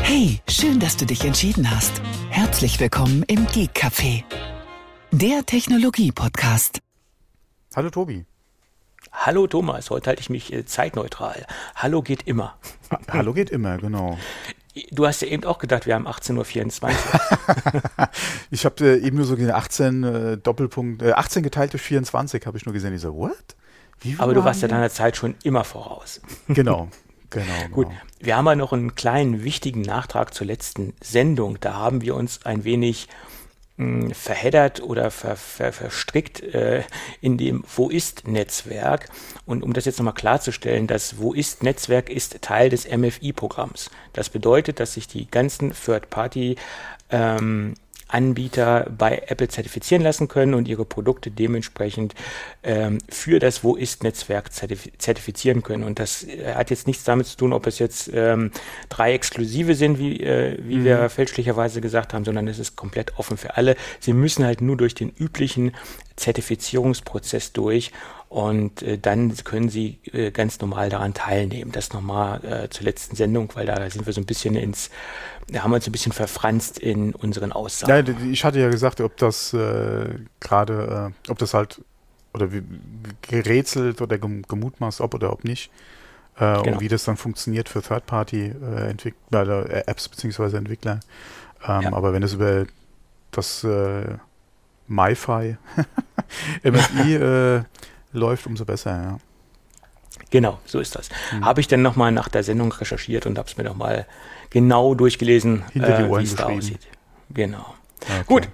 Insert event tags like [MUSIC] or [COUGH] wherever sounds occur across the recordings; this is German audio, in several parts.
Hey, schön, dass du dich entschieden hast. Herzlich willkommen im Geek Café, der Technologie-Podcast. Hallo Tobi. Hallo Thomas, heute halte ich mich äh, zeitneutral. Hallo geht immer. [LAUGHS] Hallo geht immer, genau. Du hast ja eben auch gedacht, wir haben 18.24 Uhr. [LAUGHS] ich habe äh, eben nur so gesehen, 18 äh, Doppelpunkt, äh, 18 geteilt durch 24 habe ich nur gesehen. Ich so, what? Aber du warst ja deiner Zeit schon immer voraus. Genau, [LAUGHS] genau. Gut, genau. wir haben ja noch einen kleinen wichtigen Nachtrag zur letzten Sendung. Da haben wir uns ein wenig mh, verheddert oder ver, ver, verstrickt äh, in dem Wo ist Netzwerk. Und um das jetzt nochmal klarzustellen, das Wo ist Netzwerk ist Teil des MFI-Programms. Das bedeutet, dass sich die ganzen Third-Party ähm, Anbieter bei Apple zertifizieren lassen können und ihre Produkte dementsprechend ähm, für das Wo ist Netzwerk zertif zertifizieren können. Und das äh, hat jetzt nichts damit zu tun, ob es jetzt ähm, drei Exklusive sind, wie, äh, wie mhm. wir fälschlicherweise gesagt haben, sondern es ist komplett offen für alle. Sie müssen halt nur durch den üblichen Zertifizierungsprozess durch und äh, dann können Sie äh, ganz normal daran teilnehmen. Das nochmal äh, zur letzten Sendung, weil da sind wir so ein bisschen ins, da haben wir uns ein bisschen verfranst in unseren Aussagen. Ja, ich hatte ja gesagt, ob das äh, gerade, äh, ob das halt oder wie, gerätselt oder gemutmaßt, ob oder ob nicht. Äh, genau. Und wie das dann funktioniert für Third-Party-Entwickler, äh, Apps bzw. Entwickler. Ähm, ja. Aber wenn es über das MiFi, [LAUGHS] MFI äh, läuft, umso besser, ja. Genau, so ist das. Mhm. Habe ich dann nochmal nach der Sendung recherchiert und habe es mir nochmal genau durchgelesen, äh, wie es da aussieht. Genau. Okay. Gut,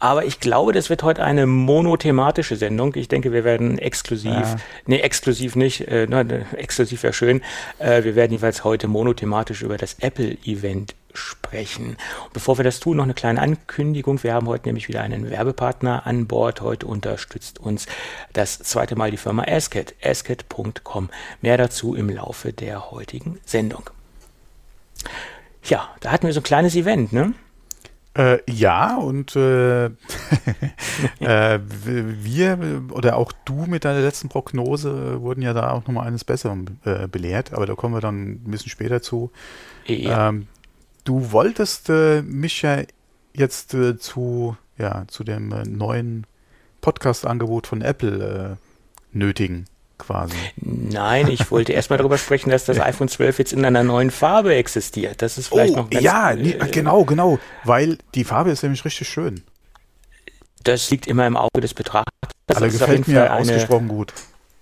aber ich glaube, das wird heute eine monothematische Sendung. Ich denke, wir werden exklusiv, ja. nee, exklusiv nicht, äh, ne, exklusiv wäre schön. Äh, wir werden jeweils heute monothematisch über das Apple-Event sprechen. Und bevor wir das tun, noch eine kleine Ankündigung. Wir haben heute nämlich wieder einen Werbepartner an Bord. Heute unterstützt uns das zweite Mal die Firma Asket, asket.com. Mehr dazu im Laufe der heutigen Sendung. Ja, da hatten wir so ein kleines Event, ne? Äh, ja, und äh, [LAUGHS] äh, wir oder auch du mit deiner letzten Prognose wurden ja da auch nochmal eines Besseren äh, belehrt, aber da kommen wir dann ein bisschen später zu. Ja. Ähm, du wolltest äh, mich ja jetzt äh, zu, ja, zu dem neuen Podcast-Angebot von Apple nötigen quasi. Nein, ich wollte erstmal darüber sprechen, dass das iPhone 12 jetzt in einer neuen Farbe existiert. Das ist vielleicht oh, noch ganz, Ja, nee, äh, genau, genau, weil die Farbe ist nämlich richtig schön. Das liegt immer im Auge des Betrachters. Also das gefällt mir ausgesprochen gut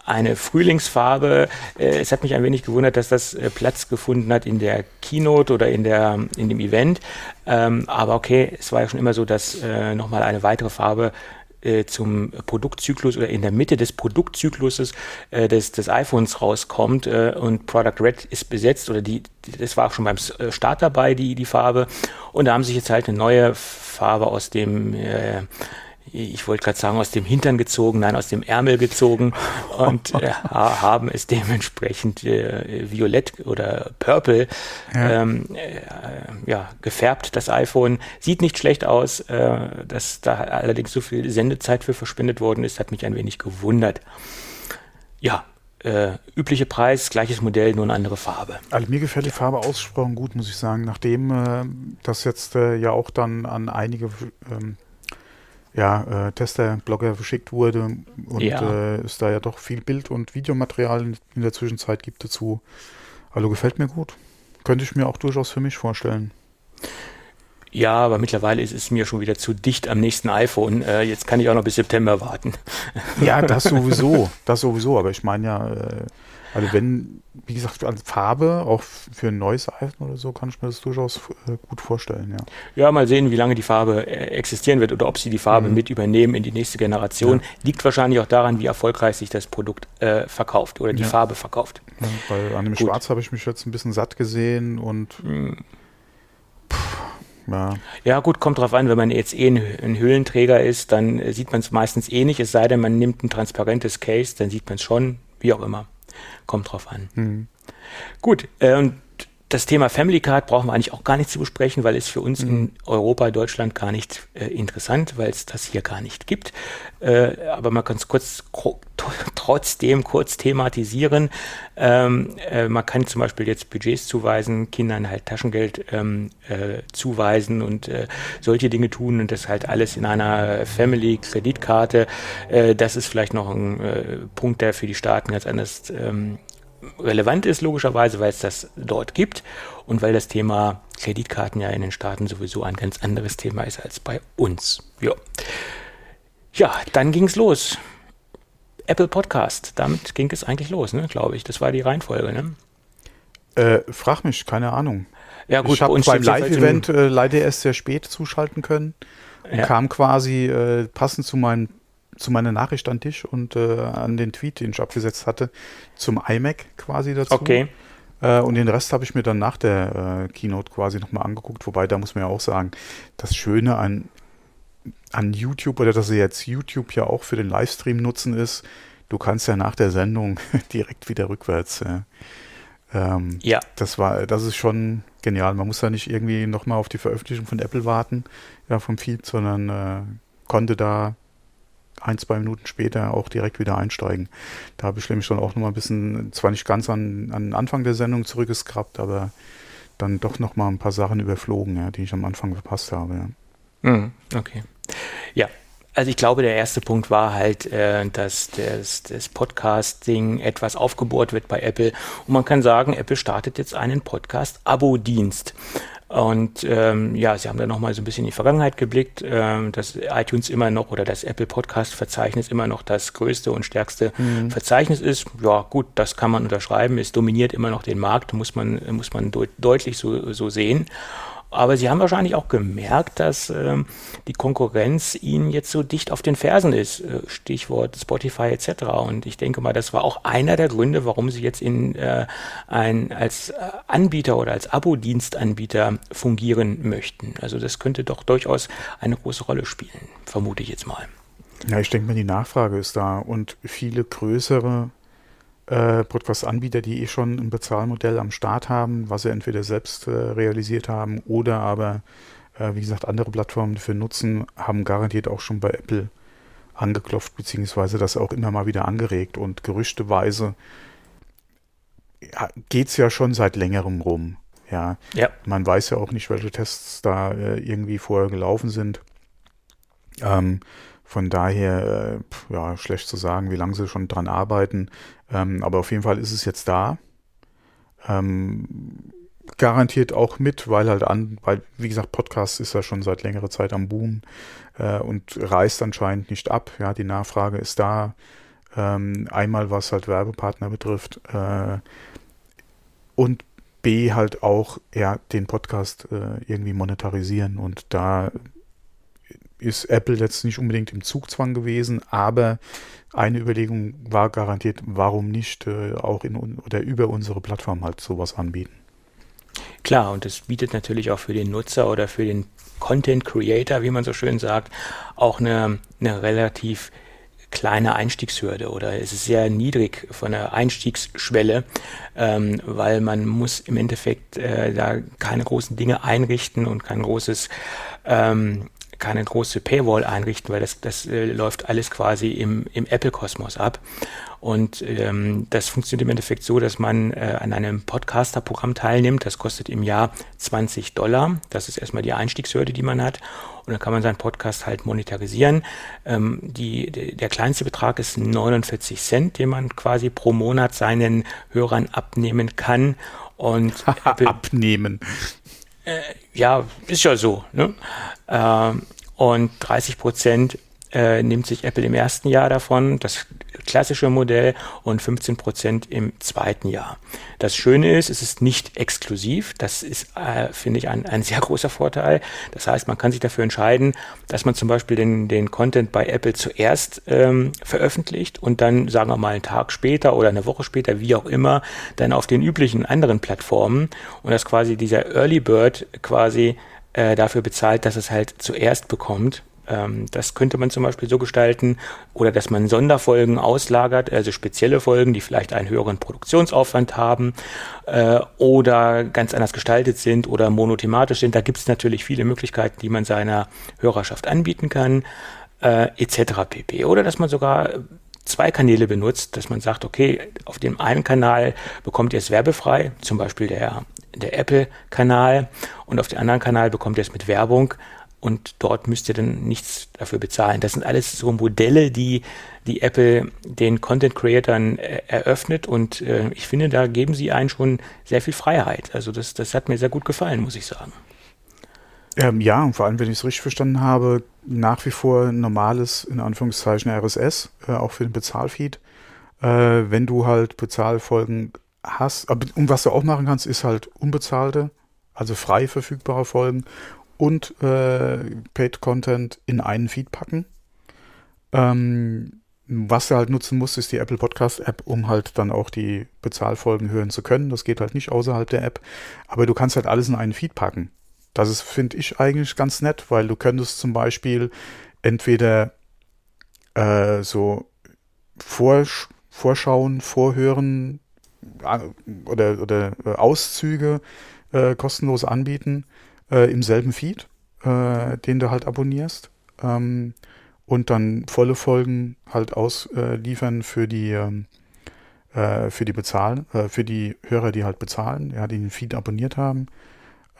eine Frühlingsfarbe. Äh, es hat mich ein wenig gewundert, dass das äh, Platz gefunden hat in der Keynote oder in, der, in dem Event. Ähm, aber okay, es war ja schon immer so, dass äh, nochmal eine weitere Farbe äh, zum Produktzyklus oder in der Mitte des Produktzykluses äh, des, des iPhones rauskommt äh, und Product Red ist besetzt oder die, das war auch schon beim äh, Start dabei, die, die Farbe. Und da haben sich jetzt halt eine neue Farbe aus dem äh, ich wollte gerade sagen, aus dem Hintern gezogen, nein, aus dem Ärmel gezogen und [LAUGHS] äh, haben es dementsprechend äh, violett oder purple ja. Ähm, äh, ja, gefärbt, das iPhone. Sieht nicht schlecht aus, äh, dass da allerdings so viel Sendezeit für verschwendet worden ist, hat mich ein wenig gewundert. Ja, äh, übliche Preis, gleiches Modell, nur eine andere Farbe. Also mir gefällt die Farbe ausgesprochen gut, muss ich sagen. Nachdem äh, das jetzt äh, ja auch dann an einige ähm, ja, äh, Tester-Blogger verschickt wurde und ja. äh, es da ja doch viel Bild- und Videomaterial in, in, der Zwischenzeit gibt dazu. Also gefällt mir gut. Könnte ich mir auch durchaus für mich vorstellen. Ja, aber mittlerweile ist es mir schon wieder zu dicht am nächsten iPhone. Äh, jetzt kann ich auch noch bis September warten. Ja, das [LAUGHS] sowieso. Das sowieso. Aber ich meine ja, äh, also wenn, wie gesagt, als Farbe, auch für ein neues iPhone oder so, kann ich mir das durchaus äh, gut vorstellen, ja. Ja, mal sehen, wie lange die Farbe äh, existieren wird oder ob sie die Farbe mhm. mit übernehmen in die nächste Generation. Ja. Liegt wahrscheinlich auch daran, wie erfolgreich sich das Produkt äh, verkauft oder die ja. Farbe verkauft. Ja, weil an dem gut. Schwarz habe ich mich jetzt ein bisschen satt gesehen und mhm. Ja. ja, gut, kommt drauf an, wenn man jetzt eh ein, ein Höhlenträger ist, dann äh, sieht man es meistens eh nicht, es sei denn, man nimmt ein transparentes Case, dann sieht man es schon, wie auch immer. Kommt drauf an. Mhm. Gut, äh, und das Thema Family Card brauchen wir eigentlich auch gar nicht zu besprechen, weil es für uns mhm. in Europa, Deutschland gar nicht äh, interessant, weil es das hier gar nicht gibt. Äh, aber man kann es kurz trotzdem kurz thematisieren. Ähm, äh, man kann zum Beispiel jetzt Budgets zuweisen, Kindern halt Taschengeld ähm, äh, zuweisen und äh, solche Dinge tun und das halt alles in einer Family-Kreditkarte. Äh, das ist vielleicht noch ein Punkt, der für die Staaten ganz anders ähm, relevant ist, logischerweise, weil es das dort gibt und weil das Thema Kreditkarten ja in den Staaten sowieso ein ganz anderes Thema ist als bei uns. Ja, ja dann ging es los. Apple Podcast, damit ging es eigentlich los, ne, glaube ich. Das war die Reihenfolge, ne? Äh, frag mich, keine Ahnung. Ja, gut, ich habe beim Live-Event äh, leider erst sehr spät zuschalten können und ja. kam quasi äh, passend zu meinem zu meiner Nachricht an dich und äh, an den Tweet, den ich abgesetzt hatte, zum iMac quasi dazu. Okay. Äh, und den Rest habe ich mir dann nach der äh, Keynote quasi nochmal angeguckt, wobei da muss man ja auch sagen, das Schöne an, an YouTube oder dass sie jetzt YouTube ja auch für den Livestream nutzen ist, du kannst ja nach der Sendung [LAUGHS] direkt wieder rückwärts. Ähm, ja. Das war, das ist schon genial. Man muss da nicht irgendwie nochmal auf die Veröffentlichung von Apple warten, ja, vom Feed, sondern äh, konnte da ein, zwei Minuten später auch direkt wieder einsteigen. Da habe ich nämlich dann auch nochmal ein bisschen, zwar nicht ganz an, an Anfang der Sendung zurückgeskrabt, aber dann doch nochmal ein paar Sachen überflogen, ja, die ich am Anfang verpasst habe. Ja. Mhm, okay. Ja, also ich glaube, der erste Punkt war halt, äh, dass das, das Podcasting etwas aufgebohrt wird bei Apple. Und man kann sagen, Apple startet jetzt einen Podcast-Abo-Dienst. Und ähm, ja, sie haben da nochmal so ein bisschen in die Vergangenheit geblickt, ähm, dass iTunes immer noch oder das Apple Podcast Verzeichnis immer noch das größte und stärkste mhm. Verzeichnis ist. Ja, gut, das kann man unterschreiben. Es dominiert immer noch den Markt, muss man, muss man deut deutlich so, so sehen. Aber sie haben wahrscheinlich auch gemerkt, dass ähm, die Konkurrenz ihnen jetzt so dicht auf den Fersen ist. Äh, Stichwort Spotify etc. Und ich denke mal, das war auch einer der Gründe, warum sie jetzt in äh, ein als äh, Anbieter oder als Abo-Dienstanbieter fungieren möchten. Also das könnte doch durchaus eine große Rolle spielen, vermute ich jetzt mal. Ja, ich denke mal, die Nachfrage ist da und viele größere äh, Podcast-Anbieter, die eh schon ein Bezahlmodell am Start haben, was sie entweder selbst äh, realisiert haben oder aber, äh, wie gesagt, andere Plattformen dafür nutzen, haben garantiert auch schon bei Apple angeklopft, beziehungsweise das auch immer mal wieder angeregt und gerüchteweise ja, geht es ja schon seit längerem rum. Ja. ja. Man weiß ja auch nicht, welche Tests da äh, irgendwie vorher gelaufen sind. Ähm, von daher, äh, ja, schlecht zu sagen, wie lange sie schon dran arbeiten. Ähm, aber auf jeden Fall ist es jetzt da. Ähm, garantiert auch mit, weil halt an, weil, wie gesagt, Podcast ist ja schon seit längerer Zeit am Boom äh, und reißt anscheinend nicht ab. Ja, die Nachfrage ist da. Ähm, einmal was halt Werbepartner betrifft äh, und B halt auch ja den Podcast äh, irgendwie monetarisieren und da ist Apple jetzt nicht unbedingt im Zugzwang gewesen, aber eine Überlegung war garantiert, warum nicht äh, auch in oder über unsere Plattform halt sowas anbieten. Klar, und es bietet natürlich auch für den Nutzer oder für den Content Creator, wie man so schön sagt, auch eine, eine relativ kleine Einstiegshürde oder es ist sehr niedrig von der Einstiegsschwelle, ähm, weil man muss im Endeffekt äh, da keine großen Dinge einrichten und kein großes ähm, keine große Paywall einrichten, weil das, das äh, läuft alles quasi im, im Apple-Kosmos ab. Und ähm, das funktioniert im Endeffekt so, dass man äh, an einem Podcaster-Programm teilnimmt. Das kostet im Jahr 20 Dollar. Das ist erstmal die Einstiegshürde, die man hat. Und dann kann man seinen Podcast halt monetarisieren. Ähm, die, der kleinste Betrag ist 49 Cent, den man quasi pro Monat seinen Hörern abnehmen kann. Und [LAUGHS] abnehmen. Äh, ja, ist ja so. Ne? Ähm, und 30 Prozent äh, nimmt sich Apple im ersten Jahr davon, das klassische Modell, und 15 Prozent im zweiten Jahr. Das Schöne ist, es ist nicht exklusiv. Das ist, äh, finde ich, ein, ein sehr großer Vorteil. Das heißt, man kann sich dafür entscheiden, dass man zum Beispiel den, den Content bei Apple zuerst ähm, veröffentlicht und dann, sagen wir mal, einen Tag später oder eine Woche später, wie auch immer, dann auf den üblichen anderen Plattformen und dass quasi dieser Early Bird quasi äh, dafür bezahlt, dass es halt zuerst bekommt das könnte man zum Beispiel so gestalten oder dass man Sonderfolgen auslagert, also spezielle Folgen, die vielleicht einen höheren Produktionsaufwand haben äh, oder ganz anders gestaltet sind oder monothematisch sind. Da gibt es natürlich viele Möglichkeiten, die man seiner Hörerschaft anbieten kann, äh, etc. pp. Oder dass man sogar zwei Kanäle benutzt, dass man sagt, okay, auf dem einen Kanal bekommt ihr es werbefrei, zum Beispiel der, der Apple-Kanal, und auf dem anderen Kanal bekommt ihr es mit Werbung und dort müsst ihr dann nichts dafür bezahlen. Das sind alles so Modelle, die die Apple den Content Creatern äh, eröffnet und äh, ich finde, da geben sie einen schon sehr viel Freiheit. Also das, das hat mir sehr gut gefallen, muss ich sagen. Ähm, ja, und vor allem, wenn ich es richtig verstanden habe, nach wie vor normales, in Anführungszeichen, RSS, äh, auch für den Bezahlfeed. Äh, wenn du halt Bezahlfolgen hast, und was du auch machen kannst, ist halt unbezahlte, also frei verfügbare Folgen und äh, Paid Content in einen Feed packen. Ähm, was du halt nutzen musst, ist die Apple Podcast App, um halt dann auch die Bezahlfolgen hören zu können. Das geht halt nicht außerhalb der App. Aber du kannst halt alles in einen Feed packen. Das finde ich, eigentlich ganz nett, weil du könntest zum Beispiel entweder äh, so Vorsch Vorschauen, Vorhören äh, oder, oder äh, Auszüge äh, kostenlos anbieten äh, im selben Feed, äh, den du halt abonnierst. Ähm, und dann volle Folgen halt ausliefern für die ähm, äh, für die bezahlen, äh, für die Hörer, die halt bezahlen, ja, die den Feed abonniert haben.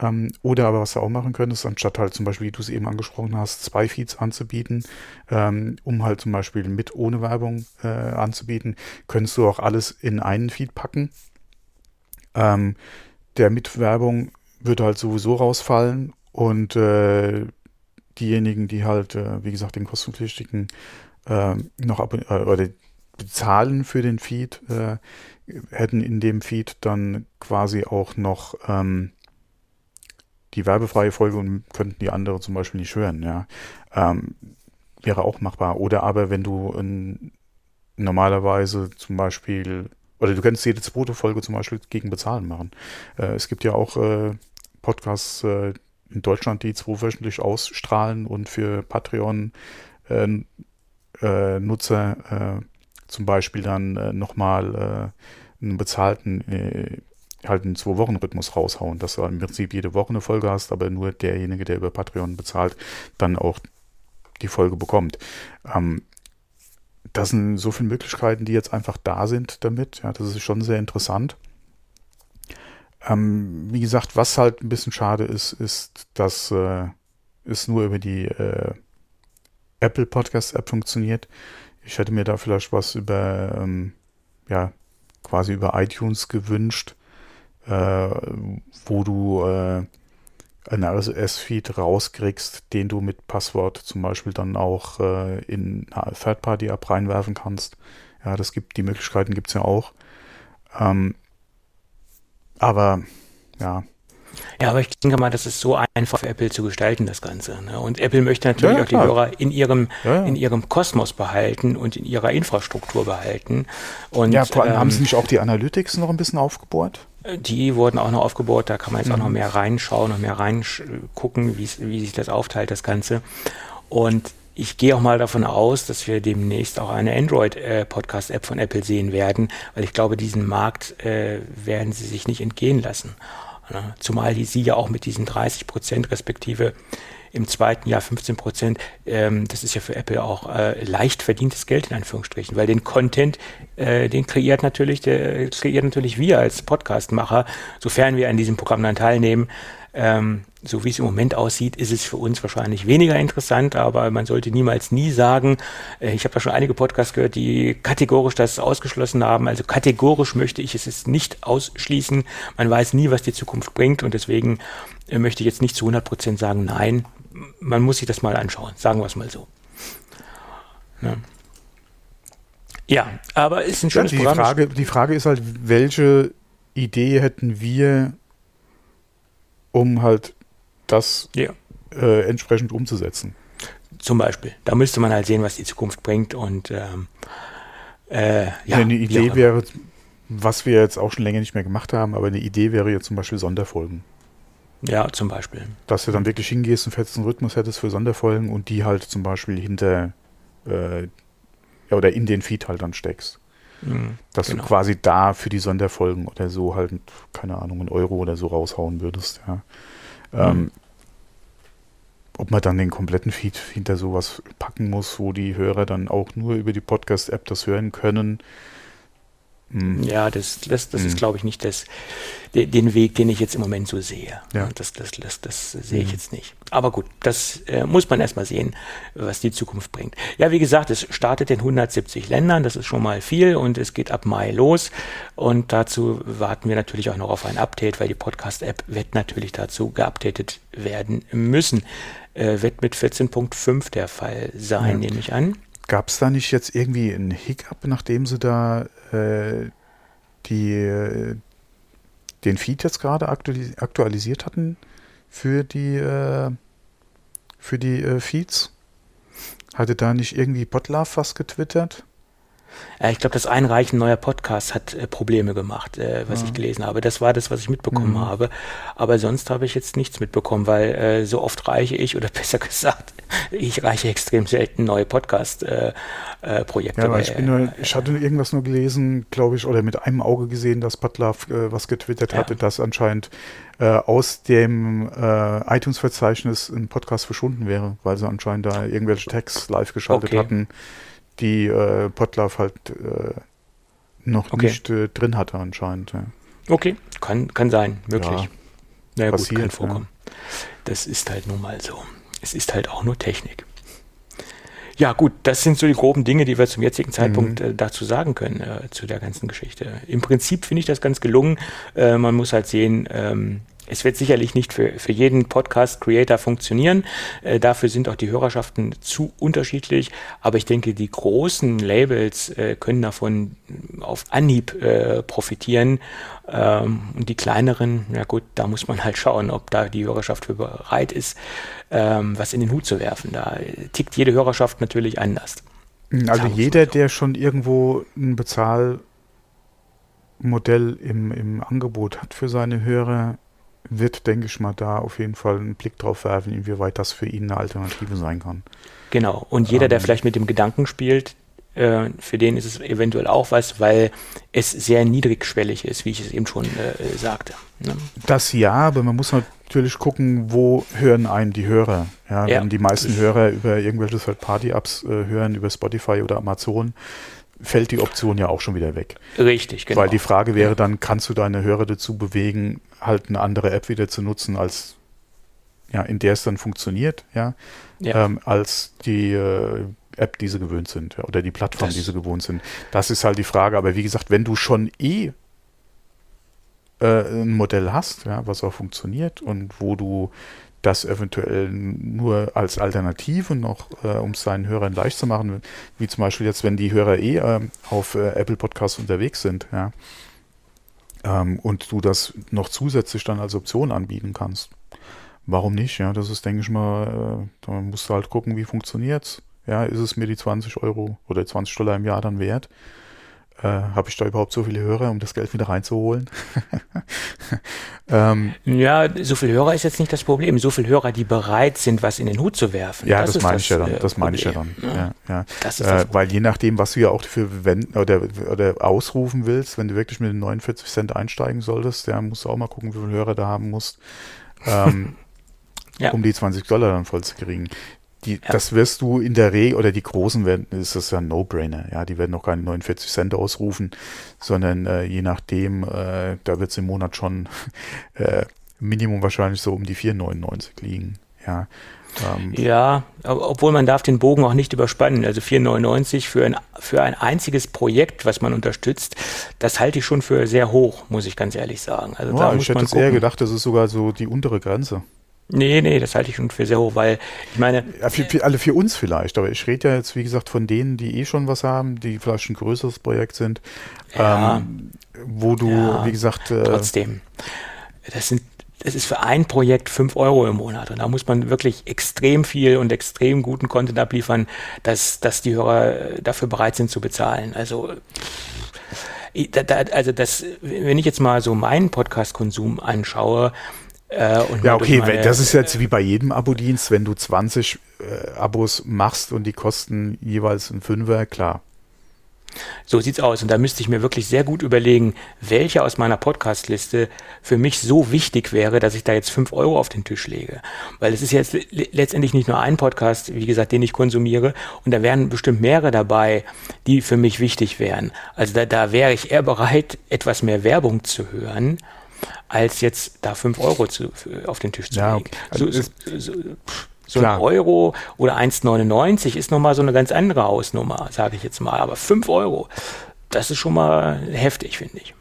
Ähm, oder aber was du auch machen könntest, anstatt halt zum Beispiel, wie du es eben angesprochen hast, zwei Feeds anzubieten, ähm, um halt zum Beispiel mit ohne Werbung äh, anzubieten, könntest du auch alles in einen Feed packen. Ähm, der mit Werbung würde halt sowieso rausfallen und äh, diejenigen, die halt, äh, wie gesagt, den kostenpflichtigen äh, noch ab, äh, oder bezahlen für den Feed, äh, hätten in dem Feed dann quasi auch noch ähm, die werbefreie Folge und könnten die andere zum Beispiel nicht hören. Ja. Ähm, wäre auch machbar. Oder aber wenn du in, normalerweise zum Beispiel oder du könntest jede zweite Folge zum Beispiel gegen Bezahlen machen. Äh, es gibt ja auch äh, Podcasts äh, in Deutschland, die zweiwöchentlich ausstrahlen und für Patreon-Nutzer äh, äh, zum Beispiel dann äh, nochmal einen bezahlten halt einen Zwei-Wochen-Rhythmus raushauen, dass du im Prinzip jede Woche eine Folge hast, aber nur derjenige, der über Patreon bezahlt, dann auch die Folge bekommt. Ähm, das sind so viele Möglichkeiten, die jetzt einfach da sind damit. Ja, das ist schon sehr interessant. Ähm, wie gesagt, was halt ein bisschen schade ist, ist, dass äh, es nur über die äh, Apple Podcast App funktioniert. Ich hätte mir da vielleicht was über, ähm, ja, quasi über iTunes gewünscht, äh, wo du äh, einen RSS-Feed rauskriegst, den du mit Passwort zum Beispiel dann auch äh, in eine Third-Party-App reinwerfen kannst. Ja, das gibt, die Möglichkeiten gibt es ja auch. Ähm, aber ja. Ja, aber ich denke mal, das ist so einfach für Apple zu gestalten, das Ganze. Ne? Und Apple möchte natürlich ja, ja, auch die Hörer in ihrem, ja, in ihrem Kosmos behalten und in ihrer Infrastruktur behalten. Und, ja, vor allem ähm, haben sie nicht auch die Analytics noch ein bisschen aufgebohrt? Die wurden auch noch aufgebaut, da kann man jetzt mhm. auch noch mhm. mehr reinschauen und mehr reingucken, wie sich das aufteilt, das Ganze. Und ich gehe auch mal davon aus, dass wir demnächst auch eine Android-Podcast-App von Apple sehen werden, weil ich glaube, diesen Markt äh, werden sie sich nicht entgehen lassen. Zumal die sie ja auch mit diesen 30 Prozent respektive im zweiten Jahr 15 Prozent, ähm, das ist ja für Apple auch äh, leicht verdientes Geld in Anführungsstrichen, weil den Content, äh, den kreiert natürlich, der kreiert natürlich wir als Podcastmacher, sofern wir an diesem Programm dann teilnehmen. Ähm, so wie es im Moment aussieht, ist es für uns wahrscheinlich weniger interessant, aber man sollte niemals nie sagen, äh, ich habe da schon einige Podcasts gehört, die kategorisch das ausgeschlossen haben. Also kategorisch möchte ich es jetzt nicht ausschließen. Man weiß nie, was die Zukunft bringt und deswegen äh, möchte ich jetzt nicht zu 100 Prozent sagen, nein, man muss sich das mal anschauen, sagen wir es mal so. Ja. ja aber ist ein schönes ja, die Programm. Frage, die Frage ist halt, welche Idee hätten wir, um halt das ja. äh, entsprechend umzusetzen? Zum Beispiel. Da müsste man halt sehen, was die Zukunft bringt und ähm, äh, ja, eine Idee wäre, was wir jetzt auch schon länger nicht mehr gemacht haben, aber eine Idee wäre jetzt zum Beispiel Sonderfolgen. Ja, zum Beispiel. Dass du dann wirklich hingehst und festen Rhythmus hättest für Sonderfolgen und die halt zum Beispiel hinter äh, ja, oder in den Feed halt dann steckst. Mhm, Dass genau. du quasi da für die Sonderfolgen oder so halt, keine Ahnung, einen Euro oder so raushauen würdest, ja. Ähm, mhm. ob man dann den kompletten Feed hinter sowas packen muss, wo die Hörer dann auch nur über die Podcast-App das hören können, hm. Ja, das, das, das mhm. ist, glaube ich, nicht das, den Weg, den ich jetzt im Moment so sehe. Ja. Das, das, das, das sehe ich mhm. jetzt nicht. Aber gut, das äh, muss man erstmal sehen, was die Zukunft bringt. Ja, wie gesagt, es startet in 170 Ländern, das ist schon mal viel und es geht ab Mai los. Und dazu warten wir natürlich auch noch auf ein Update, weil die Podcast-App wird natürlich dazu geupdatet werden müssen. Äh, wird mit 14.5 der Fall sein, ja. nehme ich an. Gab es da nicht jetzt irgendwie einen Hiccup, nachdem sie da äh, die, äh, den Feed jetzt gerade aktualis aktualisiert hatten für die, äh, für die äh, Feeds? Hatte da nicht irgendwie Potlove was getwittert? Äh, ich glaube, das Einreichen neuer Podcasts hat äh, Probleme gemacht, äh, was ja. ich gelesen habe. Das war das, was ich mitbekommen mhm. habe. Aber sonst habe ich jetzt nichts mitbekommen, weil äh, so oft reiche ich, oder [LAUGHS] besser gesagt, ich reiche extrem selten neue Podcast-Projekte. Äh, äh, ja, ich, bin nur, ich hatte irgendwas nur gelesen, glaube ich, oder mit einem Auge gesehen, dass Putlav was getwittert ja. hatte, dass anscheinend aus dem iTunes-Verzeichnis ein Podcast verschwunden wäre, weil sie anscheinend da irgendwelche Tags live geschaltet okay. hatten die äh, Potlauf halt äh, noch okay. nicht äh, drin hatte anscheinend. Ja. Okay, kann, kann sein, möglich. Ja, naja gut, kann vorkommen. Ja. Das ist halt nun mal so. Es ist halt auch nur Technik. Ja, gut, das sind so die groben Dinge, die wir zum jetzigen Zeitpunkt mhm. äh, dazu sagen können, äh, zu der ganzen Geschichte. Im Prinzip finde ich das ganz gelungen. Äh, man muss halt sehen, ähm, es wird sicherlich nicht für, für jeden Podcast-Creator funktionieren. Äh, dafür sind auch die Hörerschaften zu unterschiedlich. Aber ich denke, die großen Labels äh, können davon auf Anhieb äh, profitieren. Ähm, und die kleineren, ja gut, da muss man halt schauen, ob da die Hörerschaft für bereit ist, ähm, was in den Hut zu werfen. Da tickt jede Hörerschaft natürlich anders. Also jeder, der schon irgendwo ein Bezahlmodell im, im Angebot hat für seine Hörer, wird, denke ich mal, da auf jeden Fall einen Blick drauf werfen, inwieweit das für ihn eine Alternative sein kann. Genau. Und jeder, ähm, der vielleicht mit dem Gedanken spielt, äh, für den ist es eventuell auch was, weil es sehr niedrigschwellig ist, wie ich es eben schon äh, sagte. Ne? Das ja, aber man muss natürlich gucken, wo hören einen die Hörer. Ja, ja. Wenn die meisten Hörer über irgendwelche Third-Party-Apps äh, hören, über Spotify oder Amazon, fällt die Option ja auch schon wieder weg. Richtig, genau. Weil die Frage wäre dann, kannst du deine Hörer dazu bewegen, halt eine andere App wieder zu nutzen, als ja, in der es dann funktioniert, ja, ja. Ähm, als die äh, App, die sie gewöhnt sind, ja, oder die Plattform, das die sie gewohnt sind. Das ist halt die Frage. Aber wie gesagt, wenn du schon eh äh, ein Modell hast, ja, was auch funktioniert und wo du das eventuell nur als Alternative noch, äh, um es seinen Hörern leicht zu machen, wie zum Beispiel jetzt, wenn die Hörer eh äh, auf äh, Apple Podcasts unterwegs sind, ja, ähm, und du das noch zusätzlich dann als Option anbieten kannst. Warum nicht? Ja, das ist, denke ich mal, äh, da musst du halt gucken, wie funktioniert's. Ja, ist es mir die 20 Euro oder 20 Dollar im Jahr dann wert? Äh, Habe ich da überhaupt so viele Hörer, um das Geld wieder reinzuholen? [LAUGHS] ähm, ja, so viele Hörer ist jetzt nicht das Problem. So viele Hörer, die bereit sind, was in den Hut zu werfen. Ja, das, das meine ich ja dann. Äh, das meine ich ja dann. Ja, ja. Das ist äh, weil je nachdem, was du ja auch für wenden oder, oder ausrufen willst, wenn du wirklich mit den 49 Cent einsteigen solltest, ja, musst du auch mal gucken, wie viele Hörer da haben musst. Ähm, [LAUGHS] ja. um die 20 Dollar dann voll zu kriegen. Die, ja. Das wirst du in der Regel, oder die Großen werden, ist das ja ein No-Brainer, ja, die werden noch keine 49 Cent ausrufen, sondern äh, je nachdem, äh, da wird es im Monat schon [LAUGHS] äh, Minimum wahrscheinlich so um die 4,99 liegen, ja. Ähm, ja, obwohl man darf den Bogen auch nicht überspannen. Also 4,99 für ein, für ein einziges Projekt, was man unterstützt, das halte ich schon für sehr hoch, muss ich ganz ehrlich sagen. Also ja, ich hätte jetzt eher gedacht, das ist sogar so die untere Grenze. Nee, nee, das halte ich schon für sehr hoch, weil ich meine. Ja, für, für, alle für uns vielleicht, aber ich rede ja jetzt, wie gesagt, von denen, die eh schon was haben, die vielleicht ein größeres Projekt sind, ja, ähm, wo du, ja, wie gesagt. Äh, trotzdem. Das sind das ist für ein Projekt fünf Euro im Monat. Und da muss man wirklich extrem viel und extrem guten Content abliefern, dass, dass die Hörer dafür bereit sind zu bezahlen. Also, also das, wenn ich jetzt mal so meinen Podcast-Konsum anschaue, Äh, ja, okay, meine, das ist jetzt wie bei jedem Abo-Dienst, wenn du 20 äh, Abos machst und die kosten jeweils ein Fünfer, klar. So sieht's aus. Und da müsste ich mir wirklich sehr gut überlegen, welche aus meiner Podcast-Liste für mich so wichtig wäre, dass ich da jetzt fünf Euro auf den Tisch lege. Weil es ist jetzt letztendlich nicht nur ein Podcast, wie gesagt, den ich konsumiere. Und da wären bestimmt mehrere dabei, die für mich wichtig wären. Also da, da wäre ich eher bereit, etwas mehr Werbung zu hören als jetzt da 5 Euro zu, auf den Tisch zu ja, legen. Also so, so, so, ein Euro oder 1,99 ist nochmal so eine ganz andere Hausnummer, sage ich jetzt mal. Aber 5 Euro, das ist schon mal heftig, finde ich.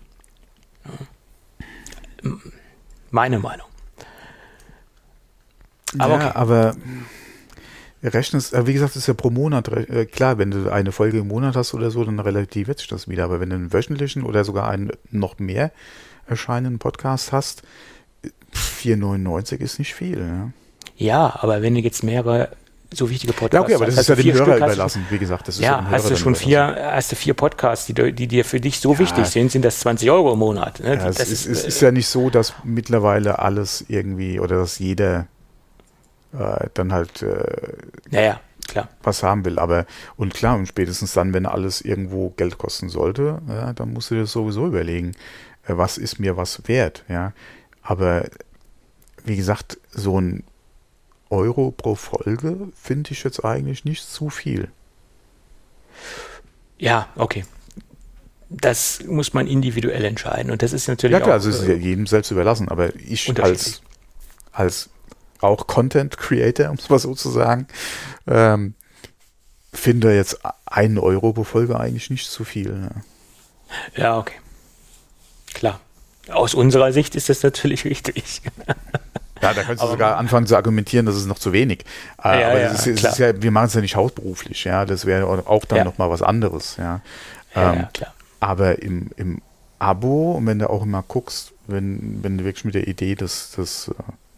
Meine Meinung. Aber, ja, okay. aber rechnest, äh, wie gesagt, ist ja pro Monat, äh, klar, wenn du eine Folge im Monat hast oder so, dann relativiert sich das wieder. Aber wenn du einen wöchentlichen oder sogar einen noch mehr erscheinenden Podcast hast, 4,99 ist nicht viel. Ja? ja, aber wenn du jetzt mehrere so wichtige Podcasts. Ja, okay, aber das ist ja dem Hörer Stück überlassen, wie gesagt. Das ist ja, hast du schon vier, hast du vier Podcasts, die, die dir für dich so ja. wichtig sind, sind das 20 Euro im Monat. Ne? Ja, es ist, ist, ist, ja nicht so, dass mittlerweile alles irgendwie oder dass jeder äh, dann halt äh, naja, klar. was haben will. Aber und klar, und spätestens dann, wenn alles irgendwo Geld kosten sollte, ja, dann musst du dir sowieso überlegen, äh, was ist mir was wert, ja. Aber wie gesagt, so ein Euro pro Folge finde ich jetzt eigentlich nicht zu viel. Ja, okay. Das muss man individuell entscheiden. Und das ist natürlich. Ja, klar, auch, also es ist ja äh, jedem selbst überlassen, aber ich als, als auch Content Creator, [LAUGHS] um es mal so zu sagen, ähm, finde jetzt einen Euro pro Folge eigentlich nicht zu viel. Ne? Ja, okay. Klar. Aus unserer Sicht ist das natürlich richtig. [LAUGHS] Ja, da kannst du sogar anfangen zu argumentieren, das ist noch zu wenig. Äh, ja, aber ja, ist, ist ja, wir machen es ja nicht hauptberuflich, ja. Das wäre auch dann ja. nochmal was anderes, ja. Ähm, ja, klar. Aber im, im Abo, und wenn du auch immer guckst, wenn, wenn du wirklich mit der Idee, dass das,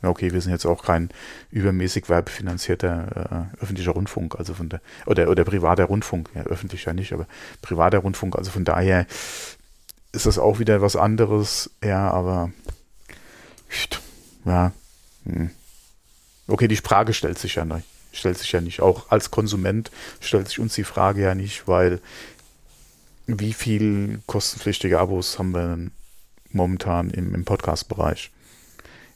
äh, okay, wir sind jetzt auch kein übermäßig werbefinanzierter äh, öffentlicher Rundfunk, also von der, oder, oder privater Rundfunk, ja, öffentlich ja nicht, aber privater Rundfunk, also von daher ist das auch wieder was anderes, ja, aber ja. Hm. Okay, die Frage stellt sich ja nicht. Stellt sich ja nicht. Auch als Konsument stellt sich uns die Frage ja nicht, weil wie viel kostenpflichtige Abos haben wir momentan im, im Podcast-Bereich?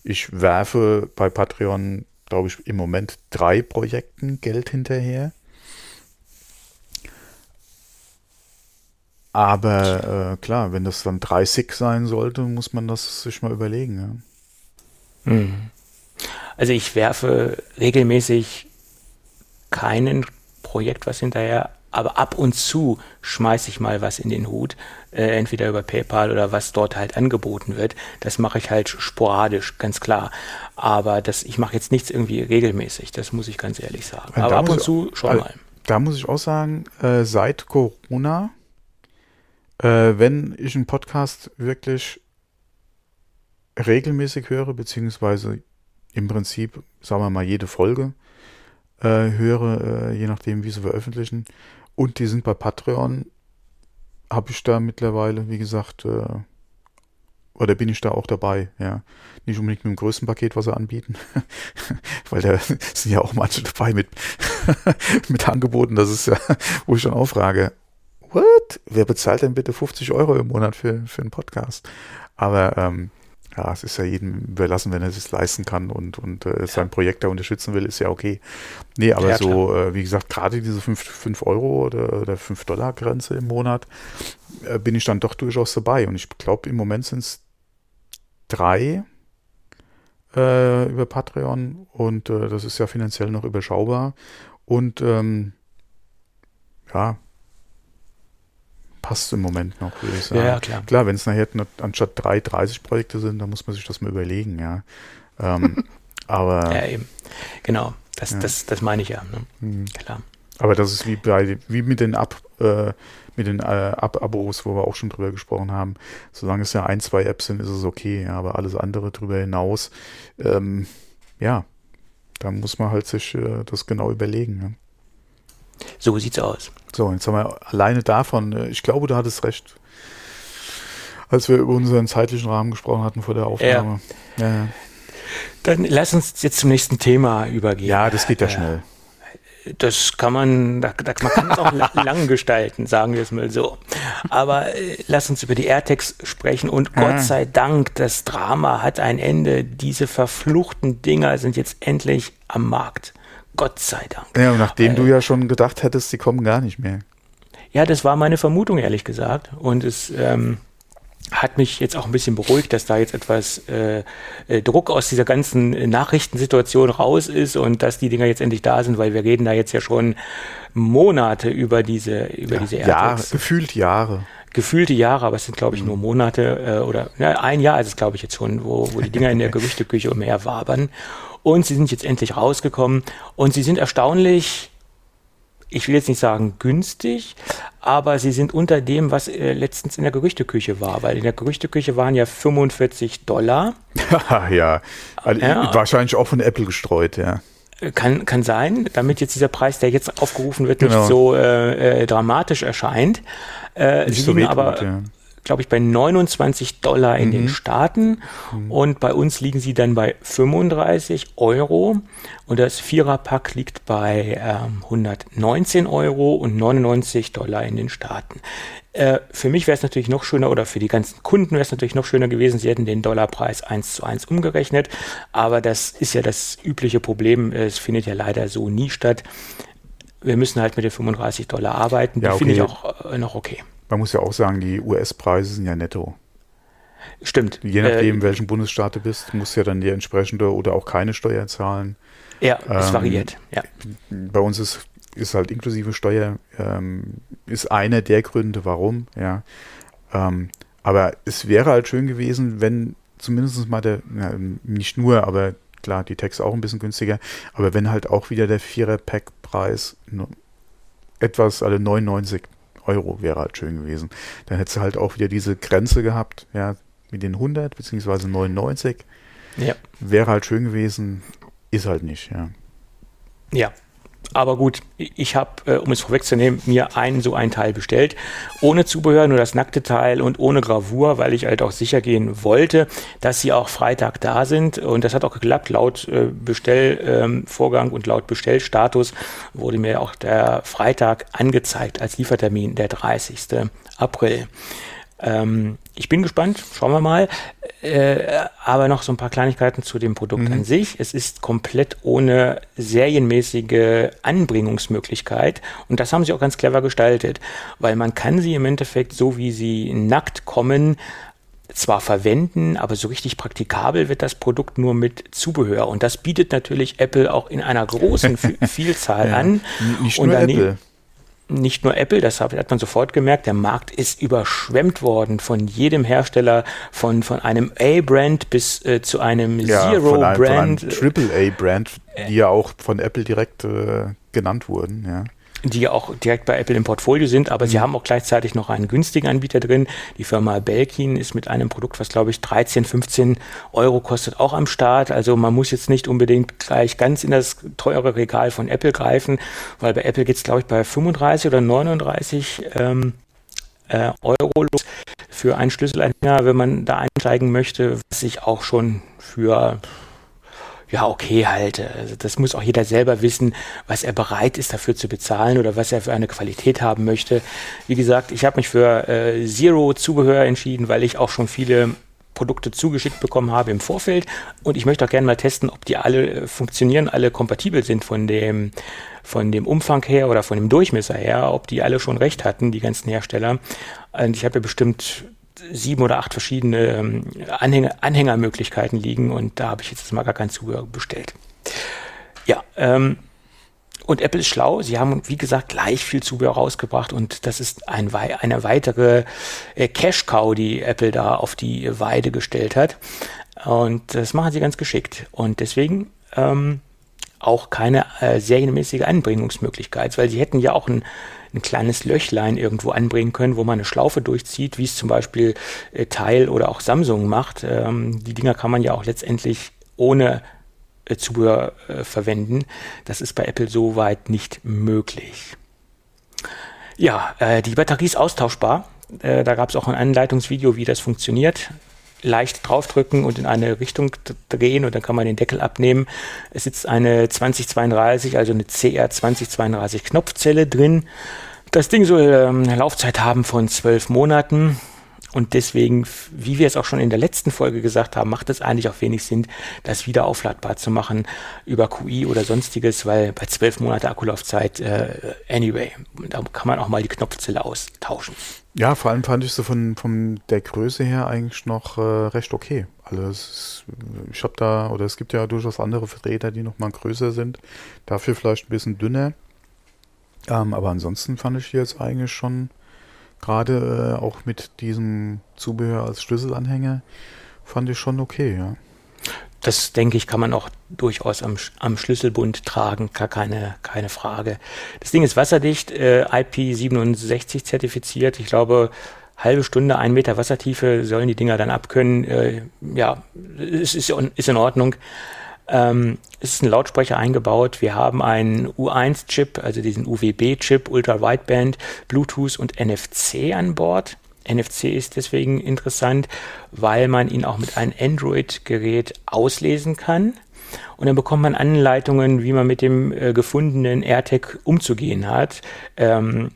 Ich werfe bei Patreon, glaube ich, im Moment drei Projekten Geld hinterher. Aber äh, klar, wenn das dann 30 sein sollte, muss man das sich mal überlegen. Ja. Mhm. Also ich werfe regelmäßig keinen Projekt was hinterher, aber ab und zu schmeiße ich mal was in den Hut, äh, entweder über PayPal oder was dort halt angeboten wird. Das mache ich halt sporadisch, ganz klar. Aber das, ich mache jetzt nichts irgendwie regelmäßig, das muss ich ganz ehrlich sagen. aber ab und zu schon mal. Da muss ich auch sagen, äh, seit Corona äh, wenn ich einen Podcast wirklich regelmäßig höre, beziehungsweise im Prinzip, sagen wir mal, jede Folge äh, höre, äh, je nachdem, wie sie veröffentlichen, und die sind bei Patreon, habe ich da mittlerweile, wie gesagt, äh, oder bin ich da auch dabei, ja. Nicht unbedingt mit dem größten Paket, was sie anbieten, [LAUGHS] weil da sind ja auch manche dabei mit, [LAUGHS] mit Angeboten, das ist ja, wo ich dann auch frage, what? Wer bezahlt denn bitte 50 Euro im Monat für, für einen Podcast? Aber ähm, ja, es ist ja jedem überlassen, wenn er es sich leisten kann und, und äh, sein Projekt da unterstützen will, ist ja okay. Nee, aber ja, so, äh, wie gesagt, gerade diese 5, 5 Euro oder, oder 5 Dollar Grenze im Monat äh, bin ich dann doch durchaus dabei. Und ich glaube, im Moment sind es drei äh, über Patreon und äh, das ist ja finanziell noch überschaubar. Und ähm, ja, passt im Moment noch, würde ich sagen. Ja, klar. Klar, wenn es nachher anstatt drei 30 Projekte sind, dann muss man sich das mal überlegen, ja. Ähm, [LAUGHS] aber. Ja, eben. Genau, das, ja. das, das meine ich ja. Ne? Mhm. Klar. Aber das ist wie bei wie mit den Ab, äh, mit den äh, Ab-Abos, wo wir auch schon drüber gesprochen haben. Solange es ja ein, zwei Apps sind, ist es okay, ja, aber alles andere drüber hinaus, ähm, ja, da muss man halt sich äh, das genau überlegen. Ja. So sieht's aus. So, jetzt haben wir alleine davon, äh, ich glaube, du hattest recht, als wir über unseren zeitlichen Rahmen gesprochen hatten vor der Aufnahme. Ja. ja. Dann lass uns jetzt zum nächsten Thema übergehen. Ja, das geht ja schnell. Das kann man, da, da, man kann es auch [LAUGHS] lang gestalten, sagen wir es mal so. Aber äh, lass uns über die AirTags sprechen und ja. Gott sei Dank, das Drama hat ein Ende. Diese verfluchten Dinger sind jetzt endlich am Markt. Gott sei Dank. Ja, nachdem äh, du ja schon gedacht hättest, sie kommen gar nicht mehr. Ja, das war meine Vermutung, ehrlich gesagt. Und es, ähm, hat mich jetzt auch ein bisschen beruhigt, dass da jetzt etwas äh, äh, Druck aus dieser ganzen Nachrichtensituation raus ist und dass die Dinger jetzt endlich da sind, weil wir reden da jetzt ja schon Monate über diese über ja, diese AirTags. Ja, gefühlt Jahre. Gefühlte Jahre, aber es sind glaube ich nur Monate äh, oder ja, ein Jahr ist es glaube ich jetzt schon, wo, wo die Dinger in der [LAUGHS] Gerüchteküche umher wabern. Und sie sind jetzt endlich rausgekommen und sie sind erstaunlich ich will jetzt nicht sagen günstig, aber sie sind unter dem, was äh, letztens in der Gerüchteküche war, weil in der Gerüchteküche waren ja 45 Dollar. [LAUGHS] ja, also ja, wahrscheinlich auch von Apple gestreut, ja. Äh, kann, kann sein, damit jetzt dieser Preis, der jetzt aufgerufen wird, genau. nicht so äh, äh, dramatisch erscheint. Äh, nicht so wehtut, aber ja glaube ich, bei 29 Dollar in mhm. den Staaten mhm. und bei uns liegen sie dann bei 35 Euro und das Viererpack liegt bei ähm, 119 Euro und 99 Dollar in den Staaten. Äh, für mich wäre es natürlich noch schöner oder für die ganzen Kunden wäre es natürlich noch schöner gewesen, sie hätten den Dollarpreis eins zu eins umgerechnet, aber das ist ja das übliche Problem, es findet ja leider so nie statt. Wir müssen halt mit den 35 Dollar arbeiten, die ja, okay. finde ich auch äh, noch okay. Man muss ja auch sagen, die US-Preise sind ja netto. Stimmt. Je nachdem, äh, welchen Bundesstaat du bist, musst du ja dann die entsprechende oder auch keine Steuer zahlen. Ja, es ähm, variiert. Ja. Bei uns ist, ist halt inklusive Steuer, ähm, ist einer der Gründe, warum, ja. Ähm, aber es wäre halt schön gewesen, wenn zumindest mal der, ja, nicht nur, aber klar, die Tags auch ein bisschen günstiger, aber wenn halt auch wieder der Vierer-Pack-Preis etwas, alle also 99 Euro wäre halt schön gewesen. Dann hättest du halt auch wieder diese Grenze gehabt, ja, mit den 100 beziehungsweise 99. Ja. Wäre halt schön gewesen, ist halt nicht, ja. Ja, aber gut, ich habe, äh, um es vorwegzunehmen, mir einen so ein Teil bestellt. Ohne Zubehör, nur das nackte Teil und ohne Gravur, weil ich halt auch sicher gehen wollte, dass sie auch Freitag da sind. Und das hat auch geklappt. Laut äh, Bestellvorgang ähm, und laut Bestellstatus wurde mir auch der Freitag angezeigt als Liefertermin, der 30. April. Ähm, ich bin gespannt, schauen wir mal. Äh, aber noch so ein paar Kleinigkeiten zu dem Produkt mhm. an sich. Es ist komplett ohne serienmäßige Anbringungsmöglichkeit und das haben sie auch ganz clever gestaltet, weil man kann sie im Endeffekt so wie sie nackt kommen zwar verwenden, aber so richtig praktikabel wird das Produkt nur mit Zubehör und das bietet natürlich Apple auch in einer großen [LAUGHS] Vielzahl ja, an. Nicht nur Apple nicht nur Apple, das hat man sofort gemerkt, der Markt ist überschwemmt worden von jedem Hersteller, von, von einem A-Brand bis äh, zu einem ja, Zero-Brand. Triple-A-Brand, die ja auch von Apple direkt äh, genannt wurden, ja die auch direkt bei Apple im Portfolio sind, aber mhm. sie haben auch gleichzeitig noch einen günstigen Anbieter drin. Die Firma Belkin ist mit einem Produkt, was glaube ich 13, 15 Euro kostet, auch am Start. Also man muss jetzt nicht unbedingt gleich ganz in das teure Regal von Apple greifen, weil bei Apple geht es glaube ich bei 35 oder 39 ähm, äh, Euro los für einen Schlüsselanhänger, wenn man da einsteigen möchte, was ich auch schon für ja, okay halt. Also das muss auch jeder selber wissen, was er bereit ist dafür zu bezahlen oder was er für eine Qualität haben möchte. Wie gesagt, ich habe mich für äh, Zero Zubehör entschieden, weil ich auch schon viele Produkte zugeschickt bekommen habe im Vorfeld und ich möchte auch gerne mal testen, ob die alle äh, funktionieren, alle kompatibel sind von dem von dem Umfang her oder von dem Durchmesser her, ob die alle schon recht hatten, die ganzen Hersteller. Und ich habe ja bestimmt sieben oder acht verschiedene ähm, Anhänger, Anhängermöglichkeiten liegen und da habe ich jetzt mal gar kein Zubehör bestellt. Ja, ähm, und Apple ist schlau. Sie haben, wie gesagt, gleich viel Zubehör rausgebracht und das ist ein, eine weitere äh, Cash-Cow, die Apple da auf die Weide gestellt hat. Und das machen sie ganz geschickt. Und deswegen ähm, auch keine äh, serienmäßige Anbringungsmöglichkeit, weil sie hätten ja auch ein ein kleines Löchlein irgendwo anbringen können, wo man eine Schlaufe durchzieht, wie es zum Beispiel äh, Teil oder auch Samsung macht. Ähm, die Dinger kann man ja auch letztendlich ohne äh, Zubehör äh, verwenden. Das ist bei Apple soweit nicht möglich. Ja, äh, die Batterie ist austauschbar. Äh, da gab es auch ein Anleitungsvideo, wie das funktioniert. Leicht draufdrücken und in eine Richtung drehen und dann kann man den Deckel abnehmen. Es sitzt eine 2032, also eine CR 2032 Knopfzelle drin. Das Ding soll ähm, eine Laufzeit haben von zwölf Monaten. Und deswegen, wie wir es auch schon in der letzten Folge gesagt haben, macht es eigentlich auch wenig Sinn, das wieder aufladbar zu machen über QI oder sonstiges, weil bei zwölf Monate Akkulaufzeit, äh, anyway, da kann man auch mal die Knopfzelle austauschen. Ja, vor allem fand ich sie von, von der Größe her eigentlich noch äh, recht okay. Also ist, ich habe da, oder es gibt ja durchaus andere Vertreter, die noch mal größer sind, dafür vielleicht ein bisschen dünner. Ähm, aber ansonsten fand ich die jetzt eigentlich schon Gerade äh, auch mit diesem Zubehör als Schlüsselanhänger fand ich schon okay, ja. Das denke ich, kann man auch durchaus am, am Schlüsselbund tragen, gar keine, keine Frage. Das Ding ist wasserdicht, äh, IP67 zertifiziert. Ich glaube, halbe Stunde, ein Meter Wassertiefe sollen die Dinger dann abkönnen. Äh, ja, es ist, ist in Ordnung. Ähm, ist ein Lautsprecher eingebaut. Wir haben einen U1-Chip, also diesen UWB-Chip, Ultra Wideband, Bluetooth und NFC an Bord. NFC ist deswegen interessant, weil man ihn auch mit einem Android-Gerät auslesen kann. Und dann bekommt man Anleitungen, wie man mit dem äh, gefundenen AirTag umzugehen hat. Ähm,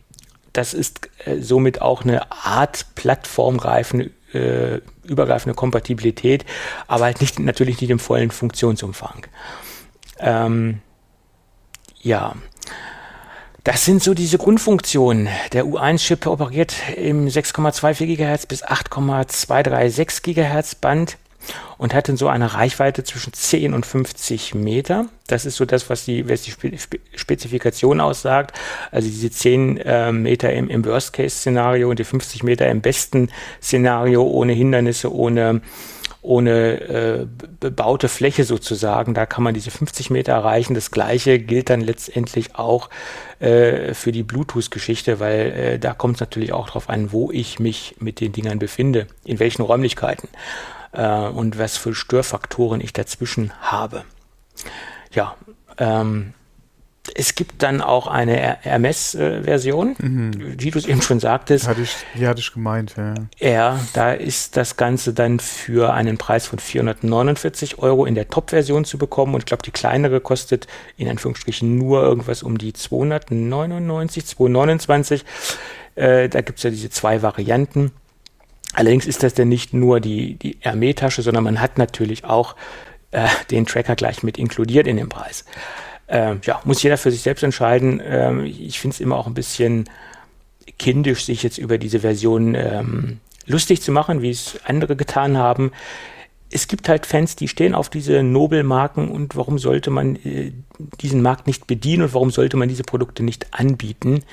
das ist äh, somit auch eine Art plattformreifen äh, übergreifende Kompatibilität, aber halt nicht, natürlich nicht im vollen Funktionsumfang. Ähm, ja. Das sind so diese Grundfunktionen. Der U1-Chip operiert im 6,24 GHz bis 8,236 GHz Band und hat dann so eine Reichweite zwischen 10 und 50 Meter. Das ist so das, was die, was die Spezifikation aussagt. Also diese 10 äh, Meter im, im Worst-Case-Szenario und die 50 Meter im besten Szenario ohne Hindernisse, ohne ohne äh, bebaute Fläche sozusagen. Da kann man diese 50 Meter erreichen. Das gleiche gilt dann letztendlich auch äh, für die Bluetooth-Geschichte, weil äh, da kommt es natürlich auch darauf an, wo ich mich mit den Dingern befinde, in welchen Räumlichkeiten äh, und was für Störfaktoren ich dazwischen habe. Ja, ähm, es gibt dann auch eine RMS-Version, mhm. wie du es eben schon sagtest. Hatte ich, die hatte ich gemeint, ja. Ja, da ist das Ganze dann für einen Preis von 449 Euro in der Top-Version zu bekommen. Und ich glaube, die kleinere kostet in Anführungsstrichen nur irgendwas um die 299, 229. Äh, da gibt es ja diese zwei Varianten. Allerdings ist das denn nicht nur die, die RME-Tasche, sondern man hat natürlich auch äh, den Tracker gleich mit inkludiert in den Preis. Ähm, ja, muss jeder für sich selbst entscheiden. Ähm, ich finde es immer auch ein bisschen kindisch, sich jetzt über diese Version ähm, lustig zu machen, wie es andere getan haben. Es gibt halt Fans, die stehen auf diese Nobelmarken und warum sollte man äh, diesen Markt nicht bedienen und warum sollte man diese Produkte nicht anbieten?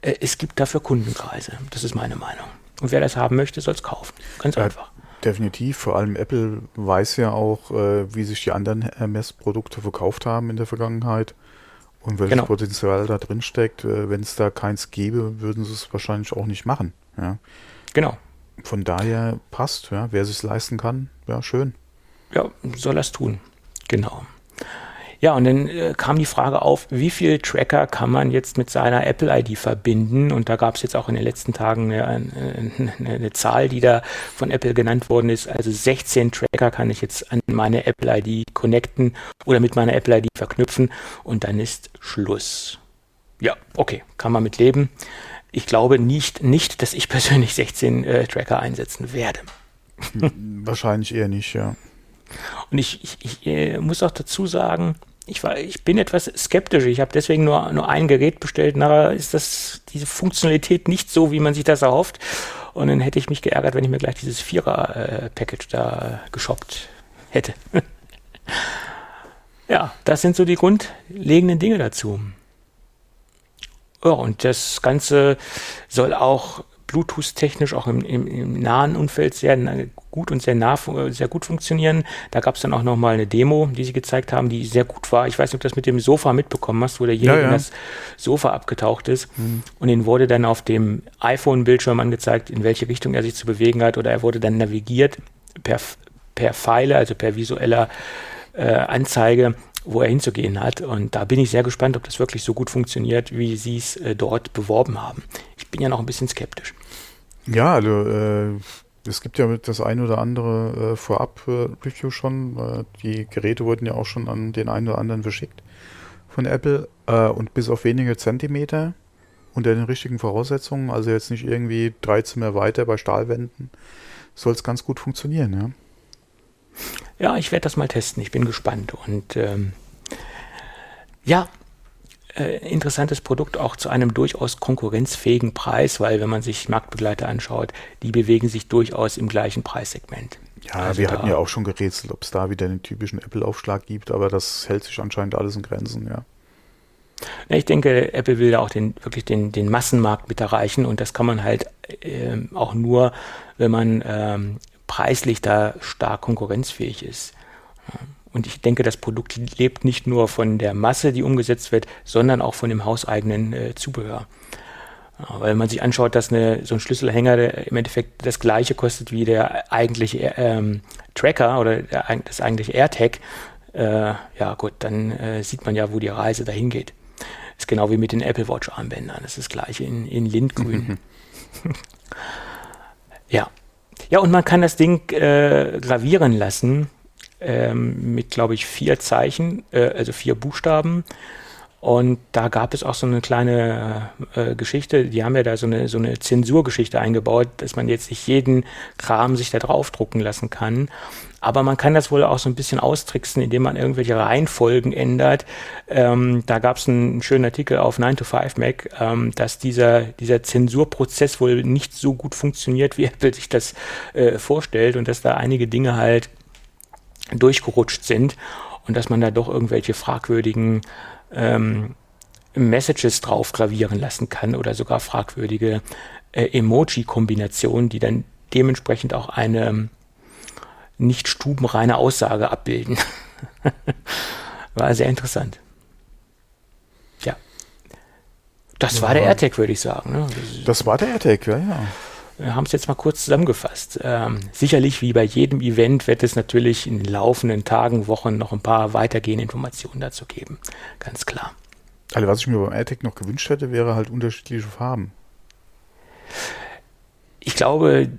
Äh, es gibt dafür Kundenkreise. Das ist meine Meinung. Und wer das haben möchte, soll es kaufen. Ganz ja, einfach. Definitiv. Vor allem Apple weiß ja auch, äh, wie sich die anderen Hermes-Produkte verkauft haben in der Vergangenheit. Und welches genau. Potenzial da drin steckt. Äh, Wenn es da keins gäbe, würden sie es wahrscheinlich auch nicht machen. Ja. Genau. Von daher passt, ja. Wer sich leisten kann, ja, schön. Ja, soll es tun. Genau. Ja, und dann äh, kam die Frage auf, wie viel Tracker kann man jetzt mit seiner Apple-ID verbinden? Und da gab es jetzt auch in den letzten Tagen eine, eine, eine, Zahl, die da von Apple genannt worden ist. Also 16 Tracker kann ich jetzt an meine Apple-ID connecten oder mit meiner Apple-ID verknüpfen und dann ist Schluss. Ja, okay, kann man mit leben. Ich glaube nicht, nicht dass ich [LAUGHS] persönlich 16 äh, Tracker einsetzen werde. Wahrscheinlich eher nicht, ja. Und ich, ich, ich äh, muss auch dazu sagen, ich, war, ich bin etwas skeptisch. Ich habe deswegen nur, nur ein Gerät bestellt. Nachher ist das, diese Funktionalität nicht so, wie man sich das erhofft. Und dann hätte ich mich geärgert, wenn ich mir gleich dieses Vierer-Package äh, da geshoppt hätte. [LAUGHS] ja, das sind so die grundlegenden Dinge dazu. Ja, und das Ganze soll auch Bluetooth-technisch auch im, im, im, nahen Umfeld sehr gut und sehr nah, sehr gut funktionieren. Da gab es dann auch nochmal eine Demo, die sie gezeigt haben, die sehr gut war. Ich weiß nicht, ob du das mit dem Sofa mitbekommen hast, wo derjenige ja, ja. in das Sofa abgetaucht ist. Mhm. Und ihn wurde dann auf dem iPhone-Bildschirm angezeigt, in welche Richtung er sich zu bewegen hat. Oder er wurde dann navigiert per, per Pfeile, also per visueller äh, Anzeige wo er hinzugehen hat. Und da bin ich sehr gespannt, ob das wirklich so gut funktioniert, wie sie es äh, dort beworben haben. Ich bin ja noch ein bisschen skeptisch. Ja, also äh, es gibt ja das ein oder andere äh, Vorab-Review schon. Äh, die Geräte wurden ja auch schon an den einen oder anderen verschickt von Apple äh, und bis auf wenige Zentimeter unter den richtigen Voraussetzungen, also jetzt nicht irgendwie drei Zimmer weiter bei Stahlwänden, soll es ganz gut funktionieren. Ja, ja ich werde das mal testen. Ich bin gespannt. Und ähm, ja, äh, interessantes Produkt auch zu einem durchaus konkurrenzfähigen Preis, weil wenn man sich Marktbegleiter anschaut, die bewegen sich durchaus im gleichen Preissegment. Ja, also wir hatten ja auch schon gerätselt, ob es da wieder den typischen Apple-Aufschlag gibt, aber das hält sich anscheinend alles in Grenzen, ja. Ich denke, Apple will da auch den, wirklich den, den Massenmarkt mit erreichen und das kann man halt äh, auch nur, wenn man ähm, preislich da stark konkurrenzfähig ist. Und ich denke, das Produkt lebt nicht nur von der Masse, die umgesetzt wird, sondern auch von dem hauseigenen äh, Zubehör. Weil man sich anschaut, dass eine, so ein Schlüsselhänger im Endeffekt das gleiche kostet wie der eigentliche ähm, Tracker oder der, das eigentliche AirTag, äh, ja gut, dann äh, sieht man ja, wo die Reise dahin geht. Ist genau wie mit den Apple Watch Armbändern. Das ist das gleiche in, in Lindgrün. [LAUGHS] ja. Ja, und man kann das Ding äh, gravieren lassen ähm, mit, glaube ich, vier Zeichen, äh, also vier Buchstaben. Und da gab es auch so eine kleine äh, Geschichte, die haben ja da so eine, so eine Zensurgeschichte eingebaut, dass man jetzt nicht jeden Kram sich da draufdrucken lassen kann. Aber man kann das wohl auch so ein bisschen austricksen, indem man irgendwelche Reihenfolgen ändert. Ähm, da gab es einen, einen, schönen Artikel auf 9to5Mac, ähm, dass dieser, dieser Zensurprozess wohl nicht so gut funktioniert, wie [LAUGHS] Apple sich das äh, vorstellt und dass da einige Dinge halt durchgerutscht sind und dass man da doch irgendwelche fragwürdigen ähm, Messages drauf gravieren lassen kann oder sogar fragwürdige äh, Emoji-Kombinationen, die dann dementsprechend auch eine nicht stubenreine Aussage abbilden. [LAUGHS] War sehr interessant. Ja. Das ja. war der AirTag, würde ich sagen. Ne? Das, das war der AirTag, ja, ja. Wir haben es jetzt mal kurz zusammengefasst. Ähm, sicherlich, wie bei jedem Event, wird es natürlich in den laufenden Tagen, Wochen noch ein paar weitergehende Informationen dazu geben. Ganz klar. Also, was ich mir beim AirTag noch gewünscht hätte, wäre halt unterschiedliche Farben. Ich glaube,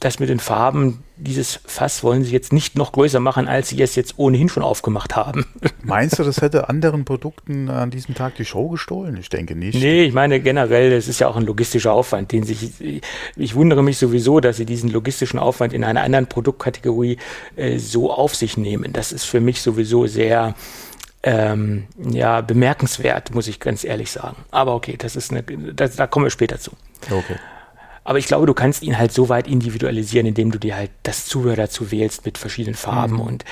das mit den Farben, dieses Fass wollen sie jetzt nicht noch größer machen, als sie es jetzt ohnehin schon aufgemacht haben. [LAUGHS] Meinst du, das hätte anderen Produkten an diesem Tag die Show gestohlen? Ich denke nicht. Nee, ich meine generell, es ist ja auch ein logistischer Aufwand, den sich, ich wundere mich sowieso, dass sie diesen logistischen Aufwand in einer anderen Produktkategorie äh, so auf sich nehmen. Das ist für mich sowieso sehr, ähm, ja, bemerkenswert, muss ich ganz ehrlich sagen. Aber okay, das ist eine, das, da kommen wir später zu. Okay. Aber ich glaube, du kannst ihn halt so weit individualisieren, indem du dir halt das Zubehör dazu wählst mit verschiedenen Farben. Mhm. Und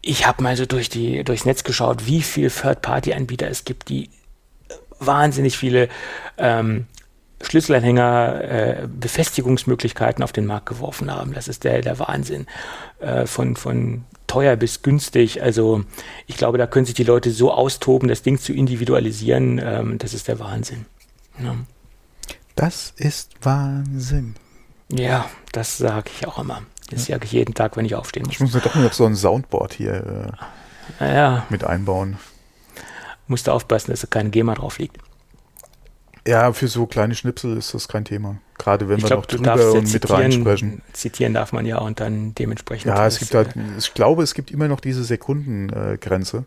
ich habe mal so durch die, durchs Netz geschaut, wie viele Third-Party-Anbieter es gibt, die wahnsinnig viele ähm, Schlüsselanhänger, äh, Befestigungsmöglichkeiten auf den Markt geworfen haben. Das ist der, der Wahnsinn. Äh, von, von teuer bis günstig. Also ich glaube, da können sich die Leute so austoben, das Ding zu individualisieren. Ähm, das ist der Wahnsinn. Ja. Das ist Wahnsinn. Ja, das sage ich auch immer. Das sage ich jeden Tag, wenn ich aufstehen muss. Ich muss mir doch noch so ein Soundboard hier äh, ja. mit einbauen. Musst du aufpassen, dass da kein GEMA drauf liegt. Ja, für so kleine Schnipsel ist das kein Thema. Gerade wenn ich wir glaub, noch drüber und mit reinsprechen. Zitieren darf man ja und dann dementsprechend. Ja, es gibt halt, ich glaube, es gibt immer noch diese Sekundengrenze.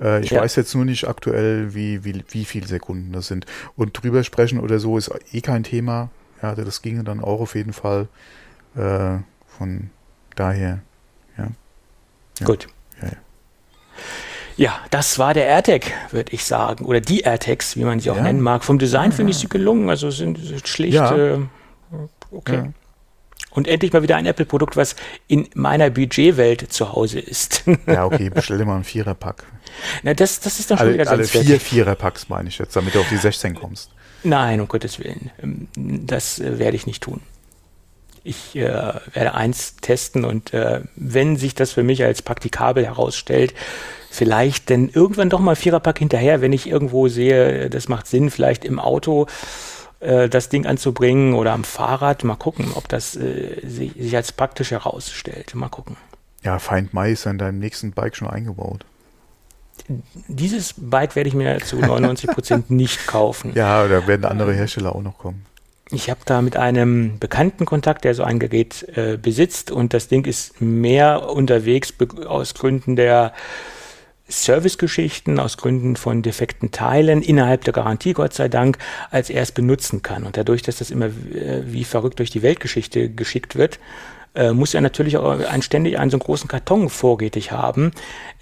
Äh, ich ja. weiß jetzt nur nicht aktuell, wie, wie, wie viele Sekunden das sind. Und drüber sprechen oder so ist eh kein Thema. Ja, das ginge dann auch auf jeden Fall. Äh, von daher, ja. ja. Gut. Ja, ja. ja, das war der AirTag, würde ich sagen. Oder die AirTags, wie man sie auch nennen mag. Vom Design finde ich sie gelungen. Also sind, sind schlicht. Äh, okay. Und endlich mal wieder ein Apple-Produkt, was in meiner Budgetwelt zu Hause ist. [LAUGHS] ja, okay, bestell dir mal einen Viererpack. Na, das, das ist dann schon alle, wieder ganz Alle vier Viererpacks meine ich jetzt, damit du auf die 16 kommst. Nein, um Gottes Willen. Ähm, das äh, werde ich nicht tun. Ich äh, werde eins testen und äh, wenn sich das für mich als praktikabel herausstellt, vielleicht denn irgendwann doch mal Viererpack hinterher, wenn ich irgendwo sehe, das macht Sinn, vielleicht im Auto äh, das Ding anzubringen oder am Fahrrad. Mal gucken, ob das äh, sich, sich als praktisch herausstellt. Mal gucken. Ja, Find My ist in deinem nächsten Bike schon eingebaut dieses Bike werde ich mir zu [LAUGHS] 99 Prozent nicht kaufen. Ja, da werden andere Hersteller auch noch kommen. Ich habe da mit einem Bekannten Kontakt, der so ein Gerät äh, besitzt und das Ding ist mehr unterwegs aus Gründen der Servicegeschichten, aus Gründen von defekten Teilen innerhalb der Garantie, Gott sei Dank, als er es benutzen kann. Und dadurch, dass das immer äh, wie verrückt durch die Weltgeschichte geschickt wird, äh, muss er natürlich auch einen, ständig einen so einen großen Karton vorrätig haben.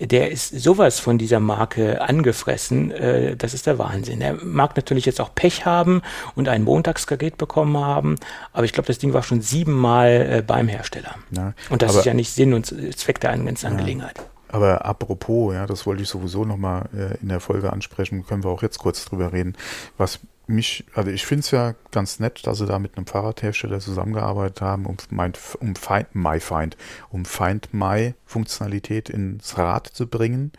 Der ist sowas von dieser Marke angefressen, äh, das ist der Wahnsinn. Er mag natürlich jetzt auch Pech haben und ein Montagsgerät bekommen haben, aber ich glaube, das Ding war schon siebenmal beim Hersteller. Ja, und das ist ja nicht Sinn und Zweck der ganzen Angelegenheit. Ja. Aber apropos, ja, das wollte ich sowieso nochmal äh, in der Folge ansprechen, können wir auch jetzt kurz drüber reden. Was mich, also ich finde es ja ganz nett, dass sie da mit einem Fahrradhersteller zusammengearbeitet haben, um, mein, um Find My Find, um Find My Funktionalität ins Rad zu bringen.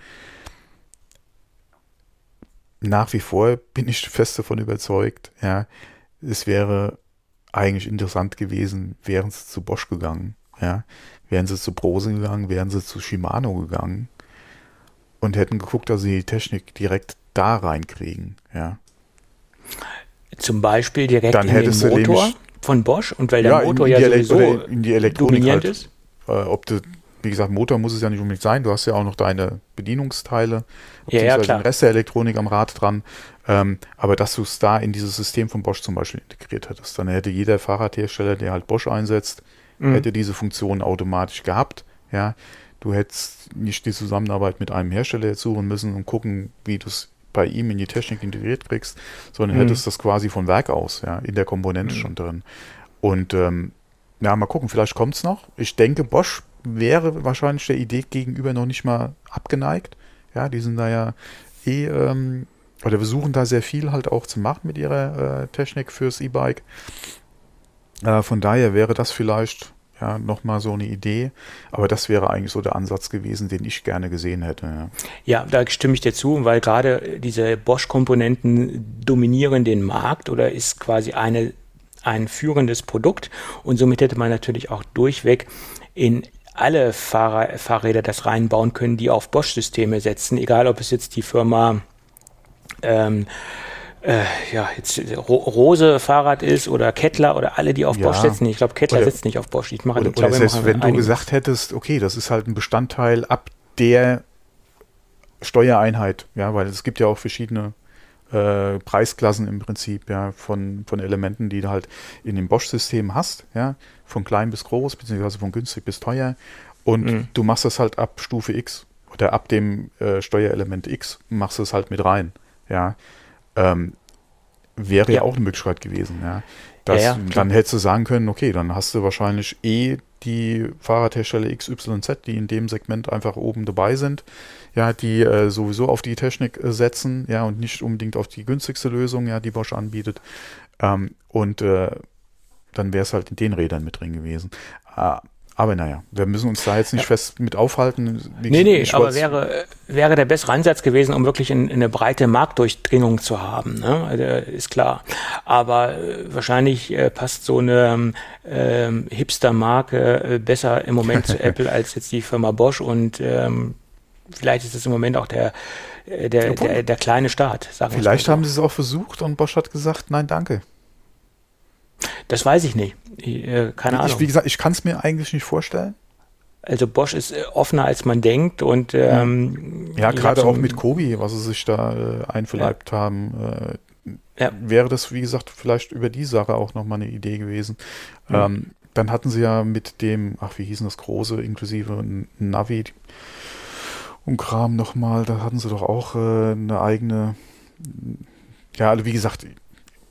Nach wie vor bin ich fest davon überzeugt, ja, es wäre eigentlich interessant gewesen, wären sie zu Bosch gegangen, ja, wären sie zu Prose gegangen, wären sie zu Shimano gegangen und hätten geguckt, dass sie die Technik direkt da reinkriegen, ja. Zum Beispiel direkt Dann in den Motor von Bosch und weil der ja, Motor ja sowieso in die Elektronik dominierend halt, ist. Äh, ob du, wie gesagt, Motor muss es ja nicht unbedingt sein. Du hast ja auch noch deine Bedienungsteile, ja, ja, klar. den Rest der Elektronik am Rad dran. Ähm, aber dass du es da in dieses System von Bosch zum Beispiel integriert hättest, dann hätte jeder Fahrradhersteller, der halt Bosch einsetzt, mhm. hätte diese Funktion automatisch gehabt. Ja, du hättest nicht die Zusammenarbeit mit einem Hersteller jetzt suchen müssen und gucken, wie du es bei ihm in die Technik integriert kriegst, sondern mhm. hättest das quasi von Werk aus, ja, in der Komponente mhm. schon drin. Und ähm, ja, mal gucken, vielleicht kommt es noch. Ich denke, Bosch wäre wahrscheinlich der Idee gegenüber noch nicht mal abgeneigt. Ja, die sind da ja eh, ähm, oder versuchen da sehr viel halt auch zu machen mit ihrer äh, Technik fürs E-Bike. Äh, von daher wäre das vielleicht ja, nochmal so eine Idee. Aber das wäre eigentlich so der Ansatz gewesen, den ich gerne gesehen hätte. Ja, ja da stimme ich dir zu, weil gerade diese Bosch-Komponenten dominieren den Markt oder ist quasi eine, ein führendes Produkt. Und somit hätte man natürlich auch durchweg in alle Fahrrad, Fahrräder das reinbauen können, die auf Bosch-Systeme setzen, egal ob es jetzt die Firma ähm, äh, ja, jetzt Rose Fahrrad ist oder Kettler oder alle, die auf ja. Bosch setzen. Ich glaube, Kettler oder, setzt nicht auf Bosch. Ich mache oder, glaube, oder selbst wenn du gesagt hättest, okay, das ist halt ein Bestandteil ab der Steuereinheit, ja, weil es gibt ja auch verschiedene äh, Preisklassen im Prinzip, ja, von, von Elementen, die du halt in dem Bosch-System hast, ja, von klein bis groß, beziehungsweise von günstig bis teuer. Und mhm. du machst das halt ab Stufe X oder ab dem äh, Steuerelement X machst du es halt mit rein, ja ähm, wäre ja. ja. auch eine Möglichkeit gewesen. Ja. Das, ja, dann hättest du sagen können, okay, dann hast du wahrscheinlich eh die Fahrradhersteller XYZ, die in dem Segment einfach oben dabei sind, ja, die äh, sowieso auf die Technik äh, setzen, ja, und nicht unbedingt auf die günstigste Lösung, ja, die Bosch anbietet. Ähm, und äh, dann wäre es halt in den Rädern mit drin gewesen. Aber naja, wir müssen uns da jetzt nicht ja. fest mit aufhalten. Wie nee, nee, aber wäre, wäre der bessere Ansatz gewesen, um wirklich in, in eine breite Marktdurchdringung zu haben. Ne? Also, ist klar. Aber äh, wahrscheinlich äh, passt so eine ähm, Hipster-Marke äh, besser im Moment zu [LAUGHS] Apple als jetzt die Firma Bosch und ähm, vielleicht ist es im Moment auch der, äh, der, der, der, kleine Staat. Vielleicht haben sie es auch versucht und Bosch hat gesagt, nein, danke. Das weiß ich nicht. Äh, keine ich, Ahnung. Wie gesagt, ich kann es mir eigentlich nicht vorstellen. Also Bosch ist äh, offener als man denkt und ähm, ja, gerade auch mit Kobi, was sie sich da äh, einverleibt ja. haben, äh, ja. wäre das wie gesagt vielleicht über die Sache auch nochmal eine Idee gewesen. Mhm. Ähm, dann hatten sie ja mit dem, ach wie hießen das große, inklusive Navi und Kram nochmal, da hatten sie doch auch äh, eine eigene, ja, also wie gesagt,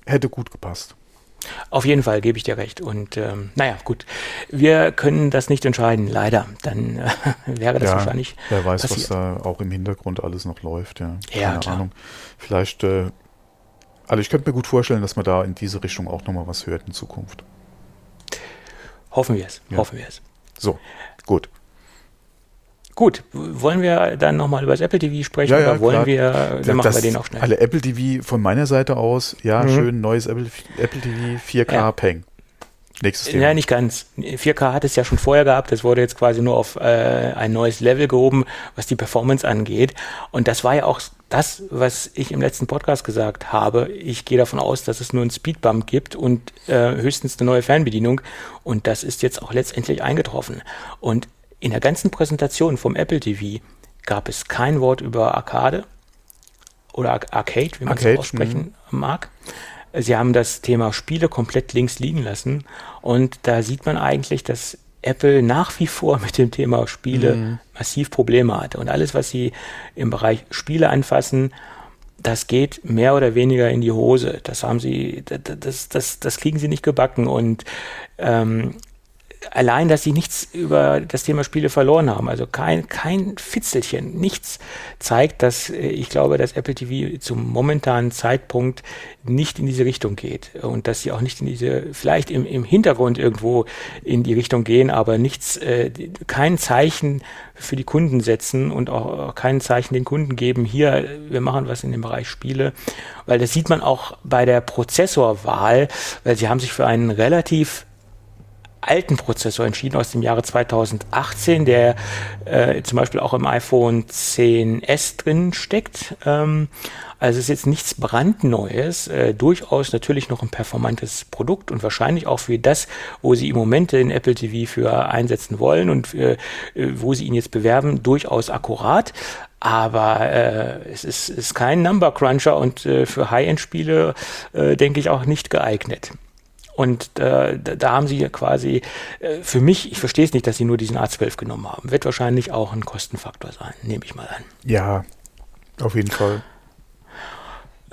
hätte gut gepasst. Auf jeden Fall gebe ich dir recht. Und ähm, naja, gut. Wir können das nicht entscheiden, leider. Dann äh, [LAUGHS] wäre das ja, wahrscheinlich. Wer weiß, passiert. was da auch im Hintergrund alles noch läuft, ja. Keine ja, klar. Ahnung. Vielleicht, äh, also ich könnte mir gut vorstellen, dass man da in diese Richtung auch nochmal was hört in Zukunft. Hoffen wir es. Ja. Hoffen wir es. So, gut. Gut, wollen wir dann nochmal über das Apple TV sprechen ja, ja, oder wollen klar. wir, dann das, machen wir den auch schnell. Alle Apple TV von meiner Seite aus, ja, mhm. schön neues Apple, Apple TV 4K ja. Peng. Nächstes Thema. Ja, nicht ganz. 4K hat es ja schon vorher gehabt. Das wurde jetzt quasi nur auf äh, ein neues Level gehoben, was die Performance angeht. Und das war ja auch das, was ich im letzten Podcast gesagt habe. Ich gehe davon aus, dass es nur einen Speedbump gibt und äh, höchstens eine neue Fernbedienung. Und das ist jetzt auch letztendlich eingetroffen. Und in der ganzen Präsentation vom Apple TV gab es kein Wort über Arcade oder Arcade, wie man es aussprechen mh. mag. Sie haben das Thema Spiele komplett links liegen lassen und da sieht man eigentlich, dass Apple nach wie vor [LAUGHS] mit dem Thema Spiele mhm. massiv Probleme hatte. Und alles, was sie im Bereich Spiele anfassen, das geht mehr oder weniger in die Hose. Das haben sie, das, das, das kriegen sie nicht gebacken. Und ähm, allein, dass sie nichts über das Thema Spiele verloren haben, also kein, kein Fitzelchen, nichts zeigt, dass äh, ich glaube, dass Apple TV zum momentanen Zeitpunkt nicht in diese Richtung geht. Und dass sie auch nicht in diese, vielleicht im, im Hintergrund irgendwo in die Richtung gehen, aber nichts, äh, kein Zeichen für die Kunden setzen und auch kein Zeichen den Kunden geben, hier, wir machen was in dem Bereich Spiele, weil das sieht man auch bei der Prozessorwahl, weil sie haben sich für einen relativ alten Prozessor entschieden aus dem Jahre 2018, der äh, zum Beispiel auch im iPhone 10s drin steckt. Ähm, also ist jetzt nichts brandneues, äh, durchaus natürlich noch ein performantes Produkt und wahrscheinlich auch für das, wo sie im Moment den Apple TV für einsetzen wollen und äh, wo sie ihn jetzt bewerben, durchaus akkurat. Aber äh, es ist, ist kein Number Cruncher und äh, für High-End-Spiele äh, denke ich auch nicht geeignet. Und äh, da haben sie quasi, äh, für mich, ich verstehe es nicht, dass sie nur diesen A12 genommen haben. Wird wahrscheinlich auch ein Kostenfaktor sein, nehme ich mal an. Ja, auf jeden Fall.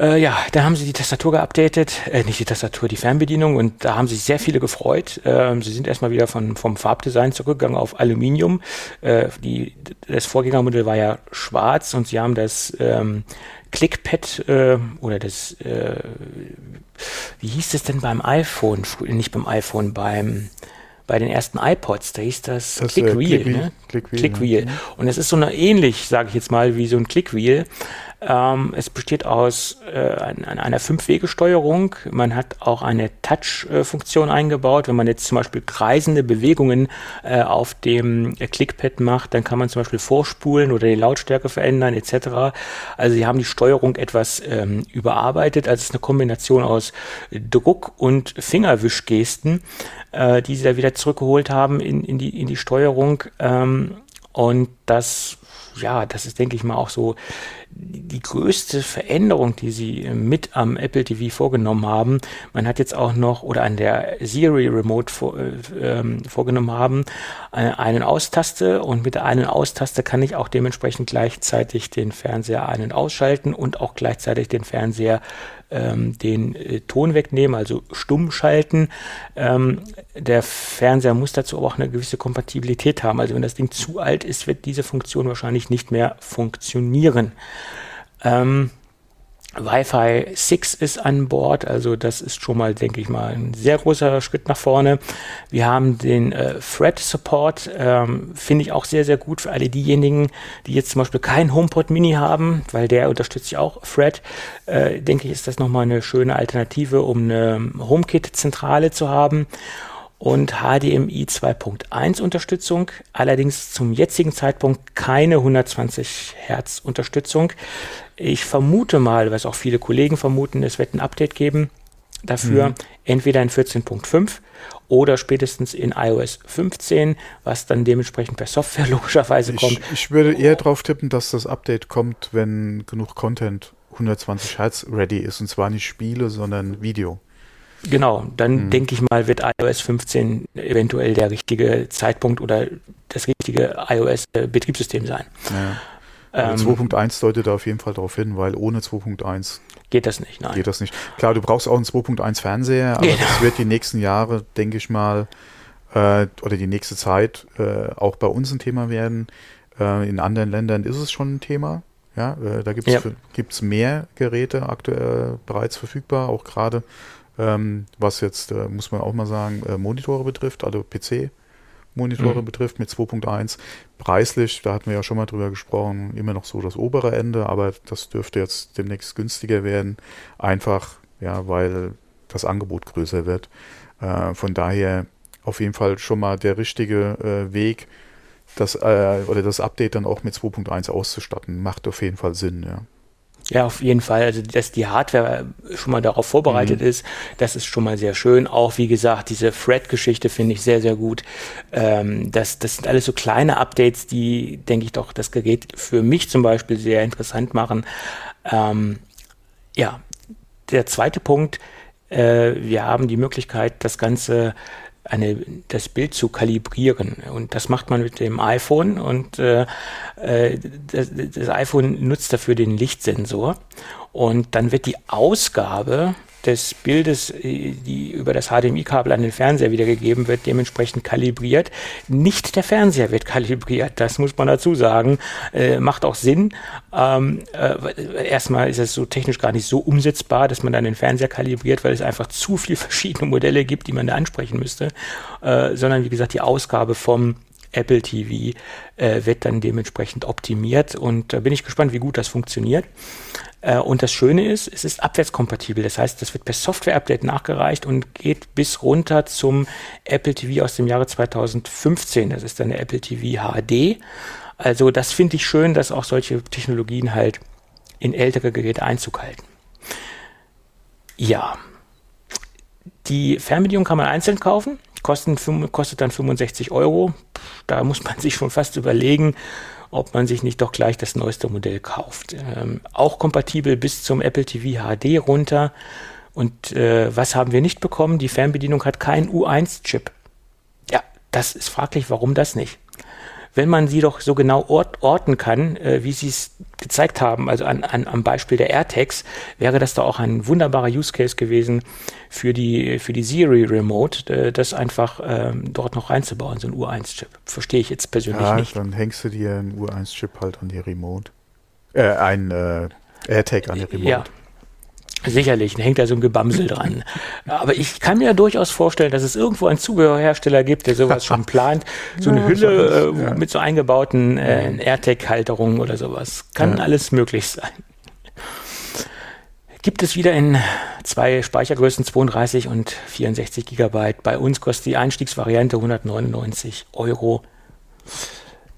Äh, ja, da haben sie die Tastatur geupdatet, äh, nicht die Tastatur, die Fernbedienung und da haben sich sehr viele gefreut. Ähm, sie sind erstmal wieder von, vom Farbdesign zurückgegangen auf Aluminium. Äh, die, das Vorgängermodell war ja schwarz und sie haben das ähm, Clickpad äh, oder das, äh, wie hieß es denn beim iPhone? Nicht beim iPhone, beim bei den ersten iPods, da hieß das, das Click Wheel. Click ne? Click Wheel. Click Wheel. Ja. Und es ist so eine ähnlich, sage ich jetzt mal, wie so ein Click Wheel. Ähm, es besteht aus äh, einer Fünf-Wege-Steuerung. Man hat auch eine Touch-Funktion eingebaut. Wenn man jetzt zum Beispiel kreisende Bewegungen äh, auf dem äh, Clickpad macht, dann kann man zum Beispiel vorspulen oder die Lautstärke verändern etc. Also sie haben die Steuerung etwas ähm, überarbeitet. Also es ist eine Kombination aus Druck- und Fingerwischgesten, äh, die sie da wieder zurückgeholt haben in, in, die, in die Steuerung. Ähm, und das ja, das ist, denke ich mal, auch so die größte Veränderung, die sie mit am Apple TV vorgenommen haben. Man hat jetzt auch noch oder an der Siri Remote vor, äh, ähm, vorgenommen haben, äh, einen Austaste und mit der einen Austaste kann ich auch dementsprechend gleichzeitig den Fernseher ein- und ausschalten und auch gleichzeitig den Fernseher ähm, den äh, Ton wegnehmen, also stumm schalten. Ähm, der Fernseher muss dazu aber auch eine gewisse Kompatibilität haben. Also wenn das Ding zu alt ist, wird diese Funktion wahrscheinlich nicht mehr funktionieren. Ähm, Wi-Fi 6 ist an Bord, also das ist schon mal, denke ich mal, ein sehr großer Schritt nach vorne. Wir haben den äh, Thread Support, ähm, finde ich auch sehr, sehr gut für alle diejenigen, die jetzt zum Beispiel kein HomePod Mini haben, weil der unterstützt ja auch Thread. Äh, denke ich, ist das nochmal eine schöne Alternative, um eine HomeKit-Zentrale zu haben und HDMI 2.1 Unterstützung, allerdings zum jetzigen Zeitpunkt keine 120 Hertz Unterstützung. Ich vermute mal, was auch viele Kollegen vermuten, es wird ein Update geben dafür, mhm. entweder in 14.5 oder spätestens in iOS 15, was dann dementsprechend per Software [LAUGHS] logischerweise kommt. Ich, ich würde eher darauf tippen, dass das Update kommt, wenn genug Content 120 Hertz ready ist und zwar nicht Spiele, sondern Video. Genau, dann mhm. denke ich mal, wird iOS 15 eventuell der richtige Zeitpunkt oder das richtige iOS-Betriebssystem sein. Ja. Also ähm, 2.1 deutet da auf jeden Fall darauf hin, weil ohne 2.1 geht das nicht. Nein. Geht das nicht. Klar, du brauchst auch einen 2.1 Fernseher, aber genau. das wird die nächsten Jahre, denke ich mal, äh, oder die nächste Zeit äh, auch bei uns ein Thema werden. Äh, in anderen Ländern ist es schon ein Thema. Ja, äh, da gibt es ja. mehr Geräte aktuell bereits verfügbar, auch gerade ähm, was jetzt, äh, muss man auch mal sagen, äh, Monitore betrifft, also PC-Monitore mhm. betrifft mit 2.1. Preislich, da hatten wir ja schon mal drüber gesprochen, immer noch so das obere Ende, aber das dürfte jetzt demnächst günstiger werden, einfach, ja, weil das Angebot größer wird. Äh, von daher auf jeden Fall schon mal der richtige äh, Weg, das äh, oder das Update dann auch mit 2.1 auszustatten. Macht auf jeden Fall Sinn, ja. Ja, auf jeden Fall. Also, dass die Hardware schon mal darauf vorbereitet mhm. ist, das ist schon mal sehr schön. Auch, wie gesagt, diese Thread-Geschichte finde ich sehr, sehr gut. Ähm, das, das sind alles so kleine Updates, die, denke ich doch, das Gerät für mich zum Beispiel sehr interessant machen. Ähm, ja, der zweite Punkt, äh, wir haben die Möglichkeit, das Ganze eine, das Bild zu kalibrieren. Und das macht man mit dem iPhone und äh, äh, das, das iPhone nutzt dafür den Lichtsensor. Und dann wird die Ausgabe des Bildes, äh, die über das HDMI-Kabel an den Fernseher wiedergegeben wird, dementsprechend kalibriert. Nicht der Fernseher wird kalibriert, das muss man dazu sagen. Äh, macht auch Sinn. Ähm, äh, erstmal ist es so technisch gar nicht so umsetzbar, dass man dann den Fernseher kalibriert, weil es einfach zu viele verschiedene Modelle gibt, die man da ansprechen müsste. Äh, sondern wie gesagt, die Ausgabe vom Apple TV äh, wird dann dementsprechend optimiert und da bin ich gespannt, wie gut das funktioniert. Äh, und das Schöne ist, es ist abwärtskompatibel. Das heißt, das wird per Software-Update nachgereicht und geht bis runter zum Apple TV aus dem Jahre 2015. Das ist dann der Apple TV HD. Also das finde ich schön, dass auch solche Technologien halt in ältere Geräte Einzug halten. Ja, die Fernbedienung kann man einzeln kaufen, kostet dann 65 Euro. Da muss man [LAUGHS] sich schon fast überlegen, ob man sich nicht doch gleich das neueste Modell kauft. Ähm, auch kompatibel bis zum Apple TV HD runter. Und äh, was haben wir nicht bekommen? Die Fernbedienung hat keinen U1-Chip. Ja, das ist fraglich, warum das nicht? Wenn man sie doch so genau ort, orten kann, äh, wie sie es gezeigt haben, also an, an, am Beispiel der AirTags, wäre das doch auch ein wunderbarer Use Case gewesen für die, für die Siri Remote, äh, das einfach ähm, dort noch reinzubauen, so ein U1-Chip. Verstehe ich jetzt persönlich ja, nicht. Dann hängst du dir einen U1-Chip halt an die Remote. Äh, ein äh, AirTag an die Remote. Ja. Sicherlich, hängt da so ein Gebamsel dran. Aber ich kann mir durchaus vorstellen, dass es irgendwo einen Zubehörhersteller gibt, der sowas schon plant. So eine ja, Hülle äh, ja. mit so eingebauten äh, AirTag-Halterungen oder sowas. Kann ja. alles möglich sein. Gibt es wieder in zwei Speichergrößen 32 und 64 Gigabyte. Bei uns kostet die Einstiegsvariante 199 Euro.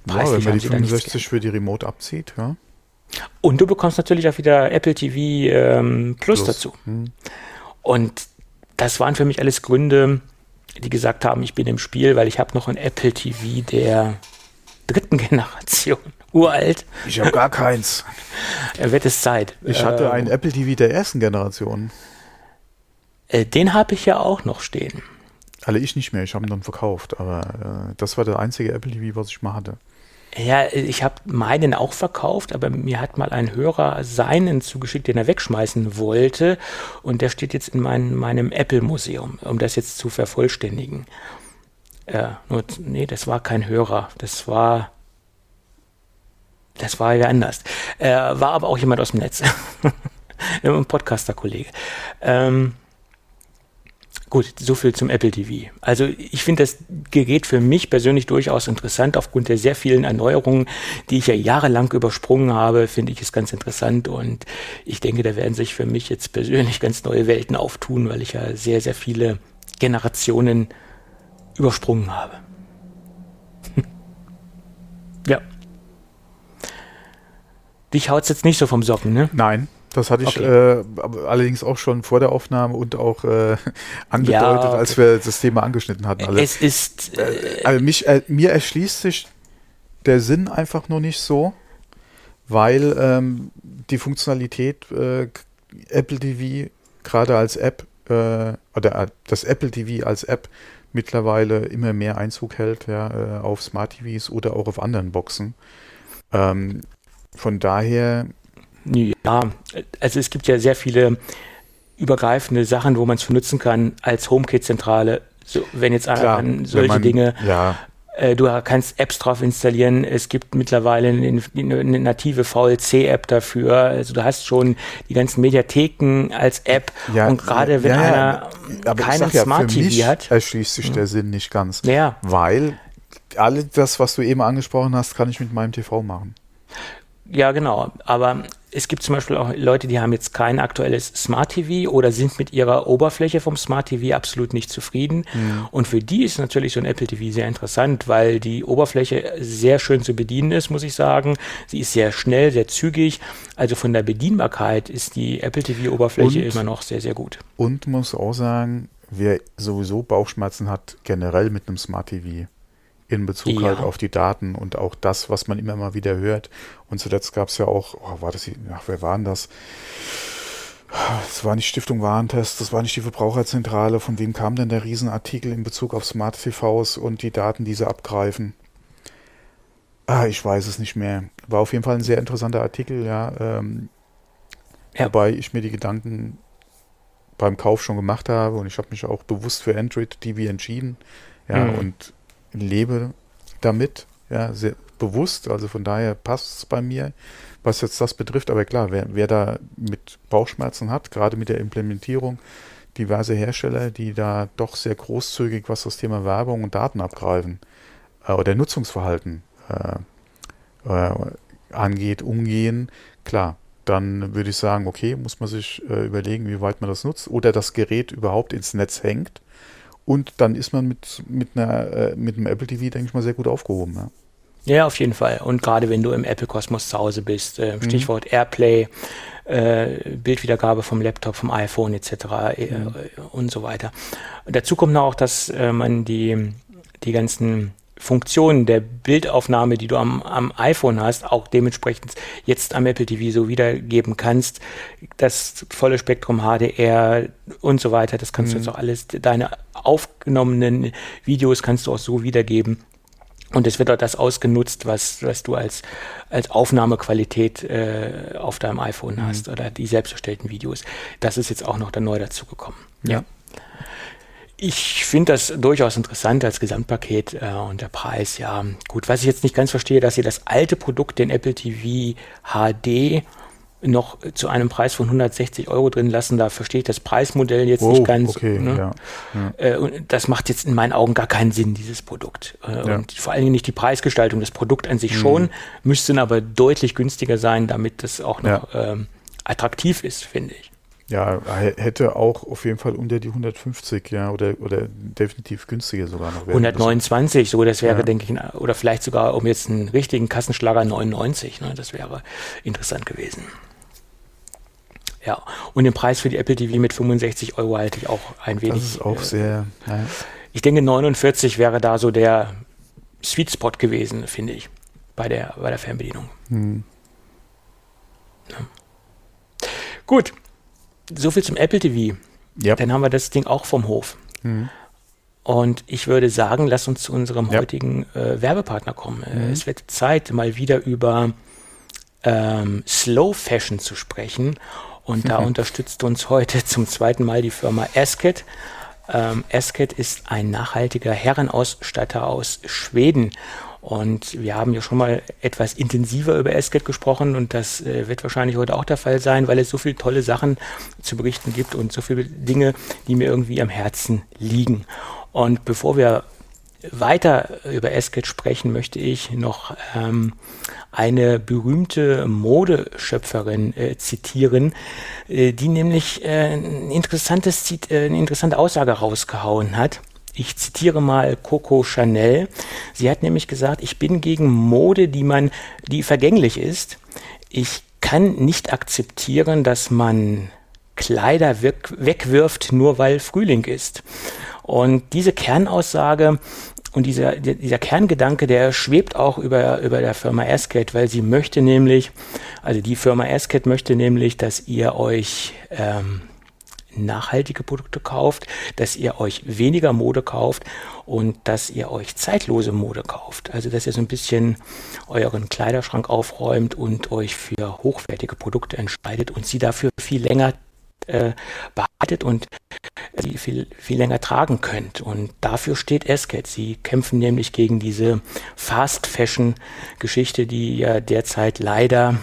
Preislich ja, wenn man die 65 für die Remote abzieht, ja. Und du bekommst natürlich auch wieder Apple TV ähm, Plus, Plus, dazu. Hm. Und das waren für mich alles Gründe, die gesagt haben, ich bin im Spiel, weil ich habe noch ein Apple TV der dritten [LAUGHS] Generation. Uralt. Ich habe gar keins. Er wird es Zeit. Ich hatte ähm, einen Apple TV der ersten Generation. Äh, den habe ich ja auch noch stehen. Alle ich nicht mehr, ich habe ihn dann verkauft, aber äh, das war der einzige Apple TV, was ich mal hatte. Ja, ich habe meinen auch verkauft, aber mir hat mal ein Hörer seinen zugeschickt, den er wegschmeißen wollte. Und der steht jetzt in mein, meinem Apple-Museum, um das jetzt zu vervollständigen. Äh, nur, nee, das war kein Hörer. Das war. Das war ja anders. Äh, war aber auch jemand aus dem Netz. [LAUGHS] Ein Podcaster-Kollege. Ähm, Gut, so viel zum Apple TV. Also ich finde das Gerät für mich persönlich durchaus interessant. Aufgrund der sehr vielen Erneuerungen, die ich ja jahrelang übersprungen habe, finde ich es ganz interessant. Und ich denke, da werden sich für mich jetzt persönlich ganz neue Welten auftun, weil ich ja sehr, sehr viele Generationen übersprungen habe. [LAUGHS] ja. Dich haut es jetzt nicht so vom Socken, ne? Nein. Das hatte ich okay. äh, allerdings auch schon vor der Aufnahme und auch äh, [LAUGHS] angedeutet, ja, okay. als wir das Thema angeschnitten hatten. Also, es ist. Äh, also mich, äh, mir erschließt sich der Sinn einfach nur nicht so, weil ähm, die Funktionalität äh, Apple TV gerade als App äh, oder das Apple TV als App mittlerweile immer mehr Einzug hält ja, auf Smart TVs oder auch auf anderen Boxen. Ähm, von daher ja, also es gibt ja sehr viele übergreifende Sachen, wo man es nutzen kann als HomeKit-Zentrale. So, wenn jetzt Klar, an solche man, Dinge. Ja. Äh, du kannst Apps drauf installieren. Es gibt mittlerweile eine, eine native VLC-App dafür. Also du hast schon die ganzen Mediatheken als App. Ja, und gerade wenn ja, einer ja, keinen Smart TV hat. erschließt sich der Sinn nicht ganz. Ja. Weil alles das, was du eben angesprochen hast, kann ich mit meinem TV machen. Ja, genau. Aber es gibt zum Beispiel auch Leute, die haben jetzt kein aktuelles Smart TV oder sind mit ihrer Oberfläche vom Smart TV absolut nicht zufrieden. Mhm. Und für die ist natürlich so ein Apple TV sehr interessant, weil die Oberfläche sehr schön zu bedienen ist, muss ich sagen. Sie ist sehr schnell, sehr zügig. Also von der Bedienbarkeit ist die Apple TV-Oberfläche immer noch sehr, sehr gut. Und muss auch sagen, wer sowieso Bauchschmerzen hat, generell mit einem Smart TV, in Bezug ja. halt auf die Daten und auch das, was man immer mal wieder hört. Und zuletzt gab es ja auch, oh, war das, ach, wer waren das? Das war nicht Stiftung Warentest, das war nicht die Verbraucherzentrale. Von wem kam denn der Riesenartikel in Bezug auf Smart TVs und die Daten, die sie abgreifen? Ah, ich weiß es nicht mehr. War auf jeden Fall ein sehr interessanter Artikel, ja. Ähm, ja. Wobei ich mir die Gedanken beim Kauf schon gemacht habe und ich habe mich auch bewusst für Android TV entschieden. Ja, mhm. und lebe damit, ja, sehr bewusst. Also von daher passt es bei mir, was jetzt das betrifft. Aber klar, wer, wer da mit Bauchschmerzen hat, gerade mit der Implementierung, diverse Hersteller, die da doch sehr großzügig, was das Thema Werbung und Daten abgreifen äh, oder Nutzungsverhalten äh, äh, angeht, umgehen, klar, dann würde ich sagen, okay, muss man sich äh, überlegen, wie weit man das nutzt oder das Gerät überhaupt ins Netz hängt und dann ist man mit, mit, einer, äh, mit einem Apple TV, denke ich mal, sehr gut aufgehoben. Ja. Ja, auf jeden Fall. Und gerade wenn du im Apple-Kosmos zu Hause bist, äh, mhm. Stichwort mhm. Airplay, äh, Bildwiedergabe vom Laptop, vom iPhone etc. Äh, mhm. und so weiter. Dazu kommt noch auch, dass äh, man die, die ganzen Funktionen der Bildaufnahme, die du am, am iPhone hast, auch dementsprechend jetzt am Apple TV so wiedergeben kannst. Das volle Spektrum HDR und so weiter, das kannst mhm. du jetzt auch alles, deine aufgenommenen Videos kannst du auch so wiedergeben. Und es wird auch das ausgenutzt, was, was du als, als Aufnahmequalität äh, auf deinem iPhone mhm. hast oder die selbst erstellten Videos. Das ist jetzt auch noch da neu dazugekommen. Ja. ja. Ich finde das durchaus interessant als Gesamtpaket äh, und der Preis, ja. Gut, was ich jetzt nicht ganz verstehe, dass ihr das alte Produkt, den Apple TV HD, noch zu einem Preis von 160 Euro drin lassen. Da verstehe ich das Preismodell jetzt oh, nicht ganz. Okay, ne? ja, ja. Äh, und das macht jetzt in meinen Augen gar keinen Sinn, dieses Produkt. Äh, ja. Und vor allen Dingen nicht die Preisgestaltung. Das Produkt an sich mhm. schon, müsste aber deutlich günstiger sein, damit das auch noch ähm, attraktiv ist, finde ich. Ja, hätte auch auf jeden Fall unter die 150, ja, oder, oder definitiv günstiger sogar noch werden. 129, so, das wäre, ja. denke ich, oder vielleicht sogar um jetzt einen richtigen Kassenschlager 99, ne, das wäre interessant gewesen. Ja, und den Preis für die Apple TV mit 65 Euro halte ich auch ein wenig. Das ist auch äh, sehr. Ja. Ich denke, 49 wäre da so der Sweet Spot gewesen, finde ich, bei der, bei der Fernbedienung. Hm. Ja. Gut, so viel zum Apple TV. Yep. Dann haben wir das Ding auch vom Hof. Mhm. Und ich würde sagen, lass uns zu unserem yep. heutigen äh, Werbepartner kommen. Mhm. Es wird Zeit, mal wieder über ähm, Slow Fashion zu sprechen. Und da unterstützt uns heute [LAUGHS] zum zweiten Mal die Firma Asket. Ähm, Asket ist ein nachhaltiger Herrenausstatter aus Schweden. Und wir haben ja schon mal etwas intensiver über Esket gesprochen und das äh, wird wahrscheinlich heute auch der Fall sein, weil es so viele tolle Sachen zu berichten gibt und so viele Dinge, die mir irgendwie am Herzen liegen. Und bevor wir weiter über Esket sprechen, möchte ich noch ähm, eine berühmte Modeschöpferin äh, zitieren, äh, die nämlich äh, ein interessantes, äh, eine interessante Aussage rausgehauen hat. Ich zitiere mal Coco Chanel. Sie hat nämlich gesagt, ich bin gegen Mode, die man, die vergänglich ist. Ich kann nicht akzeptieren, dass man Kleider wegwirft, nur weil Frühling ist. Und diese Kernaussage und dieser, dieser Kerngedanke, der schwebt auch über, über der Firma Asket, weil sie möchte nämlich, also die Firma Asket möchte nämlich, dass ihr euch ähm, nachhaltige Produkte kauft, dass ihr euch weniger Mode kauft und dass ihr euch zeitlose Mode kauft. Also dass ihr so ein bisschen euren Kleiderschrank aufräumt und euch für hochwertige Produkte entscheidet und sie dafür viel länger äh, behaltet und sie viel, viel länger tragen könnt. Und dafür steht Esket. Sie kämpfen nämlich gegen diese Fast Fashion Geschichte, die ja derzeit leider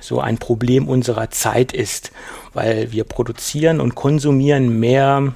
so ein Problem unserer Zeit ist, weil wir produzieren und konsumieren mehr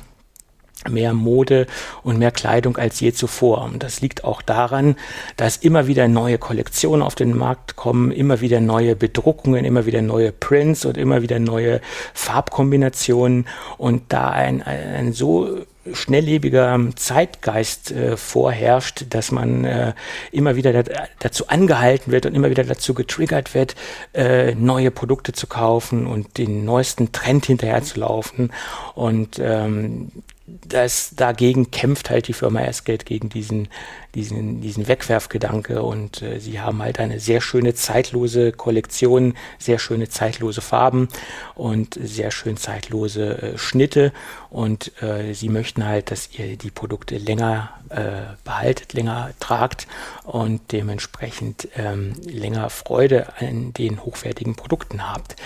mehr Mode und mehr Kleidung als je zuvor. Und das liegt auch daran, dass immer wieder neue Kollektionen auf den Markt kommen, immer wieder neue Bedruckungen, immer wieder neue Prints und immer wieder neue Farbkombinationen. Und da ein, ein so schnelllebiger Zeitgeist äh, vorherrscht, dass man äh, immer wieder da, dazu angehalten wird und immer wieder dazu getriggert wird, äh, neue Produkte zu kaufen und den neuesten Trend hinterherzulaufen. Und ähm, das dagegen kämpft halt die Firma Esgate gegen diesen, diesen, diesen Wegwerfgedanke und äh, sie haben halt eine sehr schöne zeitlose Kollektion, sehr schöne zeitlose Farben und sehr schön zeitlose äh, Schnitte und äh, sie möchten halt, dass ihr die Produkte länger äh, behaltet, länger tragt und dementsprechend ähm, länger Freude an den hochwertigen Produkten habt.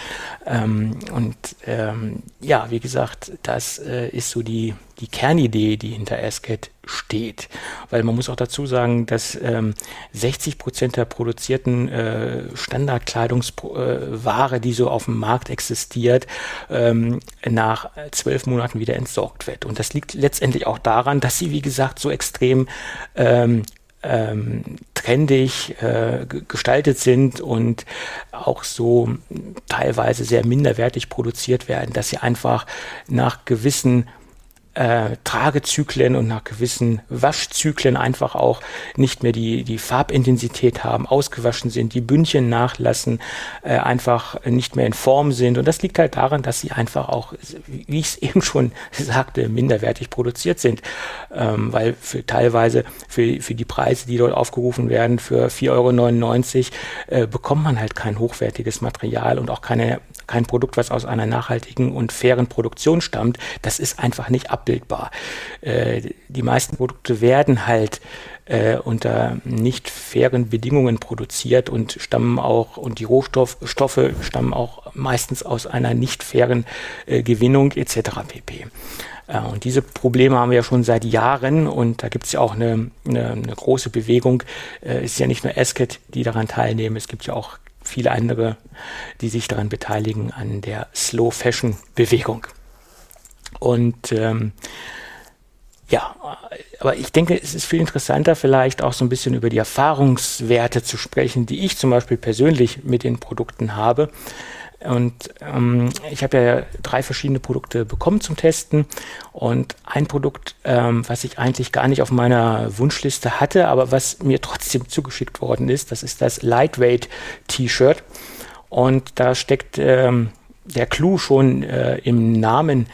Ähm, und ähm, ja, wie gesagt, das äh, ist so die, die Kernidee, die hinter Asket steht. Weil man muss auch dazu sagen, dass ähm, 60 Prozent der produzierten äh, Standardkleidungsware, äh, die so auf dem Markt existiert, ähm, nach zwölf Monaten wieder entsorgt wird. Und das liegt letztendlich auch daran, dass sie, wie gesagt, so extrem ähm, ähm, trendig äh, gestaltet sind und auch so teilweise sehr minderwertig produziert werden, dass sie einfach nach gewissen äh, Tragezyklen und nach gewissen Waschzyklen einfach auch nicht mehr die, die Farbintensität haben, ausgewaschen sind, die Bündchen nachlassen, äh, einfach nicht mehr in Form sind. Und das liegt halt daran, dass sie einfach auch, wie ich es [LAUGHS] eben schon sagte, minderwertig produziert sind. Ähm, weil für teilweise für, für die Preise, die dort aufgerufen werden, für 4,99 Euro äh, bekommt man halt kein hochwertiges Material und auch keine kein Produkt, was aus einer nachhaltigen und fairen Produktion stammt, das ist einfach nicht abbildbar. Äh, die meisten Produkte werden halt äh, unter nicht fairen Bedingungen produziert und stammen auch, und die Rohstoffe stammen auch meistens aus einer nicht fairen äh, Gewinnung etc. pp. Äh, und diese Probleme haben wir ja schon seit Jahren und da gibt es ja auch eine, eine, eine große Bewegung. Es ist ja nicht nur Esket, die daran teilnehmen, es gibt ja auch viele andere, die sich daran beteiligen, an der Slow Fashion Bewegung. Und ähm, ja, aber ich denke, es ist viel interessanter, vielleicht auch so ein bisschen über die Erfahrungswerte zu sprechen, die ich zum Beispiel persönlich mit den Produkten habe. Und ähm, ich habe ja drei verschiedene Produkte bekommen zum Testen. Und ein Produkt, ähm, was ich eigentlich gar nicht auf meiner Wunschliste hatte, aber was mir trotzdem [LAUGHS] zugeschickt worden ist, das ist das Lightweight T-Shirt. Und da steckt ähm, der Clou schon äh, im Namen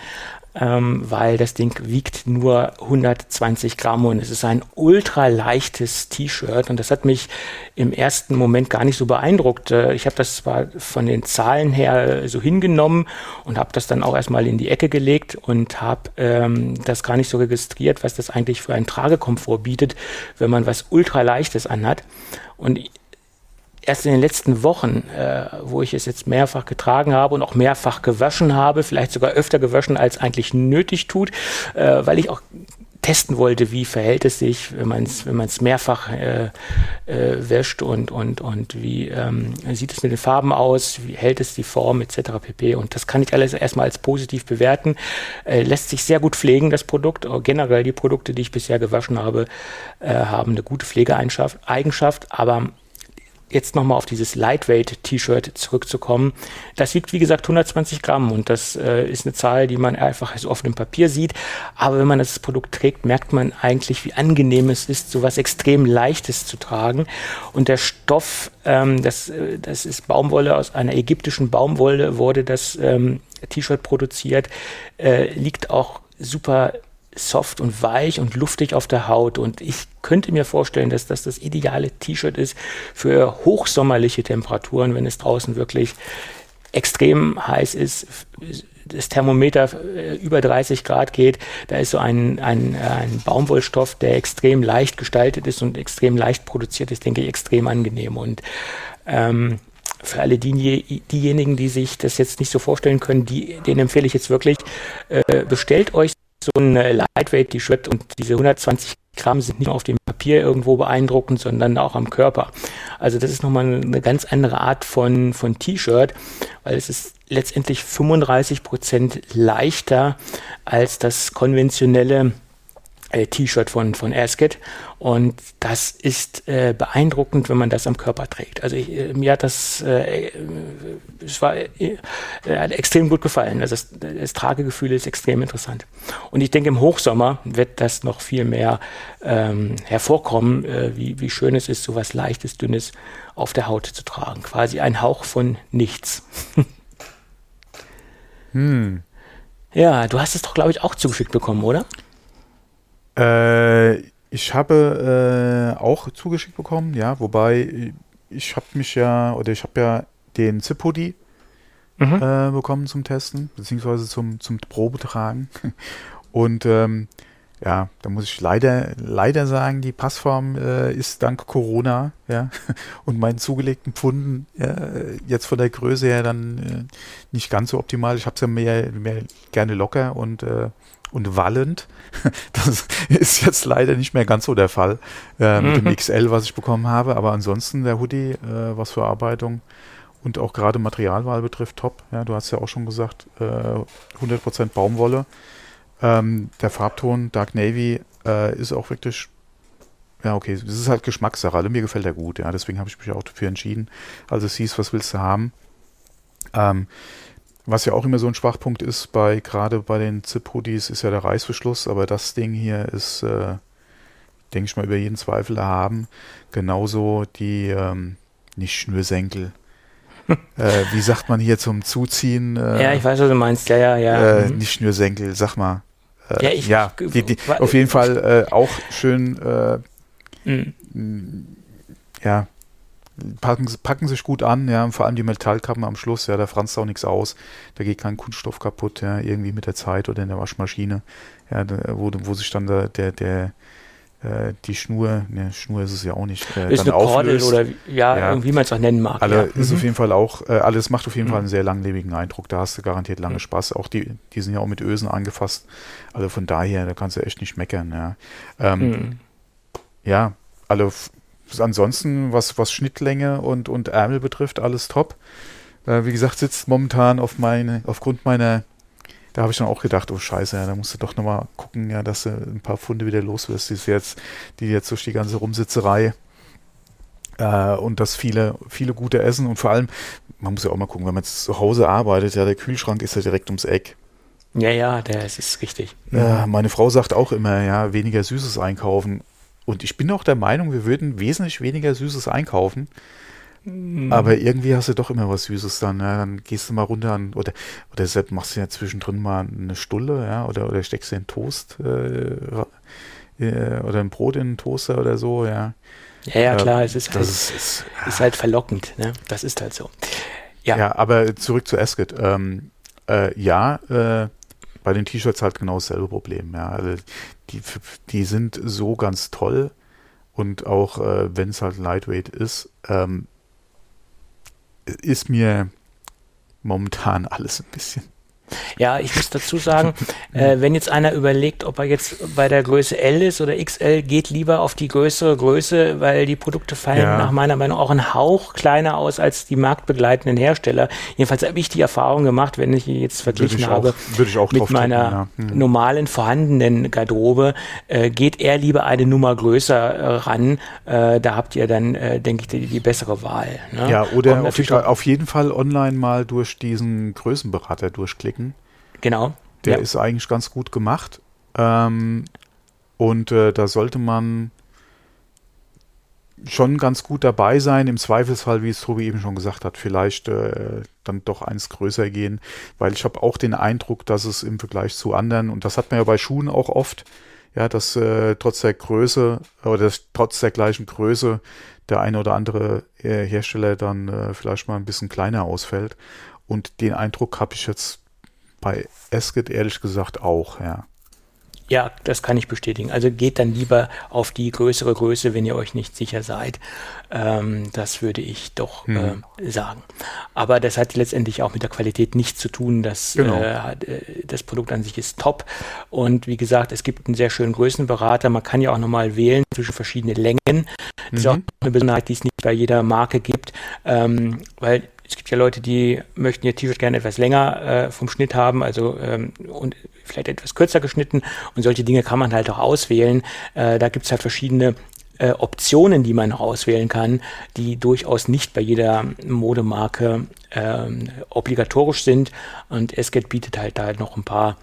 ähm, weil das Ding wiegt nur 120 Gramm und es ist ein ultra leichtes T-Shirt und das hat mich im ersten Moment gar nicht so beeindruckt. Äh, ich habe das zwar von den Zahlen her so hingenommen und habe das dann auch erstmal in die Ecke gelegt und habe ähm, das gar nicht so registriert, was das eigentlich für einen Tragekomfort bietet, wenn man was ultra leichtes anhat. Und erst in den letzten Wochen, äh, wo ich es jetzt mehrfach getragen habe und auch mehrfach gewaschen habe, vielleicht sogar öfter gewaschen als eigentlich nötig tut, äh, weil ich auch testen wollte, wie verhält es sich, wenn man es wenn mehrfach äh, äh, wäscht und, und, und wie ähm, sieht es mit den Farben aus, wie hält es die Form etc. pp. Und das kann ich alles erstmal als positiv bewerten. Äh, lässt sich sehr gut pflegen, das Produkt. Generell die Produkte, die ich bisher gewaschen habe, äh, haben eine gute Pflegeeigenschaft, aber jetzt nochmal auf dieses Lightweight-T-Shirt zurückzukommen. Das wiegt, wie gesagt, 120 Gramm und das äh, ist eine Zahl, die man einfach so auf dem Papier sieht. Aber wenn man das Produkt trägt, merkt man eigentlich, wie angenehm es ist, so was extrem Leichtes zu tragen. Und der Stoff, ähm, das, äh, das ist Baumwolle, aus einer ägyptischen Baumwolle wurde das ähm, T-Shirt produziert, äh, liegt auch super soft und weich und luftig auf der Haut. Und ich könnte mir vorstellen, dass das das ideale T-Shirt ist für hochsommerliche Temperaturen, wenn es draußen wirklich extrem heiß ist, das Thermometer äh, über 30 Grad geht, da ist so ein, ein, ein Baumwollstoff, der extrem leicht gestaltet ist und extrem leicht produziert ist, denke ich, extrem angenehm. Und ähm, für alle die, diejenigen, die sich das jetzt nicht so vorstellen können, die, denen empfehle ich jetzt wirklich, äh, bestellt euch so ein Lightweight-T-Shirt und diese 120 Gramm sind nicht nur auf dem Papier irgendwo beeindruckend, sondern auch am Körper. Also das ist nochmal eine ganz andere Art von, von T-Shirt, weil es ist letztendlich 35 Prozent leichter als das konventionelle äh, T-Shirt von, von Asket. Und das ist äh, beeindruckend, wenn man das am Körper trägt. Also ich, äh, mir hat das, äh, es war äh, hat extrem gut gefallen. Also das, das Tragegefühl ist extrem interessant. Und ich denke, im Hochsommer wird das noch viel mehr ähm, hervorkommen, äh, wie, wie schön es ist, so was Leichtes, Dünnes auf der Haut zu tragen. Quasi ein Hauch von nichts. hm. Ja, du hast es doch, glaube ich, auch zugeschickt bekommen, oder? Äh, ich habe äh, auch zugeschickt bekommen, ja, wobei ich habe mich ja, oder ich habe ja den Zip-Hoodie mhm. äh, bekommen zum Testen, beziehungsweise zum, zum Probetragen. [LAUGHS] Und ähm, ja, da muss ich leider, leider sagen, die Passform äh, ist dank Corona, ja, [LAUGHS] und meinen zugelegten Pfunden ja, jetzt von der Größe her dann äh, nicht ganz so optimal. Ich habe es ja mehr, mehr gerne locker und äh, und wallend. [LAUGHS] Das ist jetzt leider nicht mehr ganz so der Fall äh, mit mhm. dem XL, was ich bekommen habe. Aber ansonsten der Hoodie, äh, was Verarbeitung und auch gerade Materialwahl betrifft, top. Ja, du hast ja auch schon gesagt, äh, 100% Baumwolle. Ähm, der Farbton Dark Navy äh, ist auch wirklich ja, okay, das ist halt Geschmackssache. Also mir gefällt er gut, ja. Deswegen habe ich mich auch dafür entschieden. Also siehst, was willst du haben? Ähm, was ja auch immer so ein Schwachpunkt ist, bei gerade bei den Zip-Hoodies, ist ja der Reißverschluss, aber das Ding hier ist, äh, denke ich mal, über jeden Zweifel erhaben. Genauso die, ähm, nicht Schnürsenkel. [LAUGHS] äh, wie sagt man hier zum Zuziehen? Äh, ja, ich weiß, was du meinst. Ja, ja, ja. Äh, mhm. Nicht Schnürsenkel, sag mal. Äh, ja, ich, ja die, die, auf jeden Fall äh, auch schön, äh, mhm. ja, packen, packen sich gut an, ja, vor allem die Metallkappen am Schluss, ja, da franzt auch nichts aus, da geht kein Kunststoff kaputt, ja, irgendwie mit der Zeit oder in der Waschmaschine, ja, da, wo, wo sich dann der, der, der äh, die Schnur, ne, Schnur ist es ja auch nicht, äh, ist dann eine Kordel oder ja, ja. wie man es auch nennen mag. Alle, ja. Ist mhm. auf jeden Fall auch, äh, alles macht auf jeden mhm. Fall einen sehr langlebigen Eindruck, da hast du garantiert lange mhm. Spaß, auch die, die sind ja auch mit Ösen angefasst, also von daher, da kannst du echt nicht meckern, ja. Ähm, mhm. Ja, alle ansonsten, was, was Schnittlänge und, und Ärmel betrifft, alles top. Äh, wie gesagt, sitzt momentan auf meine, aufgrund meiner, da habe ich dann auch gedacht, oh Scheiße, ja, da musst du doch nochmal gucken, ja, dass du ein paar Funde wieder los wirst, die jetzt, die jetzt durch die ganze Rumsitzerei äh, und das viele, viele gute Essen und vor allem, man muss ja auch mal gucken, wenn man jetzt zu Hause arbeitet, ja, der Kühlschrank ist ja direkt ums Eck. Ja, ja, das ist richtig. Ja, meine Frau sagt auch immer, ja, weniger Süßes einkaufen. Und ich bin auch der Meinung, wir würden wesentlich weniger Süßes einkaufen. Mhm. Aber irgendwie hast du doch immer was Süßes dann. Ja. Dann gehst du mal runter an, oder, oder machst du ja zwischendrin mal eine Stulle, ja, oder, oder steckst du in Toast äh, äh, oder ein Brot in einen Toaster oder so, ja. Ja, ja, klar, es ist halt, ist, ist, ist, halt verlockend, ne? Das ist halt so. Ja, ja aber zurück zu Esket. Ähm, äh, ja, äh, bei den T-Shirts halt genau dasselbe Problem. Ja. Also die, die sind so ganz toll und auch äh, wenn es halt lightweight ist, ähm, ist mir momentan alles ein bisschen ja, ich muss dazu sagen, [LAUGHS] äh, wenn jetzt einer überlegt, ob er jetzt bei der Größe L ist oder XL, geht lieber auf die größere Größe, weil die Produkte fallen ja. nach meiner Meinung auch ein Hauch kleiner aus als die marktbegleitenden Hersteller. Jedenfalls habe ich die Erfahrung gemacht, wenn ich jetzt verglichen habe auch, mit meiner drücken, ja. hm. normalen vorhandenen Garderobe, äh, geht er lieber eine Nummer größer äh, ran. Äh, da habt ihr dann, äh, denke ich, die, die, bessere Wahl. Ne? Ja, oder auf, auf jeden Fall online mal durch diesen Größenberater durchklicken Genau. Der ja. ist eigentlich ganz gut gemacht. Ähm, und äh, da sollte man schon ganz gut dabei sein. Im Zweifelsfall, wie es Tobi eben schon gesagt hat, vielleicht äh, dann doch eins größer gehen, weil ich habe auch den Eindruck, dass es im Vergleich zu anderen, und das hat man ja bei Schuhen auch oft, ja, dass äh, trotz der Größe oder trotz der gleichen Größe der eine oder andere äh, Hersteller dann äh, vielleicht mal ein bisschen kleiner ausfällt. Und den Eindruck habe ich jetzt bei Esket ehrlich gesagt auch, ja. Ja, das kann ich bestätigen. Also geht dann lieber auf die größere Größe, wenn ihr euch nicht sicher seid. Ähm, das würde ich doch mhm. äh, sagen. Aber das hat letztendlich auch mit der Qualität nichts zu tun. Das, genau. äh, äh, das Produkt an sich ist top. Und wie gesagt, es gibt einen sehr schönen Größenberater. Man kann ja auch nochmal wählen zwischen verschiedenen Längen. Das mhm. ist auch eine Besonderheit, die es nicht bei jeder Marke gibt. Ähm, weil es gibt ja Leute, die möchten ihr T-Shirt gerne etwas länger äh, vom Schnitt haben, also ähm, und vielleicht etwas kürzer geschnitten und solche Dinge kann man halt auch auswählen. Äh, da gibt es halt verschiedene äh, Optionen, die man auswählen kann, die durchaus nicht bei jeder Modemarke ähm, obligatorisch sind. Und Esket bietet halt da noch ein paar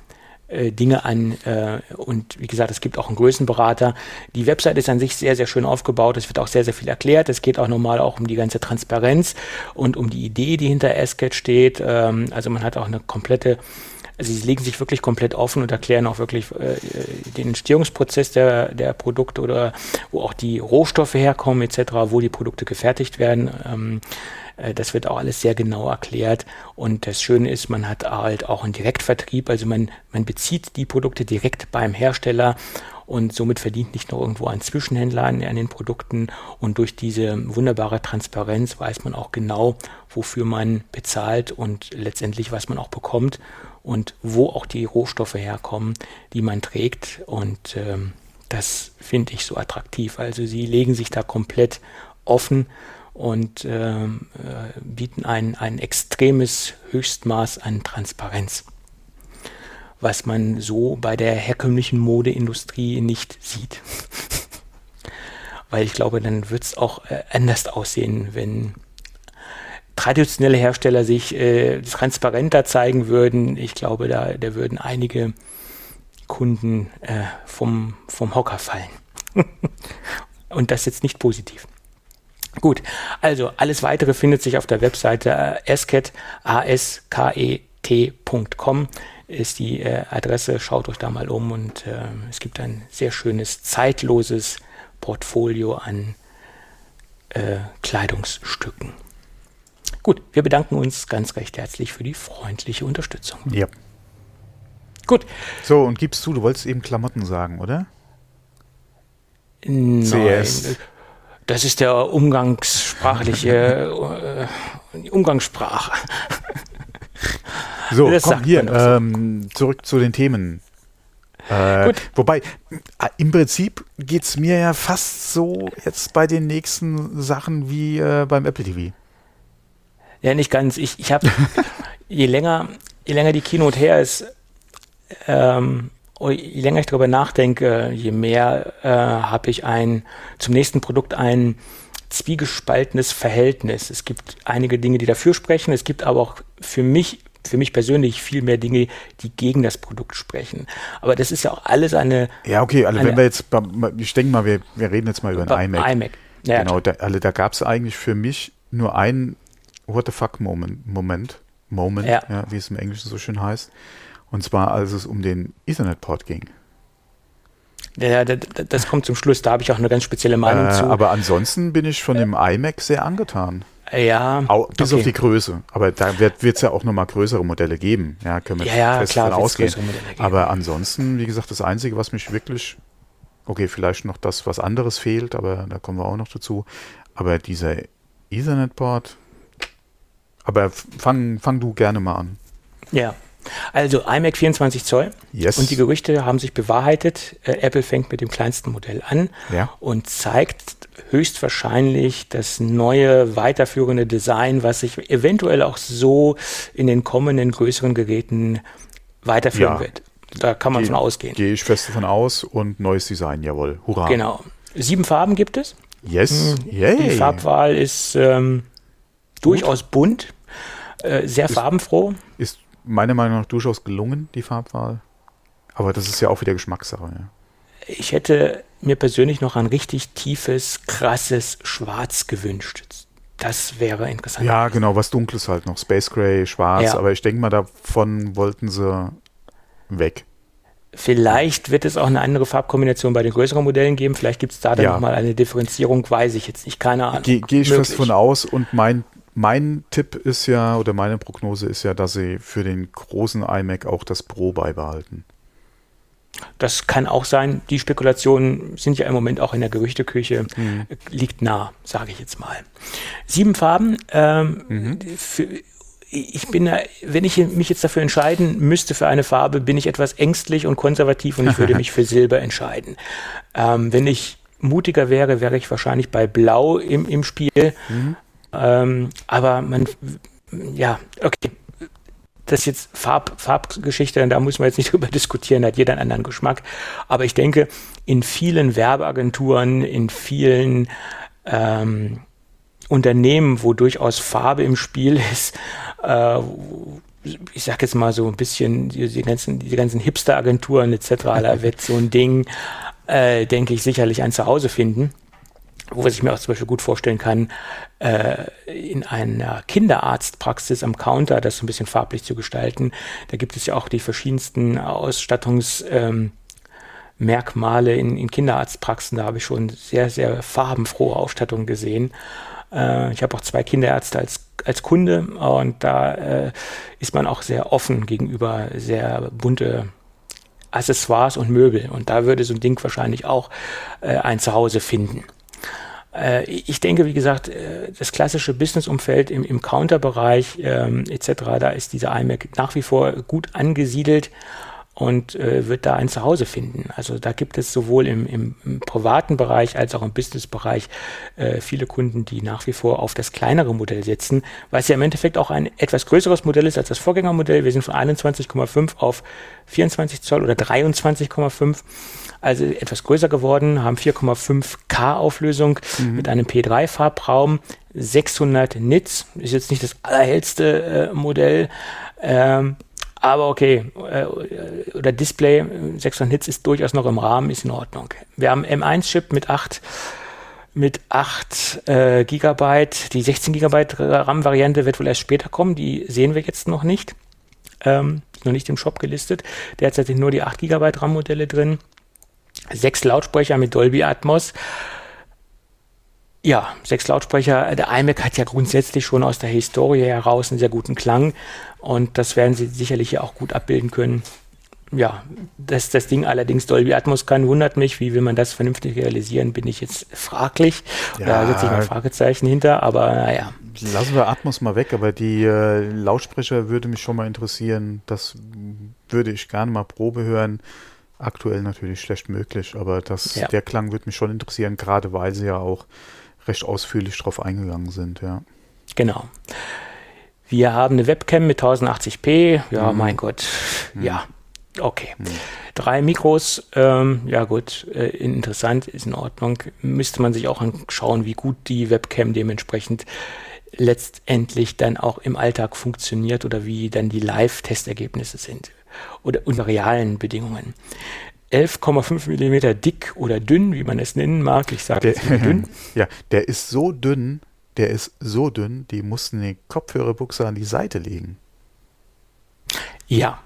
äh, Dinge an äh, und wie gesagt, es gibt auch einen Größenberater. Die Website ist an sich sehr, sehr schön aufgebaut. Es wird auch sehr, sehr viel erklärt. Es geht auch nochmal auch um die ganze Transparenz und um die Idee, die hinter Asket steht. Ähm, also man hat auch eine komplette also sie legen sich wirklich komplett offen und erklären auch wirklich äh, den Entstehungsprozess der, der Produkte oder wo auch die Rohstoffe herkommen etc., wo die Produkte gefertigt werden. Ähm, äh, das wird auch alles sehr genau erklärt. Und das Schöne ist, man hat halt auch einen Direktvertrieb. Also man, man bezieht die Produkte direkt beim Hersteller und somit verdient nicht noch irgendwo ein Zwischenhändler an, an, den Produkten. Und durch diese wunderbare Transparenz weiß man auch genau, wofür man bezahlt und letztendlich, was man auch bekommt und wo auch die Rohstoffe herkommen, die man trägt. Und ähm, das finde ich so attraktiv. Also sie legen sich da komplett offen und ähm, äh, bieten ein, ein extremes Höchstmaß an Transparenz, was man so bei der herkömmlichen Modeindustrie nicht sieht. [LAUGHS] Weil ich glaube, dann wird es auch äh, anders aussehen, wenn traditionelle Hersteller sich äh, transparenter zeigen würden. Ich glaube, da, da würden einige Kunden äh, vom, vom Hocker fallen. [LAUGHS] Und das jetzt nicht positiv. Gut, also alles weitere findet sich auf der Webseite äh, asket, asket.com ist die äh, Adresse. Schaut euch da mal um und äh, es gibt ein sehr schönes, zeitloses Portfolio an äh, Kleidungsstücken. Gut, wir bedanken uns ganz recht herzlich für die freundliche Unterstützung. Ja. Gut. So, und gibst du, du wolltest eben Klamotten sagen, oder? Nein. CS. Das ist der umgangssprachliche äh, Umgangssprache. So, [LAUGHS] das komm hier, ähm, zurück zu den Themen. Äh, wobei, äh, im Prinzip geht es mir ja fast so jetzt bei den nächsten Sachen wie äh, beim Apple TV. Ja, nicht ganz. Ich, ich habe, [LAUGHS] je länger, je länger die Keynote her ist, ähm, je länger ich darüber nachdenke, je mehr äh, habe ich ein zum nächsten Produkt ein zwiegespaltenes Verhältnis. Es gibt einige Dinge, die dafür sprechen. Es gibt aber auch für mich für mich persönlich viel mehr Dinge, die gegen das Produkt sprechen. Aber das ist ja auch alles eine. Ja, okay, also wenn wir jetzt, ich denke mal, wir, wir reden jetzt mal über ein iMac. iMac. Ja, genau, da, also da gab es eigentlich für mich nur einen What the fuck Moment, Moment, Moment, ja. ja. wie es im Englischen so schön heißt. Und zwar, als es um den Ethernet-Port ging. Ja, das kommt zum Schluss. Da habe ich auch eine ganz spezielle Meinung äh, zu. Aber ansonsten bin ich von dem iMac sehr angetan. Ja. Auch, bis okay. auf die Größe. Aber da wird es ja auch nochmal größere Modelle geben. Ja, können wir ja, ja, fest klar, davon ausgehen. Aber ansonsten, wie gesagt, das Einzige, was mich wirklich, okay, vielleicht noch das, was anderes fehlt, aber da kommen wir auch noch dazu. Aber dieser Ethernet-Port, aber fang, fang du gerne mal an. Ja, also iMac 24 Zoll. Yes. Und die Gerüchte haben sich bewahrheitet. Äh, Apple fängt mit dem kleinsten Modell an ja. und zeigt höchstwahrscheinlich das neue weiterführende Design, was sich eventuell auch so in den kommenden größeren Geräten weiterführen ja. wird. Da kann man Geh, von ausgehen. Gehe ich fest davon aus und neues Design, jawohl. Hurra. Genau. Sieben Farben gibt es. Yes. Hm, Yay. Die Farbwahl ist ähm, durchaus bunt, äh, sehr ist, farbenfroh. Meiner Meinung nach durchaus gelungen, die Farbwahl. Aber das ist ja auch wieder Geschmackssache. Ja. Ich hätte mir persönlich noch ein richtig tiefes, krasses Schwarz gewünscht. Das wäre interessant. Ja, genau, was Dunkles halt noch. Space Gray, Schwarz. Ja. Aber ich denke mal, davon wollten sie weg. Vielleicht wird es auch eine andere Farbkombination bei den größeren Modellen geben. Vielleicht gibt es da dann ja. nochmal eine Differenzierung, weiß ich jetzt nicht. Keine Ahnung. Gehe geh ich fest von aus und mein mein Tipp ist ja, oder meine Prognose ist ja, dass sie für den großen iMac auch das Pro beibehalten. Das kann auch sein. Die Spekulationen sind ja im Moment auch in der Gerüchteküche, mhm. liegt nah, sage ich jetzt mal. Sieben Farben. Ähm, mhm. für, ich bin da, wenn ich mich jetzt dafür entscheiden müsste für eine Farbe, bin ich etwas ängstlich und konservativ und ich würde [LAUGHS] mich für Silber entscheiden. Ähm, wenn ich mutiger wäre, wäre ich wahrscheinlich bei Blau im, im Spiel. Mhm. Ähm, aber man, ja, okay, das ist jetzt Farb, Farbgeschichte, da muss man jetzt nicht [LAUGHS] drüber diskutieren, hat jeder einen anderen Geschmack. Aber ich denke, in vielen Werbeagenturen, in vielen ähm, Unternehmen, wo durchaus Farbe im Spiel [LAUGHS] ist, äh, ich sag jetzt mal so ein bisschen, die, die ganzen, die ganzen Hipster-Agenturen etc., da wird so ein Ding, äh, denke ich, sicherlich ein Zuhause finden wo was ich mir auch zum Beispiel gut vorstellen kann, äh, in einer Kinderarztpraxis am Counter das so ein bisschen farblich zu gestalten. Da gibt es ja auch die verschiedensten Ausstattungsmerkmale ähm, in, in Kinderarztpraxen. Da habe ich schon sehr, sehr farbenfrohe Ausstattung gesehen. Äh, ich habe auch zwei Kinderärzte als, als Kunde und da äh, ist man auch sehr offen gegenüber sehr bunte Accessoires und Möbel. Und da würde so ein Ding wahrscheinlich auch äh, ein Zuhause finden. Äh, ich denke, wie gesagt, äh, das klassische Businessumfeld im, im Counterbereich ähm, etc., da ist dieser iMac nach wie vor gut angesiedelt und äh, wird da ein Zuhause finden. Also da gibt es sowohl im, im, im privaten Bereich als auch im Businessbereich äh, viele Kunden, die nach wie vor auf das kleinere Modell setzen, weil es ja im Endeffekt auch ein etwas größeres Modell ist als das Vorgängermodell. Wir sind von 21,5 auf 24 Zoll oder 23,5 also etwas größer geworden, haben 4,5K Auflösung mhm. mit einem P3-Farbraum, 600 Nits, ist jetzt nicht das allerhellste äh, Modell, ähm, aber okay, äh, oder Display, 600 Nits ist durchaus noch im Rahmen, ist in Ordnung. Wir haben M1-Chip mit 8 mit 8 äh, Gigabyte. Die 16 Gigabyte RAM-Variante wird wohl erst später kommen, die sehen wir jetzt noch nicht. Ähm, noch nicht im Shop gelistet. Derzeit sind nur die 8 Gigabyte RAM-Modelle drin sechs Lautsprecher mit Dolby Atmos. Ja, sechs Lautsprecher. Der iMac hat ja grundsätzlich schon aus der Historie heraus einen sehr guten Klang und das werden sie sicherlich ja auch gut abbilden können. Ja, dass das Ding allerdings Dolby Atmos kann, wundert mich. Wie will man das vernünftig realisieren, bin ich jetzt fraglich. Ja. Da setze ich mal Fragezeichen hinter, aber naja. Lassen wir Atmos mal weg, aber die äh, Lautsprecher würde mich schon mal interessieren. Das würde ich gerne mal Probe hören. Aktuell natürlich schlecht möglich, aber das, ja. der Klang würde mich schon interessieren, gerade weil sie ja auch recht ausführlich drauf eingegangen sind, ja. Genau. Wir haben eine Webcam mit 1080p. Ja, mhm. mein Gott. Mhm. Ja, okay. Mhm. Drei Mikros. Ähm, ja, gut. Äh, interessant, ist in Ordnung. Müsste man sich auch anschauen, wie gut die Webcam dementsprechend letztendlich dann auch im Alltag funktioniert oder wie dann die Live-Testergebnisse sind oder unter realen Bedingungen. 11,5 Millimeter dick oder dünn, wie man es nennen mag. Ich sage jetzt dünn. [LAUGHS] Ja, der ist so dünn, der ist so dünn, die mussten die Kopfhörerbuchse an die Seite legen. Ja.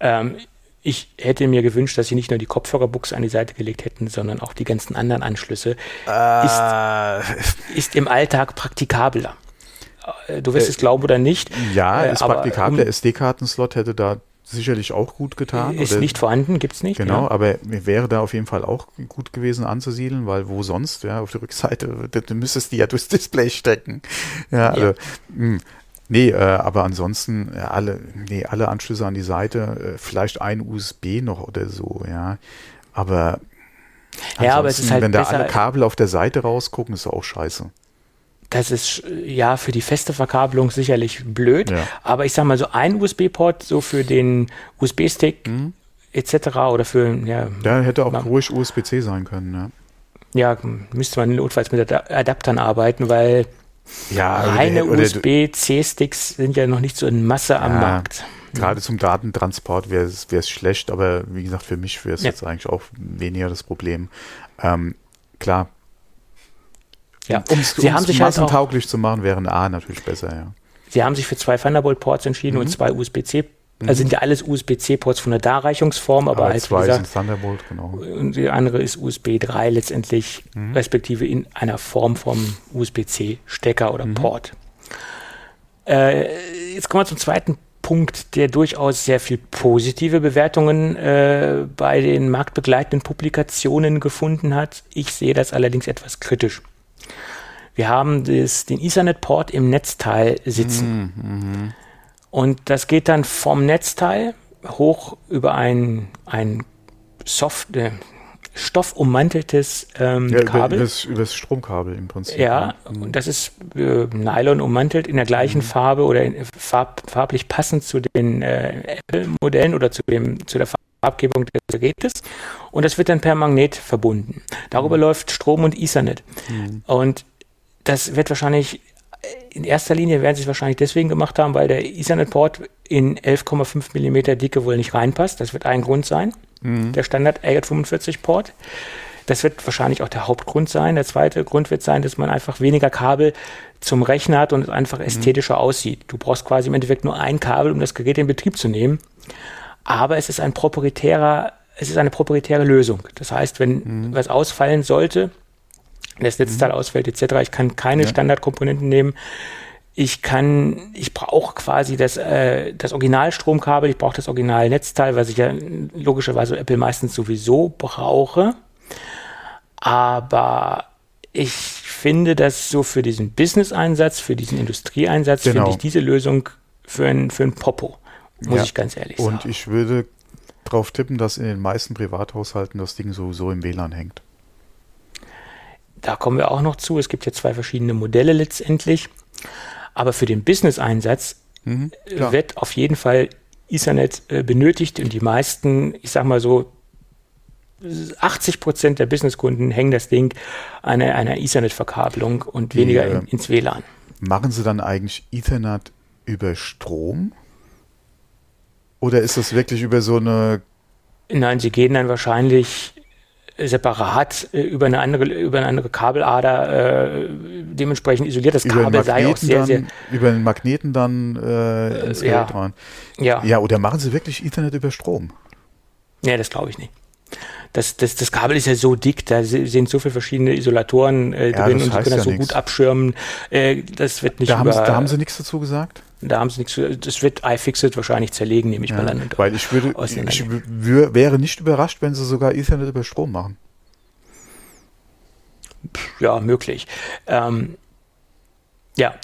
Ähm, ich hätte mir gewünscht, dass sie nicht nur die Kopfhörerbuchse an die Seite gelegt hätten, sondern auch die ganzen anderen Anschlüsse. Äh. Ist, ist im Alltag praktikabler. Äh, du wirst äh, es glauben oder nicht. Ja, ist äh, praktikabel. Um, der SD-Kartenslot hätte da sicherlich auch gut getan. Ist oder, nicht vorhanden, gibt es nicht. Genau, ja. aber wäre da auf jeden Fall auch gut gewesen anzusiedeln, weil wo sonst, ja, auf der Rückseite, du müsstest die ja durchs Display stecken. Ja, also, mh, hm, nee, äh, aber ansonsten ja, alle, nee, alle Anschlüsse an die Seite, äh, vielleicht ein USB noch oder so, ja. Aber ja, aber es ist halt wenn da alle Kabel auf der Seite rausgucken, ist auch scheiße das ist ja für die feste Verkabelung sicherlich blöd, ja. aber ich sag mal so ein USB-Port so für den USB-Stick mhm. etc. oder für ja. Der hätte auch ruhig USB-C sein können, ja. Ja, müsste man notfalls mit Adaptern arbeiten, weil ja, reine USB-C-Sticks sind ja noch nicht so in Masse ja, am Markt. Gerade zum Datentransport wäre es schlecht, aber wie gesagt, für mich wäre es ja. jetzt eigentlich auch weniger das Problem. Ähm, klar, ja. Um es halt massentauglich halt zu machen, wäre A natürlich besser, ja. Sie haben sich für zwei Thunderbolt-Ports entschieden mhm. und zwei USB-C. Mhm. Also sind ja alles USB-C-Ports von der Darreichungsform, aber, aber halt, zwei gesagt, sind Thunderbolt, genau. Und die andere ist USB 3 letztendlich, mhm. respektive in einer Form vom USB-C-Stecker oder mhm. Port. Äh, jetzt kommen wir zum zweiten Punkt, der durchaus sehr viel positive Bewertungen äh, bei den marktbegleitenden Publikationen gefunden hat. Ich sehe das allerdings etwas kritisch. Wir haben das, den Ethernet-Port im Netzteil sitzen. Mhm. Und das geht dann vom Netzteil hoch über ein, ein Soft, äh, stoffummanteltes ähm, ja, Kabel. Über, das Stromkabel im Prinzip. Ja, mhm. und das ist äh, Nylon ummantelt in der gleichen mhm. Farbe oder in, farb, farblich passend zu den äh, Apple-Modellen oder zu, dem, zu der Farbgebung des Gerätes. Und das wird dann per Magnet verbunden. Darüber mhm. läuft Strom und Ethernet. Mhm. Und das wird wahrscheinlich in erster Linie werden sie es wahrscheinlich deswegen gemacht haben, weil der Ethernet-Port in 11,5 mm Dicke wohl nicht reinpasst. Das wird ein Grund sein mhm. der Standard AG45-Port. Das wird wahrscheinlich auch der Hauptgrund sein. Der zweite Grund wird sein, dass man einfach weniger Kabel zum Rechner hat und es einfach mhm. ästhetischer mhm. aussieht. Du brauchst quasi im Endeffekt nur ein Kabel, um das Gerät in Betrieb zu nehmen. Aber es ist ein proprietärer, es ist eine proprietäre Lösung. Das heißt, wenn mhm. was ausfallen sollte, das Netzteil mhm. ausfällt etc., ich kann keine ja. Standardkomponenten nehmen, ich kann, ich brauche quasi das, äh, das Originalstromkabel, ich brauche das Originalnetzteil, was ich ja logischerweise Apple meistens sowieso brauche. Aber ich finde, dass so für diesen Business-Einsatz, für diesen Industrieeinsatz, genau. finde ich diese Lösung für ein, für ein Popo, muss ja. ich ganz ehrlich sagen. Und ich würde darauf tippen, dass in den meisten Privathaushalten das Ding sowieso im WLAN hängt. Da kommen wir auch noch zu. Es gibt ja zwei verschiedene Modelle letztendlich. Aber für den Business-Einsatz mhm, wird auf jeden Fall Ethernet äh, benötigt und die meisten, ich sag mal so, 80 Prozent der Businesskunden hängen das Ding an einer, einer Ethernet-Verkabelung und die, weniger in, ins WLAN. Machen Sie dann eigentlich Ethernet über Strom? Oder ist das wirklich über so eine. Nein, Sie gehen dann wahrscheinlich separat äh, über eine andere über eine andere Kabelader äh, dementsprechend isoliert. Das Kabel sei auch sehr, dann, sehr über den Magneten dann äh, ins ja. Gerät rein. Ja. ja, oder machen sie wirklich Ethernet über Strom? Ja, das glaube ich nicht. Das, das, das Kabel ist ja so dick, da sind so viele verschiedene Isolatoren äh, ja, drin und sie können das so nix. gut abschirmen. Äh, das wird nicht da, über, haben sie, da haben sie nichts dazu gesagt? Da haben sie nichts. Das wird iFixit wahrscheinlich zerlegen, nehme ich ja, mal an. Weil ich würde, ich wäre nicht überrascht, wenn sie sogar Ethernet über Strom machen. Ja, möglich. Ähm, ja,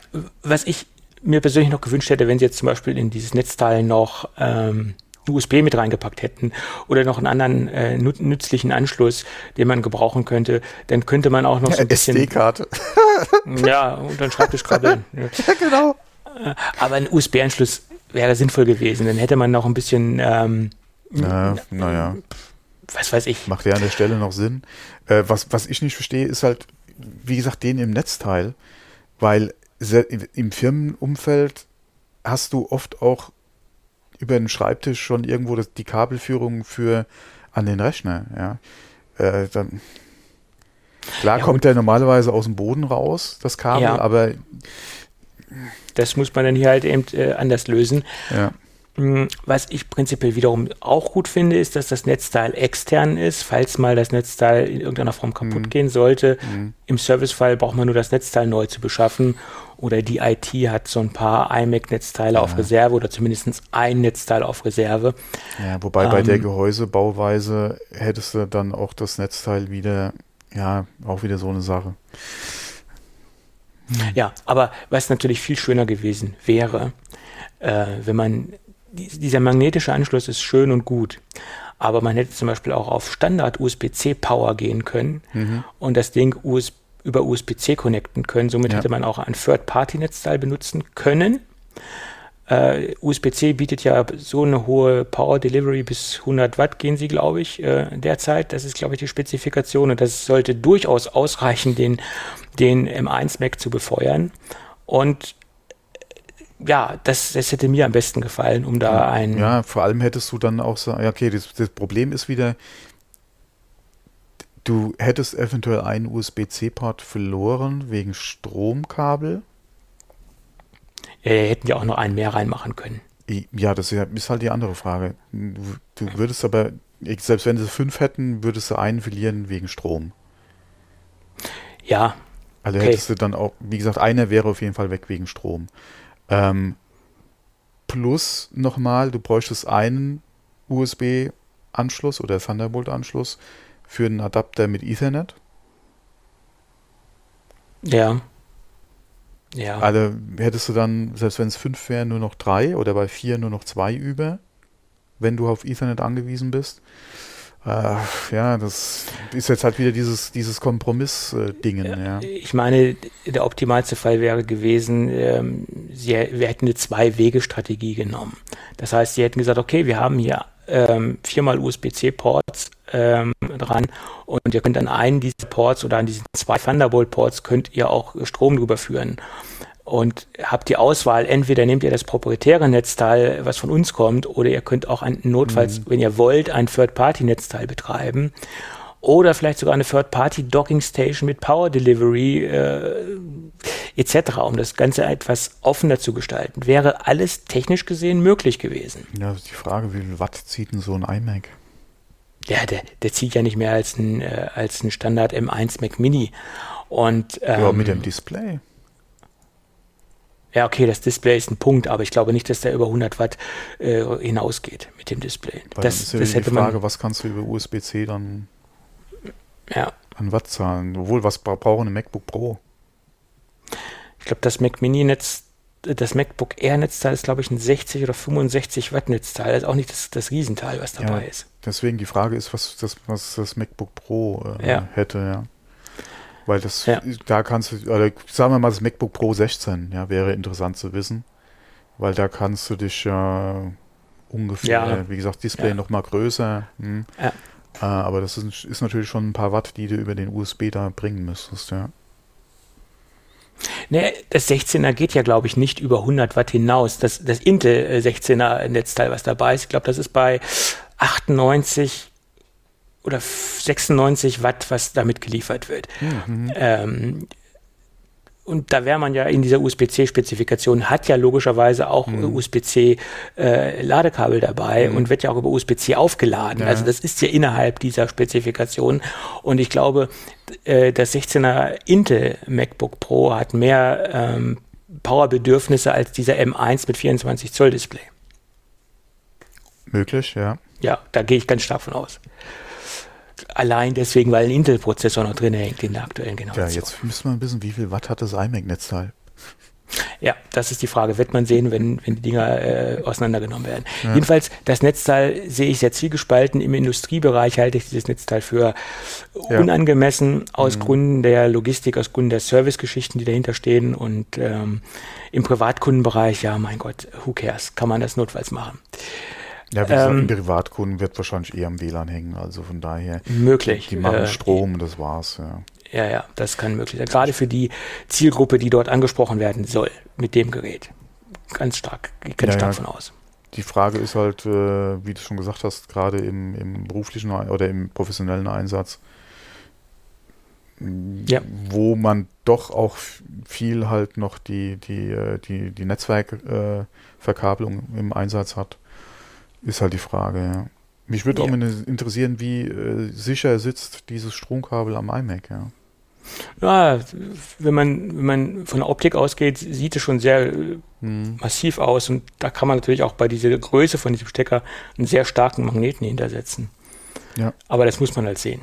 was ich mir persönlich noch gewünscht hätte, wenn sie jetzt zum Beispiel in dieses Netzteil noch ähm, USB mit reingepackt hätten oder noch einen anderen äh, nützlichen Anschluss, den man gebrauchen könnte, dann könnte man auch noch so ein bisschen SD-Karte. [LAUGHS] ja, und dann Schreibtischkrabbeln. [LAUGHS] ja, genau. Äh, aber ein USB-Anschluss wäre sinnvoll gewesen. Dann hätte man noch ein bisschen. Ähm, naja, naja. Was weiß ich. Macht ja an der Stelle noch Sinn. Äh, was, was ich nicht verstehe, ist halt, wie gesagt, den im Netzteil, weil im Firmenumfeld hast du oft auch über den Schreibtisch schon irgendwo das, die Kabelführung für an den Rechner. Ja. Äh, dann, klar ja, kommt der normalerweise aus dem Boden raus, das Kabel, ja. aber das muss man dann hier halt eben äh, anders lösen. Ja. Hm, was ich prinzipiell wiederum auch gut finde, ist, dass das Netzteil extern ist, falls mal das Netzteil in irgendeiner Form kaputt mhm. gehen sollte. Mhm. Im Servicefall braucht man nur das Netzteil neu zu beschaffen oder die IT hat so ein paar iMac-Netzteile ja. auf Reserve oder zumindest ein Netzteil auf Reserve. Ja, wobei ähm, bei der ähm, Gehäusebauweise hättest du dann auch das Netzteil wieder, ja, auch wieder so eine Sache. Ja, aber was natürlich viel schöner gewesen wäre, äh, wenn man, dieser magnetische Anschluss ist schön und gut, aber man hätte zum Beispiel auch auf Standard USB-C Power gehen können mhm. und das Ding US über USB-C connecten können. Somit ja. hätte man auch ein Third-Party-Netzteil benutzen können. Uh, USB-C bietet ja so eine hohe Power Delivery bis 100 Watt gehen sie, glaube ich, äh, derzeit. Das ist, glaube ich, die Spezifikation und das sollte durchaus ausreichen, den, den M1 Mac zu befeuern. Und äh, ja, das, das hätte mir am besten gefallen, um da ein. Ja, vor allem hättest du dann auch so, ja, okay, das, das Problem ist wieder, du hättest eventuell einen USB-C-Port verloren wegen Stromkabel äh, hätten ja auch noch einen mehr reinmachen können. Ja, das ist halt die andere Frage. Du würdest aber, selbst wenn sie fünf hätten, würdest du einen verlieren wegen Strom. Ja. Also okay. hättest du dann auch, wie gesagt, einer wäre auf jeden Fall weg wegen Strom. Ähm, plus nochmal, du bräuchtest einen USB-Anschluss oder Thunderbolt-Anschluss für einen Adapter mit Ethernet. Ja. Ja. Also hättest du dann, selbst wenn es fünf wären, nur noch drei oder bei vier nur noch zwei über, wenn du auf Ethernet angewiesen bist. Äh, ja, das ist jetzt halt wieder dieses, dieses Kompromiss-Dingen. Äh, ja. Ich meine, der optimalste Fall wäre gewesen, ähm, sie, wir hätten eine Zwei-Wege-Strategie genommen. Das heißt, sie hätten gesagt, okay, wir haben hier ähm, viermal USB-C-Ports ähm, dran und ihr könnt an einen dieser Ports oder an diesen zwei Thunderbolt-Ports könnt ihr auch Strom drüber führen und habt die Auswahl, entweder nehmt ihr das proprietäre Netzteil, was von uns kommt, oder ihr könnt auch ein, notfalls, mhm. wenn ihr wollt, ein Third-Party-Netzteil betreiben. Oder vielleicht sogar eine Third-Party-Docking-Station mit Power Delivery äh, etc., um das Ganze etwas offener zu gestalten. Wäre alles technisch gesehen möglich gewesen. Ja, ist die Frage, wie viel Watt zieht denn so ein iMac? Ja, der, der zieht ja nicht mehr als ein, äh, als ein Standard M1 Mac Mini. Und, ähm, ja, mit dem Display. Ja, okay, das Display ist ein Punkt, aber ich glaube nicht, dass der über 100 Watt äh, hinausgeht mit dem Display. Weil das, ist ja das die Frage, was kannst du über USB-C dann ja. an Watt zahlen? Obwohl, was braucht ein MacBook Pro? Ich glaube, das Mac Mini-Netz, das MacBook Air-Netzteil ist, glaube ich, ein 60 oder 65 Watt-Netzteil. Das ist auch nicht das, das Riesenteil, was dabei ja, ist. Deswegen die Frage ist, was das, was das MacBook Pro äh, ja. hätte, ja. Weil das, ja. da kannst du, oder sagen wir mal das MacBook Pro 16, ja, wäre interessant zu wissen. Weil da kannst du dich ja äh, ungefähr, wie gesagt, Display ja. noch mal größer. Hm. Äh, aber das ist, ist natürlich schon ein paar Watt, die du über den USB da bringen müsstest, ja. Nee, das 16er geht ja, glaube ich, nicht über 100 Watt hinaus. Das, das Intel 16er äh, Netzteil, was dabei ist, ich glaube, das ist bei 98 oder 96 Watt, was damit geliefert wird. Mhm. Ähm, und da wäre man ja in dieser USB-C-Spezifikation, hat ja logischerweise auch mhm. USB-C-Ladekabel äh, dabei mhm. und wird ja auch über USB-C aufgeladen. Ja. Also das ist ja innerhalb dieser Spezifikation. Und ich glaube, äh, das 16er Intel MacBook Pro hat mehr ähm, Powerbedürfnisse als dieser M1 mit 24 Zoll Display. Möglich, ja. Ja, da gehe ich ganz stark von aus. Allein deswegen, weil ein Intel-Prozessor noch drin hängt in der aktuellen Generation. Ja, jetzt müssen wir wissen, wie viel Watt hat das iMac-Netzteil? Ja, das ist die Frage. Wird man sehen, wenn, wenn die Dinger äh, auseinandergenommen werden. Ja. Jedenfalls, das Netzteil sehe ich sehr zielgespalten. Im Industriebereich halte ich dieses Netzteil für ja. unangemessen aus mhm. Gründen der Logistik, aus Gründen der Servicegeschichten, die dahinter stehen. Und ähm, im Privatkundenbereich, ja, mein Gott, who cares? Kann man das notfalls machen. Ja, wie gesagt, ähm, ein Privatkunden wird wahrscheinlich eher am WLAN hängen, also von daher. Möglich. Die machen äh, Strom, das war's, ja. Ja, ja, das kann möglich sein. Gerade für die Zielgruppe, die dort angesprochen werden soll mit dem Gerät. Ganz stark, ich gehe ja, stark ja. von aus. Die Frage ist halt, äh, wie du schon gesagt hast, gerade im, im beruflichen oder im professionellen Einsatz, ja. wo man doch auch viel halt noch die, die, äh, die, die Netzwerkverkabelung im Einsatz hat. Ist halt die Frage, ja. Mich würde ja. auch interessieren, wie äh, sicher sitzt dieses Stromkabel am iMac, ja. Ja, wenn man, wenn man von der Optik ausgeht, sieht es schon sehr hm. massiv aus und da kann man natürlich auch bei dieser Größe von diesem Stecker einen sehr starken Magneten hintersetzen. Ja. Aber das muss man halt sehen.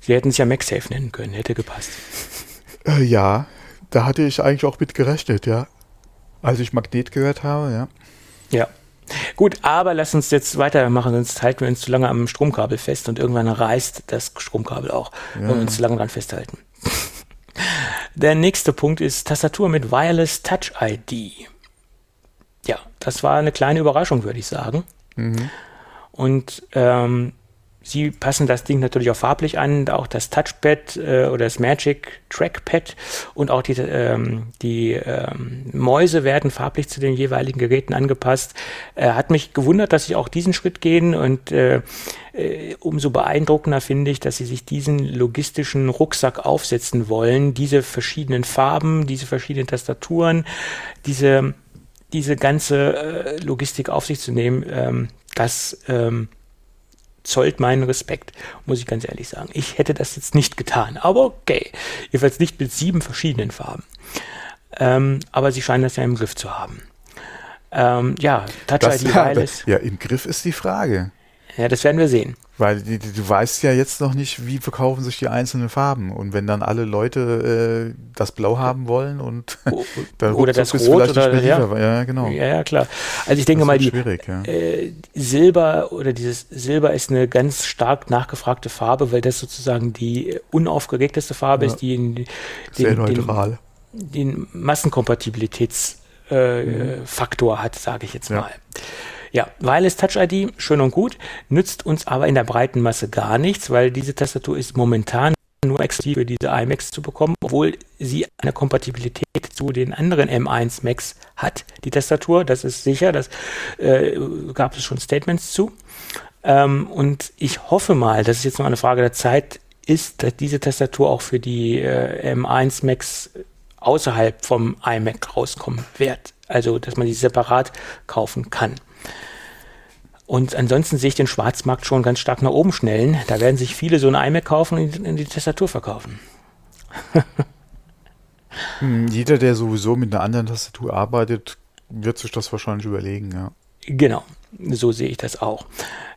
Sie hätten es ja MagSafe nennen können, hätte gepasst. [LAUGHS] Äh, ja, da hatte ich eigentlich auch mit gerechnet, ja. Als ich Magnet gehört habe, ja. Ja. Gut, aber lass uns jetzt weitermachen, sonst halten wir uns zu lange am Stromkabel fest und irgendwann reißt das Stromkabel auch, ja. wenn wir uns zu lange dran festhalten. [LAUGHS] Der nächste Punkt ist Tastatur mit Wireless Touch ID. Ja, das war eine kleine Überraschung, würde ich sagen. Mhm. Und ähm, Sie passen das Ding natürlich auch farblich an, auch das Touchpad äh, oder das Magic Trackpad und auch die, ähm, die ähm, Mäuse werden farblich zu den jeweiligen Geräten angepasst. Äh, hat mich gewundert, dass sie auch diesen Schritt gehen und äh, äh, umso beeindruckender finde ich, dass sie sich diesen logistischen Rucksack aufsetzen wollen, diese verschiedenen Farben, diese verschiedenen Tastaturen, diese, diese ganze äh, Logistik auf sich zu nehmen. Ähm, das ähm, zollt meinen Respekt, muss ich ganz ehrlich sagen. Ich hätte das jetzt nicht getan, aber okay. Jedenfalls nicht mit sieben verschiedenen Farben. Ähm, aber sie scheinen das ja im Griff zu haben. Ähm, ja, Touch ID Wireless. Ja, im Griff ist die Frage. Ja, das werden wir sehen. Weil die, die, du weißt ja jetzt noch nicht, wie verkaufen sich die einzelnen Farben. Und wenn dann alle Leute äh, das Blau haben wollen und [LAUGHS] dann oder das Rot oder ja. ja, genau. Ja, ja, klar. Also ich denke mal, die ja. äh, Silber oder dieses Silber ist eine ganz stark nachgefragte Farbe, weil das sozusagen die unaufgeregteste Farbe ja. ist, die in, den, Sehr neutral. Den, den Massenkompatibilitätsfaktor äh, mhm. hat, sage ich jetzt mal. Ja, Wireless Touch ID, schön und gut, nützt uns aber in der breiten Masse gar nichts, weil diese Tastatur ist momentan nur exklusiv für diese iMacs zu bekommen, obwohl sie eine Kompatibilität zu den anderen M1 Macs hat, die Tastatur. Das ist sicher, das äh, gab es schon Statements zu. Ähm, und ich hoffe mal, dass es jetzt noch eine Frage der Zeit ist, dass diese Tastatur auch für die äh, M1 Macs außerhalb vom iMac rauskommen wird. Also, dass man die separat kaufen kann. Und ansonsten sehe ich den Schwarzmarkt schon ganz stark nach oben schnellen. Da werden sich viele so eine iMac kaufen und in die Tastatur verkaufen. [LAUGHS] Hm, jeder, der sowieso mit einer anderen Tastatur arbeitet, wird sich das wahrscheinlich überlegen, ja. Genau, so sehe ich das auch.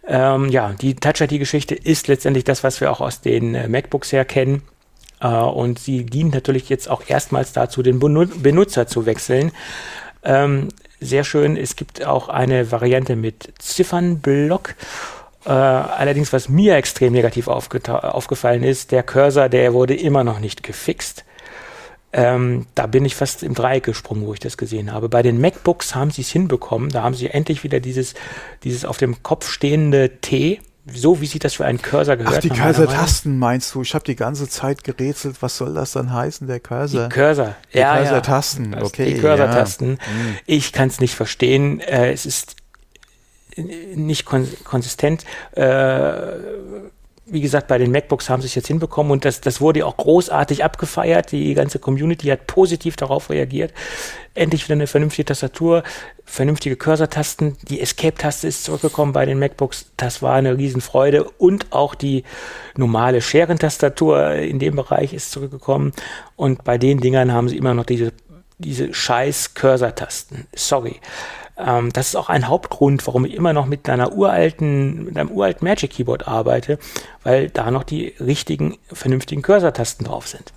Ähm, ja, die Touch-ID-Geschichte ist letztendlich das, was wir auch aus den äh, MacBooks her kennen. Äh, und sie dient natürlich jetzt auch erstmals dazu, den Benutzer zu wechseln. Ähm, sehr schön. Es gibt auch eine Variante mit Ziffernblock. Äh, allerdings, was mir extrem negativ aufgefallen ist, der Cursor, der wurde immer noch nicht gefixt. Ähm, da bin ich fast im Dreieck gesprungen, wo ich das gesehen habe. Bei den MacBooks haben sie es hinbekommen. Da haben sie endlich wieder dieses, dieses auf dem Kopf stehende T so wie sich das für einen Cursor gehört. Ach, die Cursor-Tasten meinst du? Ich habe die ganze Zeit gerätselt, was soll das dann heißen, der Cursor? Die Cursor, die ja. Cursor-Tasten, ja. okay. Die Cursor-Tasten. Ja. Hm. Ich kann es nicht verstehen. Äh, es ist nicht kon konsistent. Äh, wie gesagt, bei den MacBooks haben sie es jetzt hinbekommen und das, das wurde auch großartig abgefeiert. Die ganze Community hat positiv darauf reagiert. Endlich wieder eine vernünftige Tastatur, vernünftige Cursor-Tasten. Die Escape-Taste ist zurückgekommen bei den MacBooks. Das war eine Riesenfreude und auch die normale Scherentastatur in dem Bereich ist zurückgekommen. Und bei den Dingern haben sie immer noch diese, diese scheiß Cursor-Tasten. Sorry. Ähm, das ist auch ein Hauptgrund, warum ich immer noch mit einer uralten, mit einem uralten Magic Keyboard arbeite, weil da noch die richtigen, vernünftigen Cursor-Tasten drauf sind.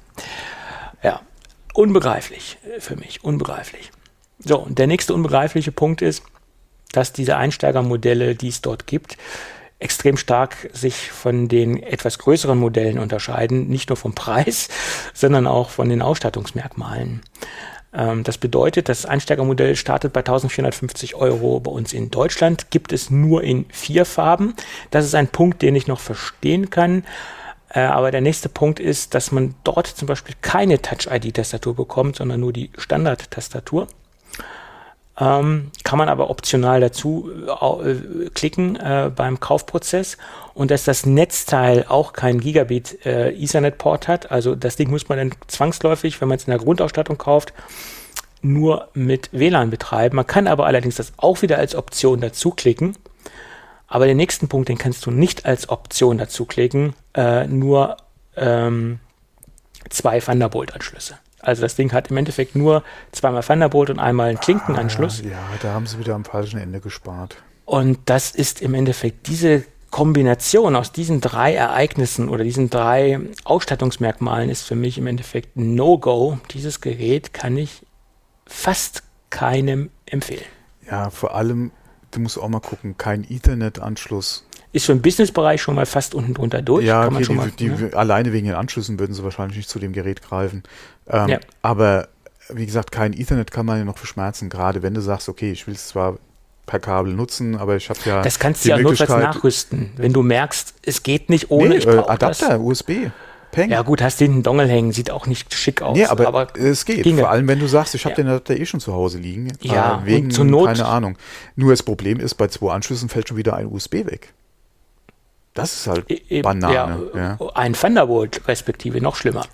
Ja, unbegreiflich für mich, unbegreiflich. So, und der nächste unbegreifliche Punkt ist, dass diese Einsteigermodelle, die es dort gibt, extrem stark sich von den etwas größeren Modellen unterscheiden, nicht nur vom Preis, [LAUGHS] sondern auch von den Ausstattungsmerkmalen. Ähm, das bedeutet, das Einsteigermodell startet bei 1450 Euro bei uns in Deutschland, gibt es nur in vier Farben. Das ist ein Punkt, den ich noch verstehen kann. Äh, aber der nächste Punkt ist, dass man dort zum Beispiel keine Touch-ID-Tastatur bekommt, sondern nur die Standard-Tastatur. Ähm, kann man aber optional dazu äh, klicken äh, beim Kaufprozess und dass das Netzteil auch kein Gigabit äh, Ethernet-Port hat. Also das Ding muss man dann zwangsläufig, wenn man es in der Grundausstattung kauft, nur mit WLAN betreiben. Man kann aber allerdings das auch wieder als Option dazu klicken. Aber den nächsten Punkt, den kannst du nicht als Option dazu klicken, äh, nur ähm, zwei Thunderbolt-Anschlüsse. Also das Ding hat im Endeffekt nur zweimal Thunderbolt und einmal einen Klinkenanschluss. Ah, ja, da haben sie wieder am falschen Ende gespart. Und das ist im Endeffekt diese Kombination aus diesen drei Ereignissen oder diesen drei Ausstattungsmerkmalen ist für mich im Endeffekt No-Go. Dieses Gerät kann ich fast keinem empfehlen. Ja, vor allem, du musst auch mal gucken, kein Ethernet-Anschluss ist für den Businessbereich schon mal fast unten drunter durch. Ja, okay, die, mal, die, ja. alleine wegen den Anschlüssen würden sie wahrscheinlich nicht zu dem Gerät greifen. Ähm, ja. Aber wie gesagt, kein Ethernet kann man ja noch verschmerzen, gerade wenn du sagst, okay, ich will es zwar per Kabel nutzen, aber ich habe ja. Das kannst du ja notfalls nachrüsten, wenn du merkst, es geht nicht ohne. Nee, ich äh, Adapter, das. USB. Peng. Ja gut, hast den einen Dongle hängen, sieht auch nicht schick aus. Nee, aber, aber es geht. Ginge. Vor allem, wenn du sagst, ich habe ja. den Adapter eh schon zu Hause liegen. Ja, äh, wegen, zur Not. Keine Ahnung. Nur das Problem ist, bei zwei Anschlüssen fällt schon wieder ein USB weg. Das ist halt e Banane. Ja, ja. Ein Thunderbolt respektive, noch schlimmer.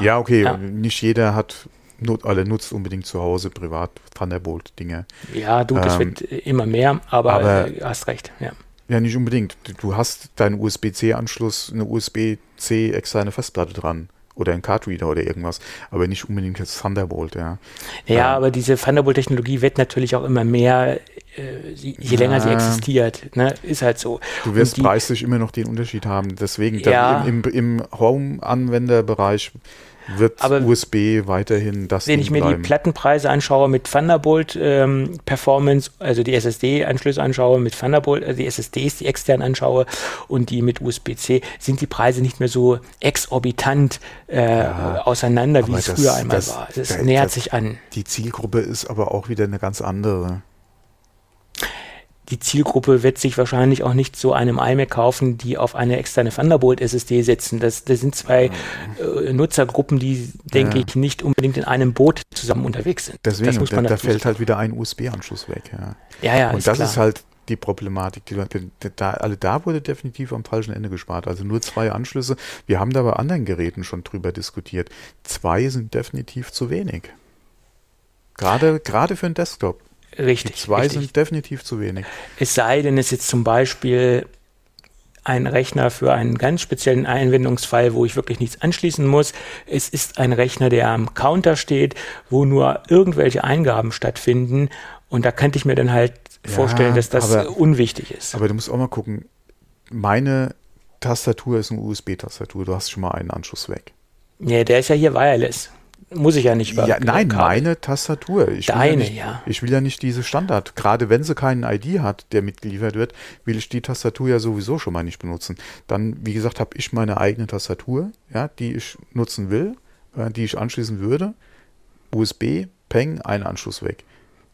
Ja, okay, ja. nicht jeder hat Not, alle nutzt unbedingt zu Hause privat Thunderbolt-Dinge. Ja, du, das ähm, wird immer mehr, aber, aber äh, hast recht, ja. Ja, nicht unbedingt. Du hast deinen USB-C-Anschluss, eine USB-C externe Festplatte dran oder ein Card-Reader oder irgendwas, aber nicht unbedingt das Thunderbolt, ja. Ja, ähm, aber diese Thunderbolt-Technologie wird natürlich auch immer mehr, äh, je ja, länger sie existiert, ne? ist halt so. Du wirst die, preislich immer noch den Unterschied haben, deswegen ja, im, im, im Home-Anwenderbereich wird aber USB weiterhin das Wenn ich mir bleiben. die Plattenpreise anschaue mit Thunderbolt ähm, Performance, also die SSD-Anschlüsse anschaue mit Thunderbolt, also die SSDs, die extern anschaue und die mit USB-C, sind die Preise nicht mehr so exorbitant äh, ja, auseinander, wie es das, früher einmal das, war. Es nähert sich an. Die Zielgruppe ist aber auch wieder eine ganz andere die Zielgruppe wird sich wahrscheinlich auch nicht so einem iMac kaufen, die auf eine externe Thunderbolt SSD setzen. Das, das sind zwei äh, Nutzergruppen, die, denke ja. ich, nicht unbedingt in einem Boot zusammen unterwegs sind. Deswegen, das da, da fällt halt wieder ein USB-Anschluss weg. Ja, ja. ja Und das klar. ist halt die Problematik. Die, da, also da wurde definitiv am falschen Ende gespart. Also nur zwei Anschlüsse. Wir haben da bei anderen Geräten schon drüber diskutiert. Zwei sind definitiv zu wenig. Gerade, gerade für einen Desktop. Richtig. Die zwei richtig. sind definitiv zu wenig. Es sei denn, es ist jetzt zum Beispiel ein Rechner für einen ganz speziellen Einwendungsfall, wo ich wirklich nichts anschließen muss. Es ist ein Rechner, der am Counter steht, wo nur irgendwelche Eingaben stattfinden. Und da könnte ich mir dann halt ja, vorstellen, dass das aber, unwichtig ist. Aber du musst auch mal gucken, meine Tastatur ist eine USB-Tastatur. Du hast schon mal einen Anschluss weg. Ja, der ist ja hier wireless muss ich ja nicht. Ja, nein, meine Tastatur. Ich Deine, ja, nicht, ja. Ich will ja nicht diese Standard. Gerade wenn sie keinen ID hat, der mitgeliefert wird, will ich die Tastatur ja sowieso schon mal nicht benutzen. Dann, wie gesagt, habe ich meine eigene Tastatur, ja, die ich nutzen will, äh, die ich anschließen würde. USB, Peng, ein Anschluss weg.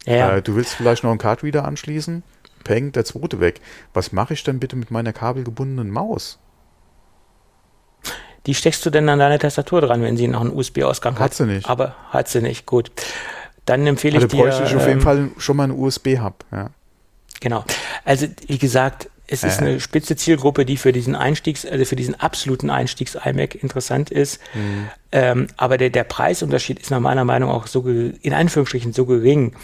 Ja. Äh, du willst vielleicht noch einen Cardreader anschließen, Peng, der zweite weg. Was mache ich denn bitte mit meiner kabelgebundenen Maus? Die steckst du denn an deine Tastatur dran, wenn sie noch einen USB-Ausgang hat? Hat sie nicht. Aber hat sie nicht, gut. Dann empfehle also ich dir... bräuchte ich auf jeden ähm, Fall schon mal einen USB-Hub, ja. Genau. Also, wie gesagt, es ist eine spitze Zielgruppe, die für diesen Einstiegs, also für diesen absoluten Einstiegs-iMac interessant ist. Mhm. Ähm, aber der, der Preisunterschied ist nach meiner Meinung auch so, in Anführungsstrichen, so gering,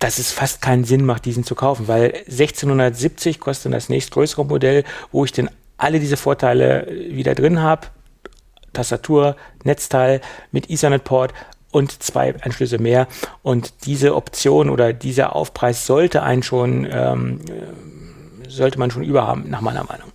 dass es fast keinen Sinn macht, diesen zu kaufen, weil 1670 kostet das nächstgrößere Modell, wo ich den alle diese Vorteile wieder drin habe. Tastatur, Netzteil mit Ethernet-Port und zwei Anschlüsse mehr. Und diese Option oder dieser Aufpreis sollte einen schon, ähm, sollte man schon überhaben, nach meiner Meinung.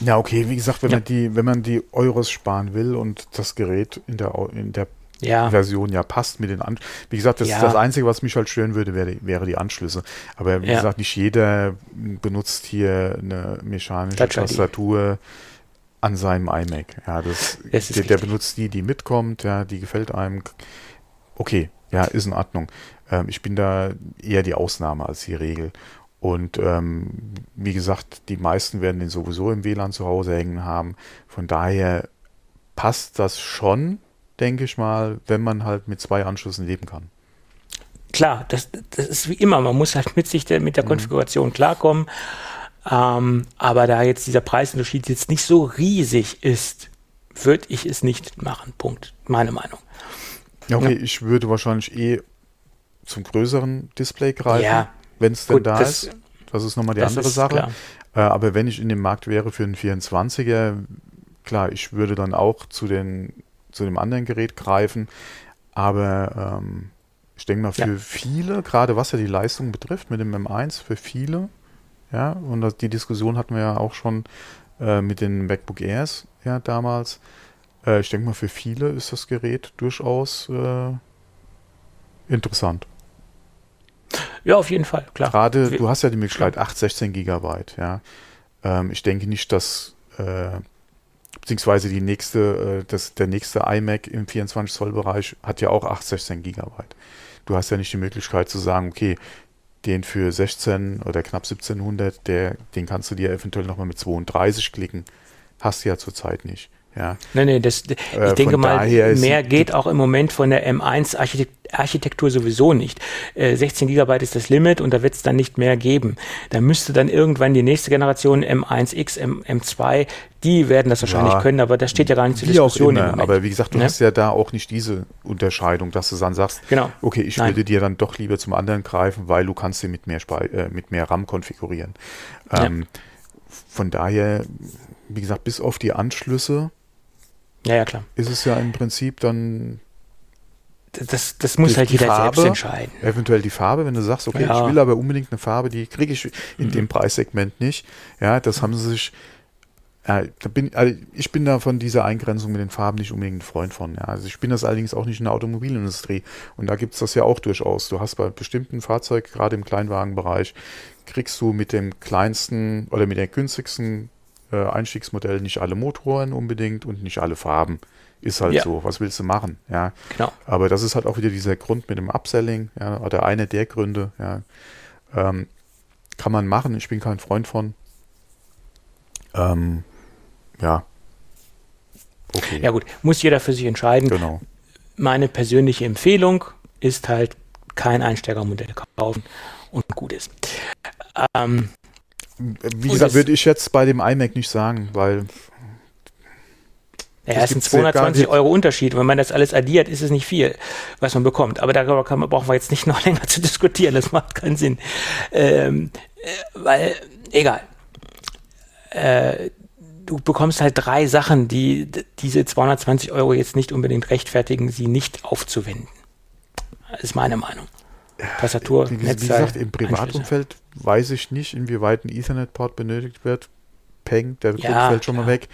Ja, okay, wie gesagt, wenn ja. man die, wenn man die Euros sparen will und das Gerät in der, in der ja. Version ja passt mit den Anschlüssen. Wie gesagt, das, ja. das Einzige, was mich halt stören würde, wäre, wäre die Anschlüsse. Aber wie ja. gesagt, nicht jeder benutzt hier eine mechanische Touch Tastatur an seinem iMac. Ja, das, der, der, benutzt die, die mitkommt, ja, die gefällt einem. Okay, ja, ist in Ordnung. Ähm, ich bin da eher die Ausnahme als die Regel. Und ähm, wie gesagt, die meisten werden den sowieso im WLAN zu Hause hängen haben. Von daher passt das schon denke ich mal, wenn man halt mit zwei Anschlüssen leben kann. Klar, das, das ist wie immer, man muss halt mit sich der, mit der mhm. Konfiguration klarkommen. Ähm, aber da jetzt dieser Preisunterschied jetzt nicht so riesig ist, würde ich es nicht machen. Punkt. Meine Meinung. Ja, okay, ja. ich würde wahrscheinlich eh zum größeren Display greifen, ja, wenn es denn da das, ist. Das ist nochmal die andere Sache. Äh, aber wenn ich in dem Markt wäre für einen 24er, klar, ich würde dann auch zu den zu dem anderen Gerät greifen. Aber ähm, ich denke mal, für ja. viele, gerade was ja die Leistung betrifft, mit dem M1, für viele, ja, und die Diskussion hatten wir ja auch schon äh, mit den MacBook Airs ja damals. Äh, ich denke mal, für viele ist das Gerät durchaus äh, interessant. Ja, auf jeden Fall, klar. Gerade, du hast ja die Möglichkeit, 8, 16 Gigabyte, ja. Ähm, ich denke nicht, dass äh, beziehungsweise die nächste, äh, das, der nächste iMac im 24 Zoll Bereich hat ja auch 8, 16 Gigabyte. Du hast ja nicht die Möglichkeit zu sagen, okay, den für 16 oder knapp 1700, der, den kannst du dir eventuell nochmal mit 32 klicken. Hast du ja zurzeit nicht. Ja. Nee, nee, das, ich äh, denke mal, mehr geht auch im Moment von der M1 Architekt Architektur sowieso nicht. Äh, 16 Gigabyte ist das Limit und da wird es dann nicht mehr geben. Da müsste dann irgendwann die nächste Generation M1X, M, M2, die werden das wahrscheinlich ja, können, aber das steht ja gar nicht zur Diskussion. Auch immer, aber wie gesagt, du ne? hast ja da auch nicht diese Unterscheidung, dass du dann sagst, genau. okay, ich Nein. würde dir dann doch lieber zum anderen greifen, weil du kannst den mit mehr, Spe äh, mit mehr RAM konfigurieren. Ähm, ja. Von daher, wie gesagt, bis auf die Anschlüsse Ja, ja, klar. ist es ja im Prinzip dann Das, das muss halt jeder Farbe, selbst entscheiden. eventuell die Farbe, wenn du sagst, okay, Ja. ich will aber unbedingt eine Farbe, die kriege ich in Mhm. dem Preissegment nicht. Ja, das haben sie sich. Ja, bin, also ich bin da von dieser Eingrenzung mit den Farben nicht unbedingt ein Freund von. Ja. Also ich bin das allerdings auch nicht in der Automobilindustrie. Und da gibt es das ja auch durchaus. Du hast bei bestimmten Fahrzeugen, gerade im Kleinwagenbereich, kriegst du mit dem kleinsten oder mit dem günstigsten äh, Einstiegsmodell nicht alle Motoren unbedingt und nicht alle Farben. Ist halt Ja. so. Was willst du machen? Ja. Genau. Aber das ist halt auch wieder dieser Grund mit dem Upselling, ja, oder einer der Gründe, ja. Ähm, kann man machen, ich bin kein Freund von. Ähm, ja. Okay. Ja gut, muss jeder für sich entscheiden. Genau. Meine persönliche Empfehlung ist halt kein Einsteigermodell kaufen und gut ist. Ähm, Wie gesagt, es- würde ich jetzt bei dem iMac nicht sagen, weil Ja, es sind gibt's ja gar 220 nicht. Euro Unterschied. Wenn man das alles addiert, ist es nicht viel, was man bekommt. Aber darüber kann brauchen wir jetzt nicht noch [LAUGHS] länger zu diskutieren. Das macht keinen Sinn. Ähm, äh, weil, egal. Äh, du bekommst halt drei Sachen, die diese 220 Euro jetzt nicht unbedingt rechtfertigen, sie nicht aufzuwenden. Das ist meine Meinung. Tastatur, wie, wie gesagt, im Privatumfeld weiß ich nicht, inwieweit ein Ethernet-Port benötigt wird. Peng, der Grund Ja, fällt schon mal klar. weg.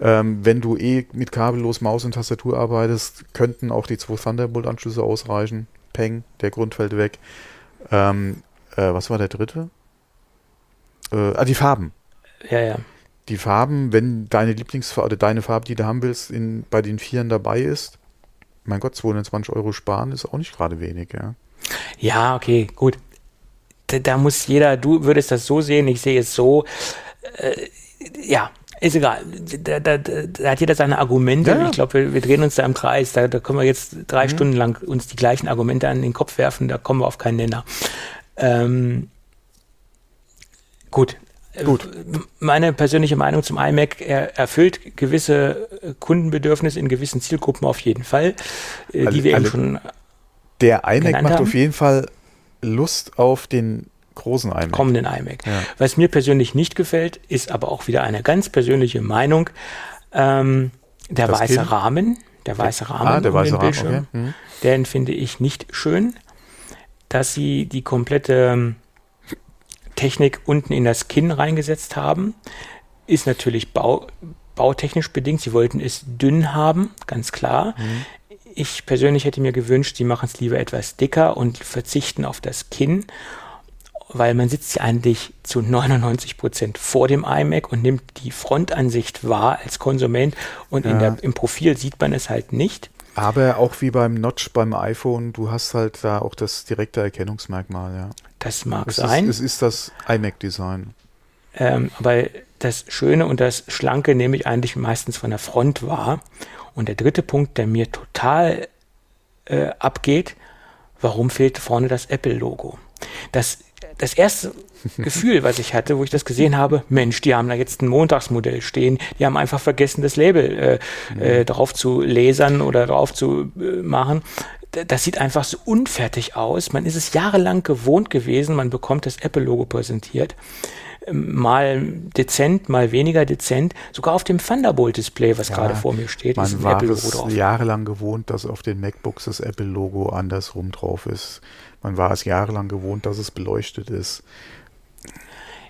Ähm, wenn du eh mit kabellos Maus und Tastatur arbeitest, könnten auch die zwei Thunderbolt-Anschlüsse ausreichen. Peng, der Grund fällt weg. Ähm, äh, was war der dritte? Äh, ah, die Farben. Ja, ja. Die Farben, wenn deine Lieblingsfarbe oder deine Farbe, die du haben willst, in, bei den Vieren dabei ist, mein Gott, 220 Euro sparen ist auch nicht gerade wenig, ja. Ja, okay, gut. Da, da muss jeder, du würdest das so sehen, ich sehe es so. Äh, ja, ist egal. Da, da, da, hat jeder seine Argumente. Ja. Ich glaube, wir, wir drehen uns da im Kreis. Da, da können wir jetzt drei Stunden lang uns die gleichen Argumente an den Kopf werfen. Da kommen wir auf keinen Nenner. Ähm, gut. Gut. Meine persönliche Meinung zum iMac, er erfüllt gewisse Kundenbedürfnisse in gewissen Zielgruppen auf jeden Fall, äh, Alle- die wir eben alle- schon Der iMac macht haben? auf jeden Fall Lust auf den großen iMac. kommenden iMac. Ja. Was mir persönlich nicht gefällt, ist aber auch wieder eine ganz persönliche Meinung. Ähm, der Das weiße Kind? Rahmen, der weiße Rahmen Ah, der um weiße den Rahmen, Bildschirm, okay. Hm. den finde ich nicht schön, dass sie die komplette ähm, Technik unten in das Kinn reingesetzt haben. Ist natürlich bau, bautechnisch bedingt. Sie wollten es dünn haben, ganz klar. Mhm. Ich persönlich hätte mir gewünscht, sie machen es lieber etwas dicker und verzichten auf das Kinn, weil man sitzt ja eigentlich zu 99 Prozent vor dem iMac und nimmt die Frontansicht wahr als Konsument und Ja. der, im Profil sieht man es halt nicht. Aber auch wie beim Notch beim iPhone, du hast halt da auch das direkte Erkennungsmerkmal, ja. Das mag Es sein. ist, es ist das iMac-Design. Ähm, aber das Schöne und das Schlanke nehme ich eigentlich meistens von der Front wahr. Und der dritte Punkt, der mir total äh, abgeht, warum fehlt vorne das Apple-Logo? Das, das erste [LAUGHS] Gefühl, was ich hatte, wo ich das gesehen habe, Mensch, die haben da jetzt ein Montagsmodell stehen, die haben einfach vergessen, das Label äh, äh, drauf zu lasern oder drauf zu äh, machen. Das sieht einfach so unfertig aus. Man ist es jahrelang gewohnt gewesen, man bekommt das Apple-Logo präsentiert mal dezent, mal weniger dezent, sogar auf dem Thunderbolt-Display, was Ja, gerade vor mir steht, ist Man ein war Apple-Logo es drauf. jahrelang gewohnt, dass auf den MacBooks das Apple-Logo andersrum drauf ist. Man war es jahrelang gewohnt, dass es beleuchtet ist.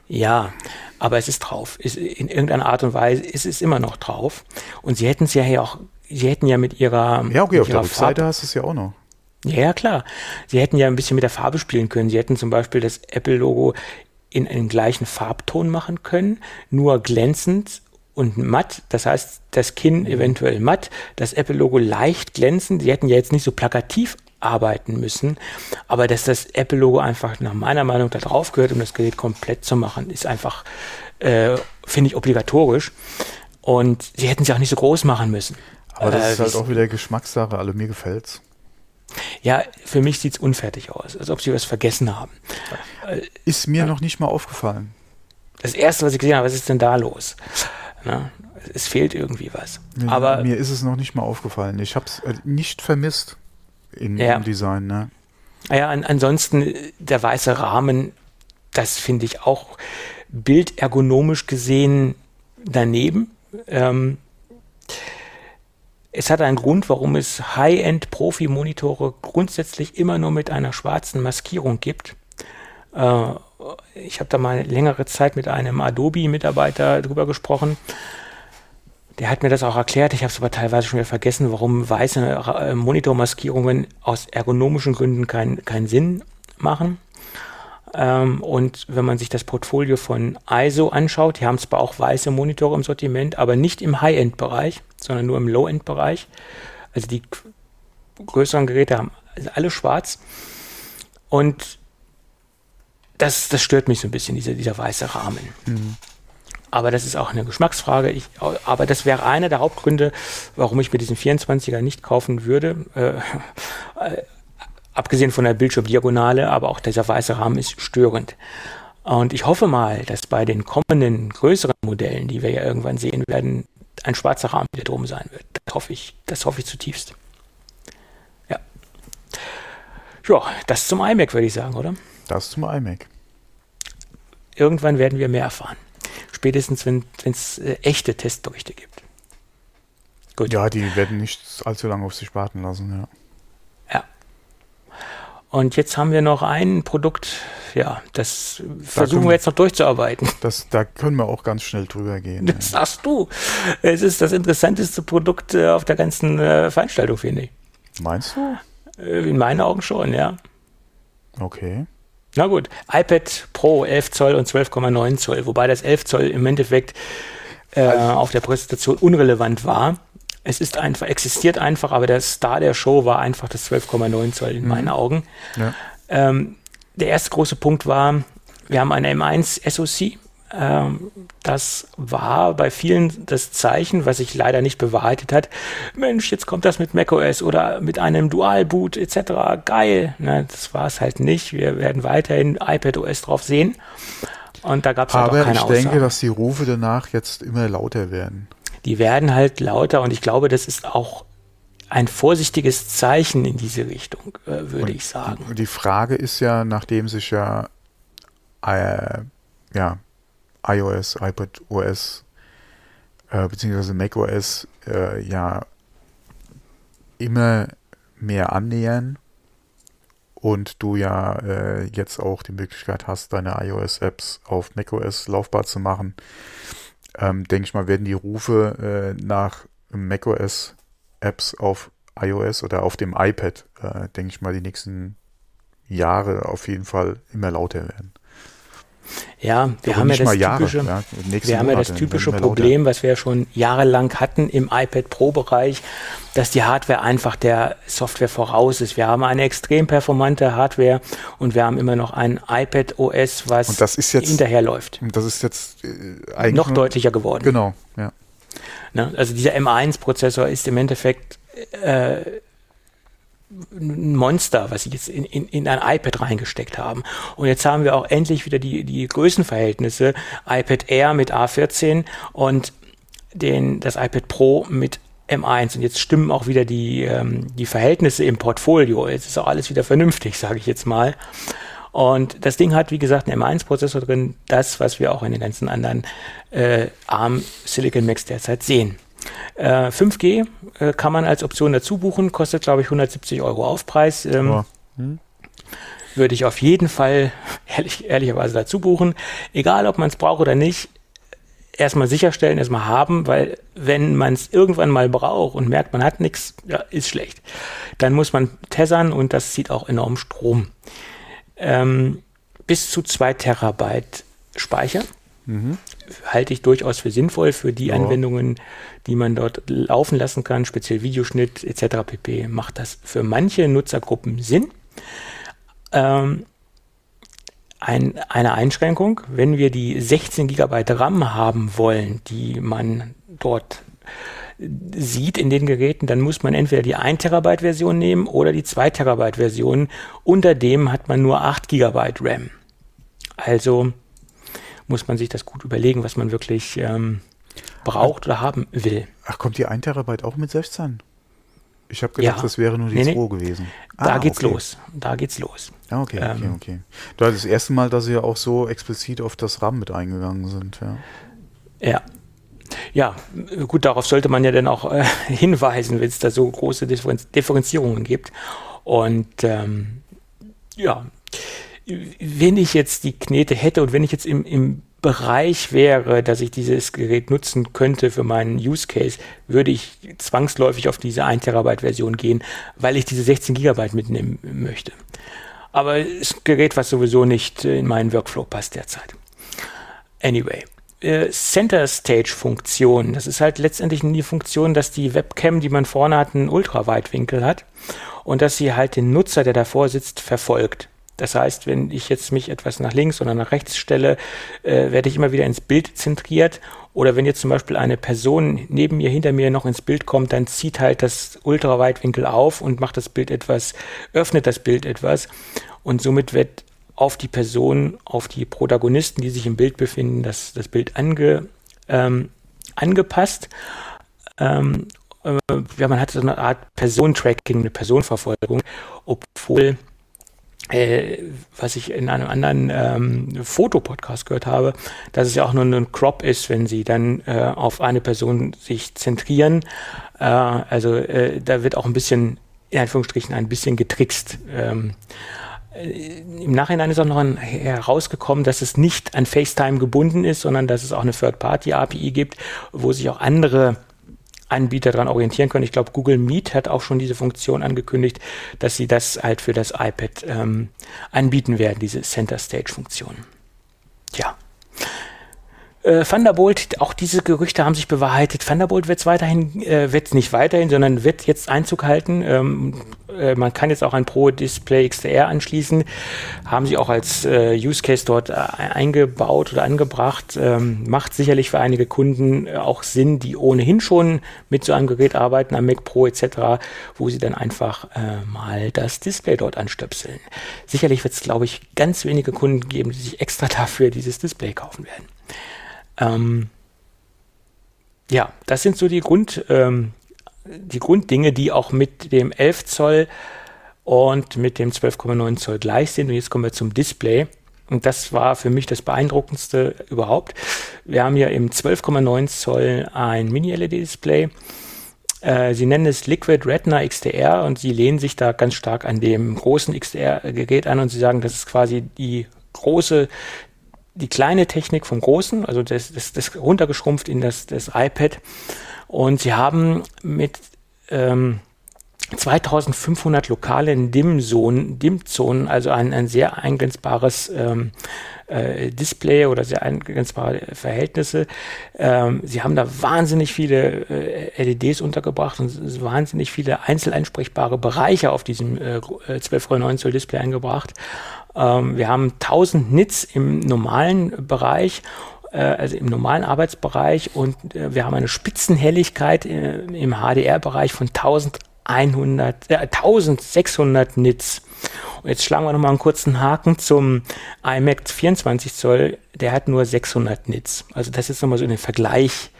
Ja, aber es ist drauf. Ist in irgendeiner Art und Weise ist es immer noch drauf. Und sie hätten es ja hier auch, sie hätten ja mit ihrer, Ja, okay, auf der Rückseite Farbe, hast du es ja auch noch. ja, ja, klar. Sie hätten ja ein bisschen mit der Farbe spielen können. Sie hätten zum Beispiel das Apple-Logo in einen gleichen Farbton machen können, nur glänzend und matt. Das heißt, das Kinn eventuell matt, das Apple-Logo leicht glänzend. Sie hätten ja jetzt nicht so plakativ arbeiten müssen, aber dass das Apple-Logo einfach nach meiner Meinung da drauf gehört, um das Gerät komplett zu machen, ist einfach, äh, finde ich, obligatorisch. Und sie hätten sie auch nicht so groß machen müssen. Aber das Äh, ist halt auch wieder Geschmackssache. Also mir gefällt's. Ja, für mich sieht's unfertig aus, als ob sie was vergessen haben. Ist mir noch nicht mal aufgefallen. Das erste, was ich gesehen habe, was ist denn da los? Na, es fehlt irgendwie was. Mir, Aber mir ist es noch nicht mal aufgefallen. Ich habe es nicht vermisst in, Ja. im Design. Ne? ja, an, ansonsten äh, der weiße Rahmen, das finde ich auch bildergonomisch gesehen daneben. Ähm, es hat einen Grund, warum es High-End-Profi-Monitore grundsätzlich immer nur mit einer schwarzen Maskierung gibt. Äh, ich habe da mal längere Zeit mit einem Adobe-Mitarbeiter drüber gesprochen. Der hat mir das auch erklärt. Ich habe es aber teilweise schon wieder vergessen, warum weiße äh, Monitormaskierungen aus ergonomischen Gründen keinen kein Sinn machen. Ähm, und wenn man sich das Portfolio von ISO anschaut, die haben zwar auch weiße Monitore im Sortiment, aber nicht im High-End-Bereich, sondern nur im Low-End-Bereich. Also die größeren Geräte haben alle schwarz. Und das, das stört mich so ein bisschen, dieser, dieser weiße Rahmen. Mhm. Aber das ist auch eine Geschmacksfrage. Ich, aber das wäre einer der Hauptgründe, warum ich mir diesen 24er nicht kaufen würde. Äh, äh, abgesehen von der Bildschirmdiagonale, aber auch dieser weiße Rahmen ist störend. Und ich hoffe mal, dass bei den kommenden größeren Modellen, die wir ja irgendwann sehen werden, ein schwarzer Rahmen wieder drum sein wird. Das hoffe ich, das hoffe ich zutiefst. Ja. Ja, das zum iMac, würde ich sagen, oder? Das zum iMac. Irgendwann werden wir mehr erfahren. Spätestens, wenn es äh, echte Testberichte gibt. Gut. Ja, die werden nicht allzu lange auf sich warten lassen, ja. Und jetzt haben wir noch ein Produkt, ja, das da versuchen wir jetzt noch durchzuarbeiten. Das, da können wir auch ganz schnell drüber gehen. Das ja. sagst du. Es ist das interessanteste Produkt äh, auf der ganzen äh, Veranstaltung, finde ich. Meinst du? Äh, in meinen Augen schon, ja. Okay. Na gut, iPad Pro 11 Zoll und 12,9 Zoll, wobei das 11 Zoll im Endeffekt äh, also, auf der Präsentation unrelevant war. Es ist einfach, existiert einfach, aber der Star der Show war einfach das 12,9 Zoll in mhm. meinen Augen. Ja. Ähm, der erste große Punkt war, wir haben eine M1 SoC. Ähm, das war bei vielen das Zeichen, was sich leider nicht bewahrheitet hat. Mensch, jetzt kommt das mit macOS oder mit einem Dual-Boot etc. Geil. Ne, das war es halt nicht. Wir werden weiterhin iPadOS drauf sehen. Und da gab es halt auch keine Aber ich denke, dass die Rufe danach jetzt immer lauter werden die werden halt lauter und ich glaube, das ist auch ein vorsichtiges Zeichen in diese Richtung, äh, würde ich sagen. Die, die, Frage ist ja, nachdem sich ja, äh, ja iOS, iPadOS äh, beziehungsweise macOS äh, ja immer mehr annähern und du ja äh, jetzt auch die Möglichkeit hast, deine iOS-Apps auf macOS laufbar zu machen, ähm, denke ich mal, werden die Rufe äh, nach macOS-Apps auf iOS oder auf dem iPad, äh, denke ich mal, die nächsten Jahre auf jeden Fall immer lauter werden. Ja, wir haben ja das Jahre, typische, ja, wir haben ja das typische Problem, was wir schon jahrelang hatten im iPad Pro Bereich, dass die Hardware einfach der Software voraus ist. Wir haben eine extrem performante Hardware und wir haben immer noch ein iPad OS, was jetzt, hinterherläuft. Das ist jetzt äh, eigentlich noch deutlicher geworden. Genau, ja. Ne? Also dieser M1-Prozessor ist im Endeffekt äh, ein Monster, was sie jetzt in, in, in ein iPad reingesteckt haben. Und jetzt haben wir auch endlich wieder die, die Größenverhältnisse. iPad Air mit A14 und den, das iPad Pro mit M1. Und jetzt stimmen auch wieder die, ähm, die Verhältnisse im Portfolio. Jetzt ist auch alles wieder vernünftig, [LAUGHS] sage ich jetzt mal. Und das Ding hat, wie gesagt, einen M1-Prozessor drin, das, was wir auch in den ganzen anderen äh, ARM Silicon Macs derzeit sehen. Äh, 5G äh, kann man als Option dazu buchen, kostet glaube ich 170 Euro Aufpreis. Ähm, hm. Würde ich auf jeden Fall [LAUGHS] ehrlich, ehrlicherweise dazu buchen. Egal, ob man es braucht oder nicht, erstmal sicherstellen, erstmal haben, weil wenn man es irgendwann mal braucht und merkt, man hat nichts, ja, ist schlecht. Dann muss man tessern und das zieht auch enorm Strom. Ähm, bis zu zwei Terabyte Speicher. Mhm. Halte ich durchaus für sinnvoll für die ja. Anwendungen, die man dort laufen lassen kann, speziell Videoschnitt etc. pp. Macht das für manche Nutzergruppen Sinn. Ähm, ein, eine Einschränkung, wenn wir die 16 GB RAM haben wollen, die man dort sieht in den Geräten, dann muss man entweder die 1 Terabyte Version nehmen oder die 2 Terabyte Version. Unter dem hat man nur 8 GB RAM. Also muss man sich das gut überlegen, was man wirklich ähm, braucht oder haben will. Ach, kommt die 1 Terabyte auch mit 16? Ich habe gedacht, ja. das wäre nur die nee, 2 nee. gewesen. Da ah, geht's okay. los. Da geht's los. Ah, okay, ähm, okay, okay. Das ist das erste Mal, dass sie ja auch so explizit auf das RAM mit eingegangen sind, ja. Ja. ja, gut, darauf sollte man ja dann auch äh, [LAUGHS] hinweisen, wenn es da so große Differenzierungen gibt. Und ähm, ja, wenn ich jetzt die Knete hätte und wenn ich jetzt im, im Bereich wäre, dass ich dieses Gerät nutzen könnte für meinen Use Case, würde ich zwangsläufig auf diese 1 Terabyte Version gehen, weil ich diese 16 Gigabyte mitnehmen möchte. Aber es ist ein Gerät, was sowieso nicht in meinen Workflow passt derzeit. Anyway. Äh, Center Stage Funktion. Das ist halt letztendlich die Funktion, dass die Webcam, die man vorne hat, einen Ultraweitwinkel hat und dass sie halt den Nutzer, der davor sitzt, verfolgt. Das heißt, wenn ich jetzt mich etwas nach links oder nach rechts stelle, äh, werde ich immer wieder ins Bild zentriert. Oder wenn jetzt zum Beispiel eine Person neben mir, hinter mir noch ins Bild kommt, dann zieht halt das Ultraweitwinkel auf und macht das Bild etwas, öffnet das Bild etwas. Und somit wird auf die Person, auf die Protagonisten, die sich im Bild befinden, das, das Bild ange, ähm, angepasst. Ähm, äh, ja, man hat so eine Art Personentracking, eine Personenverfolgung, obwohl äh, was ich in einem anderen ähm, Fotopodcast gehört habe, dass es ja auch nur ein Crop ist, wenn sie dann äh, auf eine Person sich zentrieren. Äh, also äh, da wird auch ein bisschen, in Anführungsstrichen, ein bisschen getrickst. Ähm, äh, Im Nachhinein ist auch noch ein, herausgekommen, dass es nicht an FaceTime gebunden ist, sondern dass es auch eine Third-Party-API gibt, wo sich auch andere Anbieter daran orientieren können. Ich glaube, Google Meet hat auch schon diese Funktion angekündigt, dass sie das halt für das iPad ähm, anbieten werden, diese Center Stage Funktion. Ja. Äh, Thunderbolt, auch diese Gerüchte haben sich bewahrheitet. Thunderbolt wird es weiterhin, äh, wird nicht weiterhin, sondern wird jetzt Einzug halten. Ähm, äh, man kann jetzt auch ein Pro Display XDR anschließen. Haben sie auch als äh, Use Case dort äh, eingebaut oder angebracht. Ähm, macht sicherlich für einige Kunden äh, auch Sinn, die ohnehin schon mit so einem Gerät arbeiten, am Mac Pro etc., wo sie dann einfach äh, mal das Display dort anstöpseln. Sicherlich wird es, glaube ich, ganz wenige Kunden geben, die sich extra [LAUGHS] dafür dieses Display kaufen werden. Ähm, ja, das sind so die Grund, ähm, die Grunddinge, die auch mit dem 11 Zoll und mit dem 12,9 Zoll gleich sind. Und jetzt kommen wir zum Display. Und das war für mich das beeindruckendste überhaupt. Wir haben hier im 12,9 Zoll ein Mini-LED-Display. Äh, sie nennen es Liquid Retina XDR und sie lehnen sich da ganz stark an dem großen XDR-Gerät an und sie sagen, das ist quasi die große die kleine Technik vom Großen, also das, das, das runtergeschrumpft in das, das iPad. Und sie haben mit ähm, 2500 lokalen DIM-Zonen, DIM-Zonen, also ein, ein sehr eingrenzbares ähm, äh, Display oder sehr eingrenzbare Verhältnisse. Ähm, sie haben da wahnsinnig viele äh, LEDs untergebracht und wahnsinnig viele einzeleinsprechbare Bereiche auf diesem äh, 12,9 Zoll Display eingebracht. Ähm, wir haben 1000 Nits im normalen Bereich äh, also im normalen Arbeitsbereich und äh, wir haben eine Spitzenhelligkeit äh, im HDR-Bereich von 1100, äh, 1600 Nits. Und jetzt schlagen wir nochmal einen kurzen Haken zum iMac 24 Zoll, der hat nur 600 Nits. Also das ist nochmal so ein Vergleich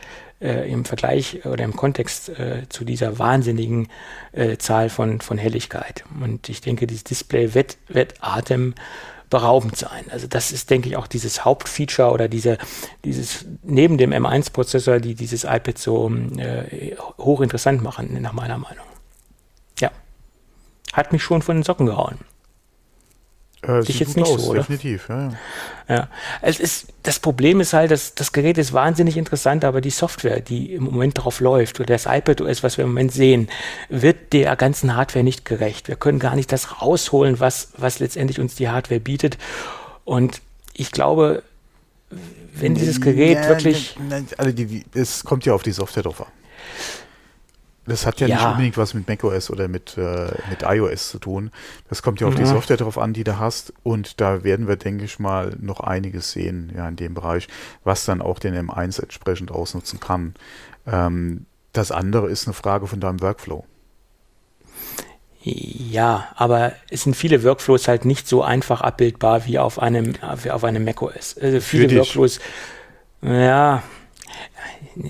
äh, im Vergleich oder im Kontext äh, zu dieser wahnsinnigen äh, Zahl von, von Helligkeit. Und ich denke, dieses Display wird, wird atemberaubend sein. Also das ist, denke ich, auch dieses Hauptfeature oder diese, dieses neben dem M1-Prozessor, die dieses iPad so äh, hochinteressant machen, nach meiner Meinung. Hat mich schon von den Socken gehauen. Äh, Dich jetzt nicht aus, so, oder? Definitiv, ja, ja. ja. Es ist, das Problem ist halt, dass das Gerät ist wahnsinnig interessant, aber die Software, die im Moment drauf läuft, oder das iPad OS, was wir im Moment sehen, wird der ganzen Hardware nicht gerecht. Wir können gar nicht das rausholen, was, was letztendlich uns die Hardware bietet. Und ich glaube, wenn dieses Gerät ja, wirklich. Also die, die, es kommt ja auf die Software drauf an. Das hat ja, ja, nicht unbedingt was mit macOS oder mit, äh, mit iOS zu tun. Das kommt ja auf ja. die Software drauf an, die du hast. Und da werden wir, denke ich mal, noch einiges sehen, ja, in dem Bereich, was dann auch den M1 entsprechend ausnutzen kann. Ähm, das andere ist eine Frage von deinem Workflow. Ja, aber es sind viele Workflows halt nicht so einfach abbildbar wie auf einem, wie auf einem macOS. Also viele Workflows, ja,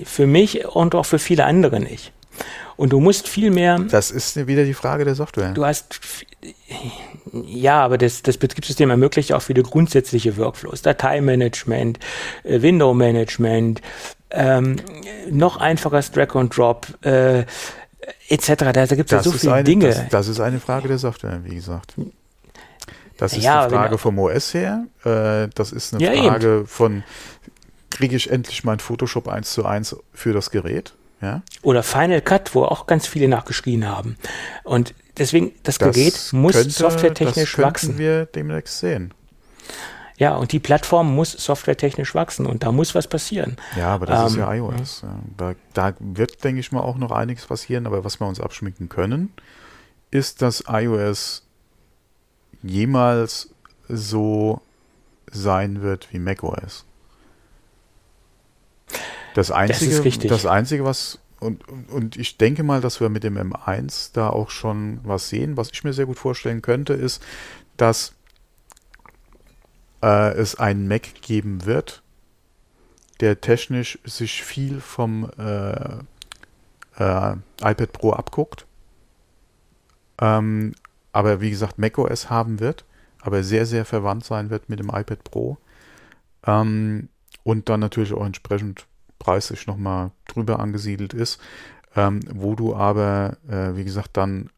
für mich und auch für viele andere nicht. Und du musst viel mehr. Das ist wieder die Frage der Software. Du hast. Ja, aber das, das Betriebssystem ermöglicht auch viele grundsätzliche Workflows. Dateimanagement, äh, Window-Management, ähm, noch einfaches Drag and Drop, äh, etc. Da, da gibt es ja so viele eine, Dinge. Das, das, ist eine Frage der Software, wie gesagt. Das ist Ja, eine Frage vom OS her. Äh, das ist eine Ja, Frage von, kriege ich endlich mein Photoshop 1 zu 1 für das Gerät? Ja, Oder Final Cut, wo auch ganz viele nachgeschrien haben. Und deswegen, das, das Gerät muss könnte- softwaretechnisch das wachsen. wir demnächst sehen. Ja, und die Plattform muss softwaretechnisch wachsen und da muss was passieren. Ja, aber das ist Ähm, ja iOS. Ja. Da, da wird, denke ich mal, auch noch einiges passieren. Aber was wir uns abschminken können, ist, dass iOS jemals so sein wird wie macOS. Das Einzige, richtig. das Einzige, was und, und- und ich denke mal, dass wir mit dem M1 da auch schon was sehen. Was ich mir sehr gut vorstellen könnte, ist, dass äh, es einen Mac geben wird, der technisch sich viel vom äh, äh, iPad Pro abguckt. Ähm, aber wie gesagt, macOS haben wird, aber sehr, sehr verwandt sein wird mit dem iPad Pro. Ähm, und dann natürlich auch entsprechend preislich nochmal drüber angesiedelt ist, ähm, wo du aber, äh, wie gesagt, dann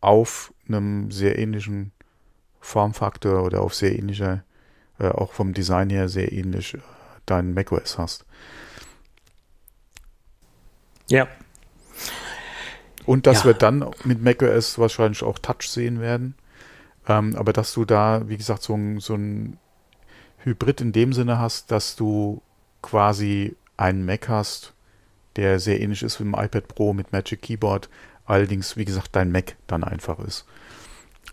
auf einem sehr ähnlichen Formfaktor oder auf sehr ähnlicher, äh, auch vom Design her sehr ähnlich äh, deinen macOS hast. Ja. Und dass Ja. wir dann mit macOS wahrscheinlich auch Touch sehen werden. Ähm, aber dass du da, wie gesagt, so ein, so ein Hybrid in dem Sinne hast, dass du quasi einen Mac hast, der sehr ähnlich ist wie im iPad Pro mit Magic Keyboard, allerdings, wie gesagt, dein Mac dann einfach ist.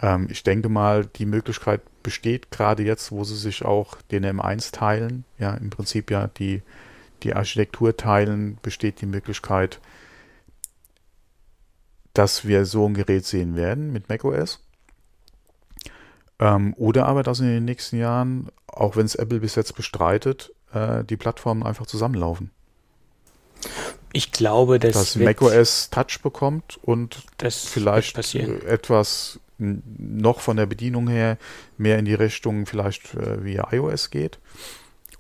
Ähm, ich denke mal, die Möglichkeit besteht gerade jetzt, wo sie sich auch den M1 teilen, ja, im Prinzip ja die, die Architektur teilen, besteht die Möglichkeit, dass wir so ein Gerät sehen werden mit macOS. Ähm, oder aber, dass in den nächsten Jahren, auch wenn es Apple bis jetzt bestreitet, äh, die Plattformen einfach zusammenlaufen. Ich glaube, das dass wird, macOS Touch bekommt und vielleicht äh, etwas noch von der Bedienung her mehr in die Richtung vielleicht äh, wie iOS geht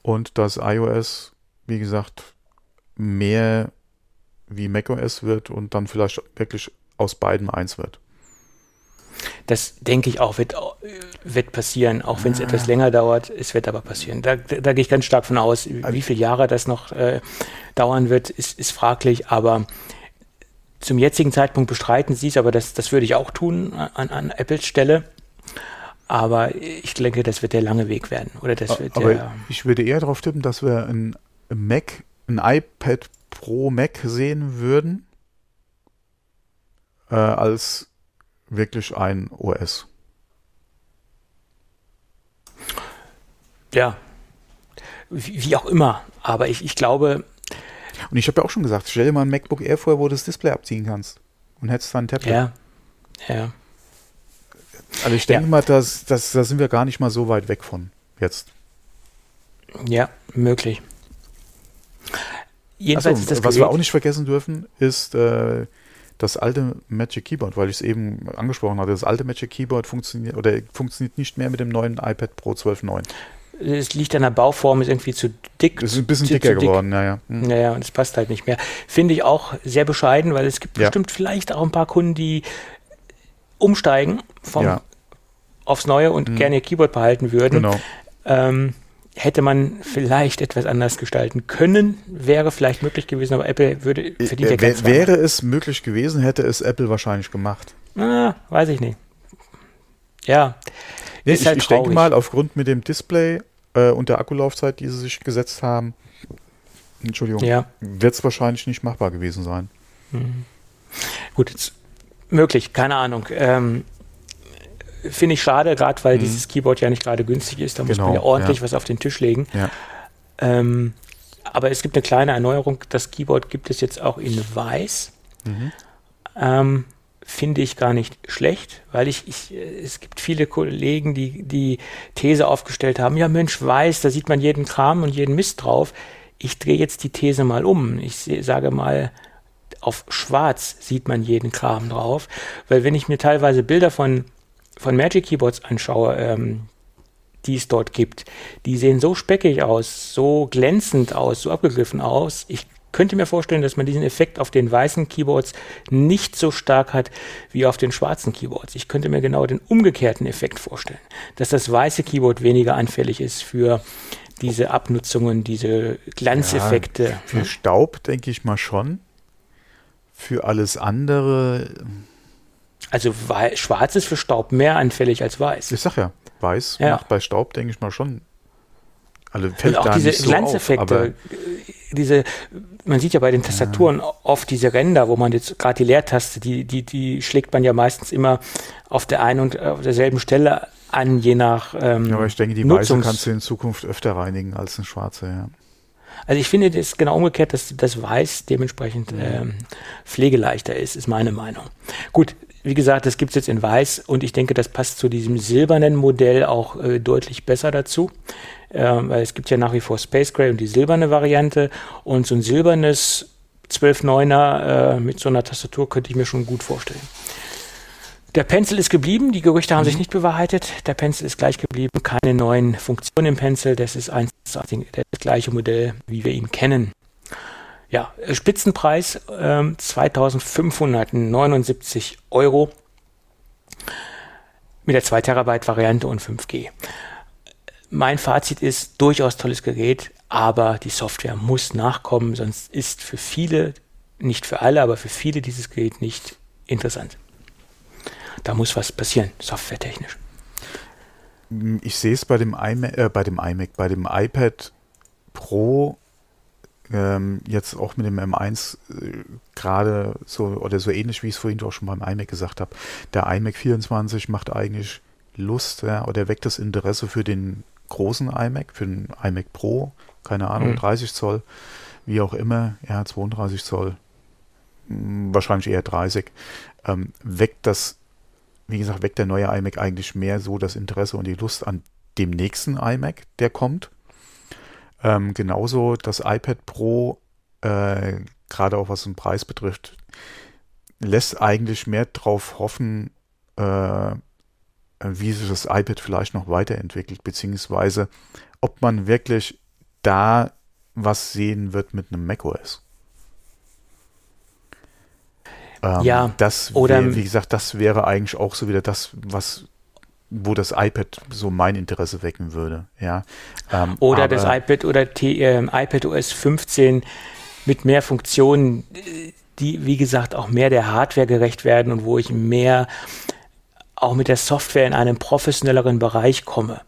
und dass iOS, wie gesagt, mehr wie macOS wird und dann vielleicht wirklich aus beiden eins wird. Das denke ich auch, wird, wird passieren, auch wenn es Ah. etwas länger dauert. Es wird aber passieren. Da, da, da gehe ich ganz stark von aus. Wie viele Jahre das noch äh, dauern wird, ist, ist fraglich. Aber zum jetzigen Zeitpunkt bestreiten sie es, aber das, das würde ich auch tun an, an Apples Stelle. Aber ich denke, das wird der lange Weg werden. Oder das wird Aber der, ich würde eher darauf tippen, dass wir ein Mac, ein iPad Pro Mac sehen würden, äh, als wirklich ein OS. ja, wie, auch immer. Aber ich, ich glaube, Und ich habe ja auch schon gesagt, stell dir mal ein MacBook Air vor, wo du das Display abziehen kannst und hättest dann ein Tablet. ja, ja. Also ich denke Ja. mal, dass, dass, da sind wir gar nicht mal so weit weg von jetzt. Ja, möglich. Jedenfalls ist das was wir auch nicht vergessen dürfen, ist äh, das alte Magic Keyboard, weil ich es eben angesprochen hatte. Das alte Magic Keyboard funktioniert oder funktioniert nicht mehr mit dem neuen iPad Pro 12.9. es liegt an der Bauform, ist irgendwie zu dick. Das ist ein bisschen zu, dicker zu dick. geworden, naja. Hm. Naja, und es passt halt nicht mehr. Finde ich auch sehr bescheiden, weil es gibt Ja. bestimmt vielleicht auch ein paar Kunden, die umsteigen vom, Ja, aufs Neue und Mhm. gerne ihr Keyboard behalten würden. genau. Ähm, hätte man vielleicht etwas anders gestalten können, wäre vielleicht möglich gewesen, aber Apple würde, verdient ja Äh, wär, Zweimal. wäre es möglich gewesen, hätte es Apple wahrscheinlich gemacht. Ah, weiß ich nicht. Ja, Nee, Ist ich, halt ich denke mal, aufgrund mit dem Display äh, und der Akkulaufzeit, die sie sich gesetzt haben, Entschuldigung, ja. wird es wahrscheinlich nicht machbar gewesen sein. Gut, jetzt, möglich, keine Ahnung. Ähm, Finde ich schade, gerade weil Mhm. dieses Keyboard ja nicht gerade günstig ist. Da muss Genau, man ja ordentlich ja. was auf den Tisch legen. Ja. Ähm, aber es gibt eine kleine Erneuerung. Das Keyboard gibt es jetzt auch in weiß. Mhm. Ähm, Finde ich gar nicht schlecht, weil ich, ich, äh, es gibt viele Kollegen, die die These aufgestellt haben, ja Mensch, weiß, da sieht man jeden Kram und jeden Mist drauf. Ich drehe jetzt die These mal um. Ich sage mal, auf schwarz sieht man jeden Kram drauf, weil wenn ich mir teilweise Bilder von, von Magic Keyboards anschaue, ähm, die es dort gibt, die sehen so speckig aus, so glänzend aus, so abgegriffen aus. Ich könnte mir vorstellen, dass man diesen Effekt auf den weißen Keyboards nicht so stark hat wie auf den schwarzen Keyboards. Ich könnte mir genau den umgekehrten Effekt vorstellen, dass das weiße Keyboard weniger anfällig ist für diese Abnutzungen, diese Glanzeffekte. Ja, für hm? Staub denke ich mal schon. Für alles andere. Also schwarz ist für Staub mehr anfällig als weiß. Ich sag ja, weiß ja. macht bei Staub, denke ich mal, schon. Also fällt Und auch diese so Glanzeffekte, auf, diese, man sieht ja bei den Tastaturen ja. oft diese Ränder, wo man jetzt gerade die Leertaste, die, die, die schlägt man ja meistens immer auf der einen und auf derselben Stelle an, je nach. Ähm, ja, aber ich denke, die Nutzungs weiße kannst du in Zukunft öfter reinigen als eine schwarze, ja. Also ich finde das genau umgekehrt, dass das Weiß dementsprechend ähm, pflegeleichter ist, ist meine Meinung. Gut, wie gesagt, das gibt es jetzt in Weiß und ich denke, das passt zu diesem silbernen Modell auch äh, deutlich besser dazu. Ähm, weil es gibt ja nach wie vor Space Gray und die silberne Variante und so ein silbernes 12.9er äh, mit so einer Tastatur könnte ich mir schon gut vorstellen. Der Pencil ist geblieben, die Gerüchte haben mhm. sich nicht bewahrheitet. Der Pencil ist gleich geblieben, keine neuen Funktionen im Pencil. Das ist eins, das gleiche Modell, wie wir ihn kennen. Ja, Spitzenpreis ähm, 2579 Euro mit der 2 Terabyte Variante und 5G. Mein Fazit ist durchaus tolles Gerät, aber die Software muss nachkommen, sonst ist für viele, nicht für alle, aber für viele dieses Gerät nicht interessant. Da muss was passieren, softwaretechnisch. Ich sehe es bei dem iMac, äh, bei dem iMac, bei dem iPad Pro ähm, jetzt auch mit dem M1 äh, gerade so oder so ähnlich, wie ich es vorhin auch schon beim iMac gesagt habe. Der iMac 24 macht eigentlich Lust ja, oder weckt das Interesse für den großen iMac, für den iMac Pro, keine Ahnung, mhm. 30 Zoll, wie auch immer, ja, 32 Zoll, hm, wahrscheinlich eher 30, ähm, weckt das wie gesagt, weckt der neue iMac eigentlich mehr so das Interesse und die Lust an dem nächsten iMac, der kommt. Ähm, genauso das iPad Pro, äh, gerade auch was den Preis betrifft, lässt eigentlich mehr darauf hoffen, äh, wie sich das iPad vielleicht noch weiterentwickelt, beziehungsweise ob man wirklich da was sehen wird mit einem macOS. Ähm, ja, das wär, wie gesagt, das wäre eigentlich auch so wieder das, was wo das iPad so mein Interesse wecken würde. Ja, ähm, oder das iPad oder T, äh, iPad OS 15 mit mehr Funktionen, die wie gesagt auch mehr der Hardware gerecht werden und wo ich mehr auch mit der Software in einem professionelleren Bereich komme.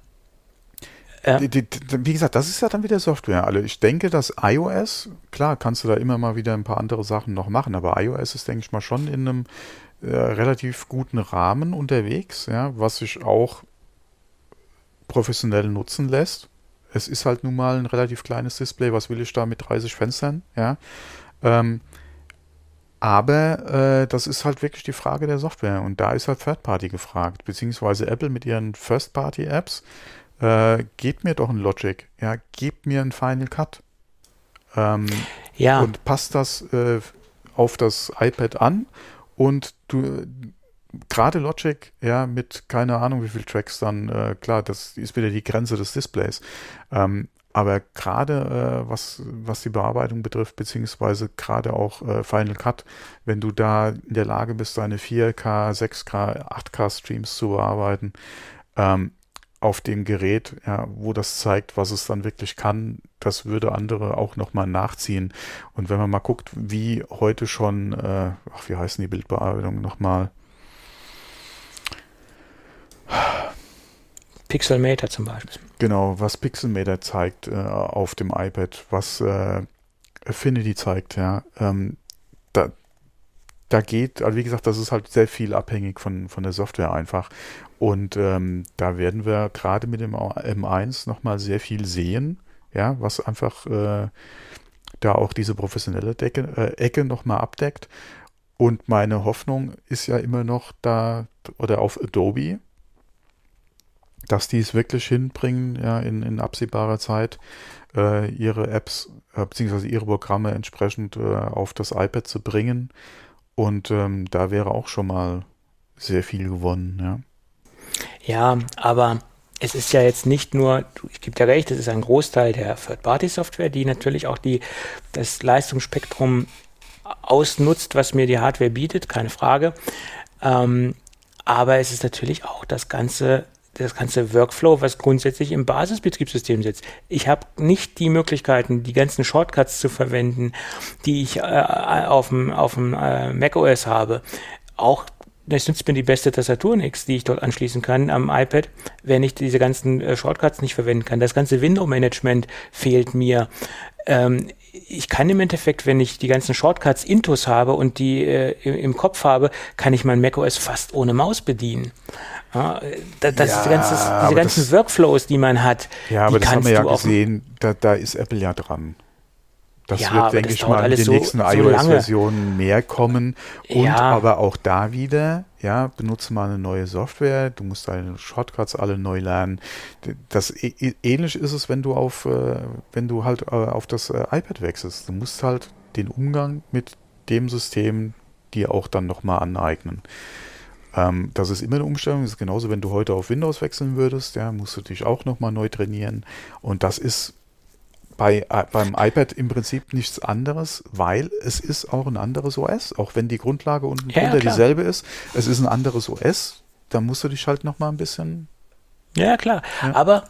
Ja. Wie gesagt, das ist ja dann wieder Software. Also ich denke, dass iOS, klar, kannst du da immer mal wieder ein paar andere Sachen noch machen, aber iOS ist, denke ich mal, schon in einem äh, relativ guten Rahmen unterwegs, ja, was sich auch professionell nutzen lässt. Es ist halt nun mal ein relativ kleines Display, was will ich da mit 30 Fenstern, ja. Ähm, aber äh, das ist halt wirklich die Frage der Software und da ist halt Third Party gefragt, beziehungsweise Apple mit ihren First Party Apps äh, gebt mir doch ein Logic, ja, gebt mir ein Final Cut. Ähm, ja. Und passt das äh, auf das iPad an und du gerade Logic, ja, mit keine Ahnung wie viel Tracks dann, äh, klar, das ist wieder die Grenze des Displays. Ähm, aber gerade äh, was, was die Bearbeitung betrifft, beziehungsweise gerade auch äh, Final Cut, wenn du da in der Lage bist, deine 4K, 6K, 8K Streams zu bearbeiten, ähm, auf dem Gerät, ja, wo das zeigt, was es dann wirklich kann, das würde andere auch nochmal nachziehen. Und wenn man mal guckt, wie heute schon, äh, ach, wie heißen die Bildbearbeitungen nochmal? Pixelmeter zum Beispiel. Genau, was Pixelmeter zeigt äh, auf dem iPad, was äh, Affinity zeigt, ja. Ähm, da geht, also wie gesagt, das ist halt sehr viel abhängig von, von der Software einfach. Und ähm, da werden wir gerade mit dem M1 nochmal sehr viel sehen, ja, was einfach äh, da auch diese professionelle Decke, äh, Ecke nochmal abdeckt. Und meine Hoffnung ist ja immer noch da, oder auf Adobe, dass die es wirklich hinbringen, ja, in, in absehbarer Zeit, äh, ihre Apps, äh, beziehungsweise ihre Programme entsprechend äh, auf das iPad zu bringen. Und ähm, da wäre auch schon mal sehr viel gewonnen, ja. Ja, aber es ist ja jetzt nicht nur, ich gebe dir recht, es ist ein Großteil der Third-Party-Software, die natürlich auch die, das Leistungsspektrum ausnutzt, was mir die Hardware bietet, keine Frage. Ähm, aber es ist natürlich auch das ganze das ganze Workflow, was grundsätzlich im Basisbetriebssystem sitzt. Ich habe nicht die Möglichkeiten, die ganzen Shortcuts zu verwenden, die ich äh, auf dem, auf dem äh, macOS habe. Auch das nützt mir die beste Tastatur nichts, die ich dort anschließen kann am iPad, wenn ich diese ganzen äh, Shortcuts nicht verwenden kann. Das ganze Window-Management fehlt mir. Ähm, ich kann im Endeffekt, wenn ich die ganzen Shortcuts intus habe und die äh, im, Kopf habe, kann ich mein macOS fast ohne Maus bedienen. Ja, das, das ja, ganze, diese ganzen das, Workflows, die man hat. Ja, aber das haben wir ja gesehen, da, da ist Apple ja dran. Das ja, wird, denke ich mal, in den so, nächsten so iOS-Versionen mehr kommen. Und ja. aber auch da wieder, ja, benutze mal eine neue Software, du musst deine Shortcuts alle neu lernen. Das ähnlich ist es, wenn du auf, äh, wenn du halt äh, auf das äh, iPad wechselst. Du musst halt den Umgang mit dem System dir auch dann nochmal aneignen. Ähm, das ist immer eine Umstellung. Das ist genauso, wenn du heute auf Windows wechseln würdest, ja, musst du dich auch nochmal neu trainieren. Und das ist bei, äh, beim iPad im Prinzip nichts anderes, weil es ist auch ein anderes OS, auch wenn die Grundlage unten ja, drunter dieselbe ist. Es ist ein anderes OS, da musst du dich halt noch mal ein bisschen. Ja, klar. Ja. Aber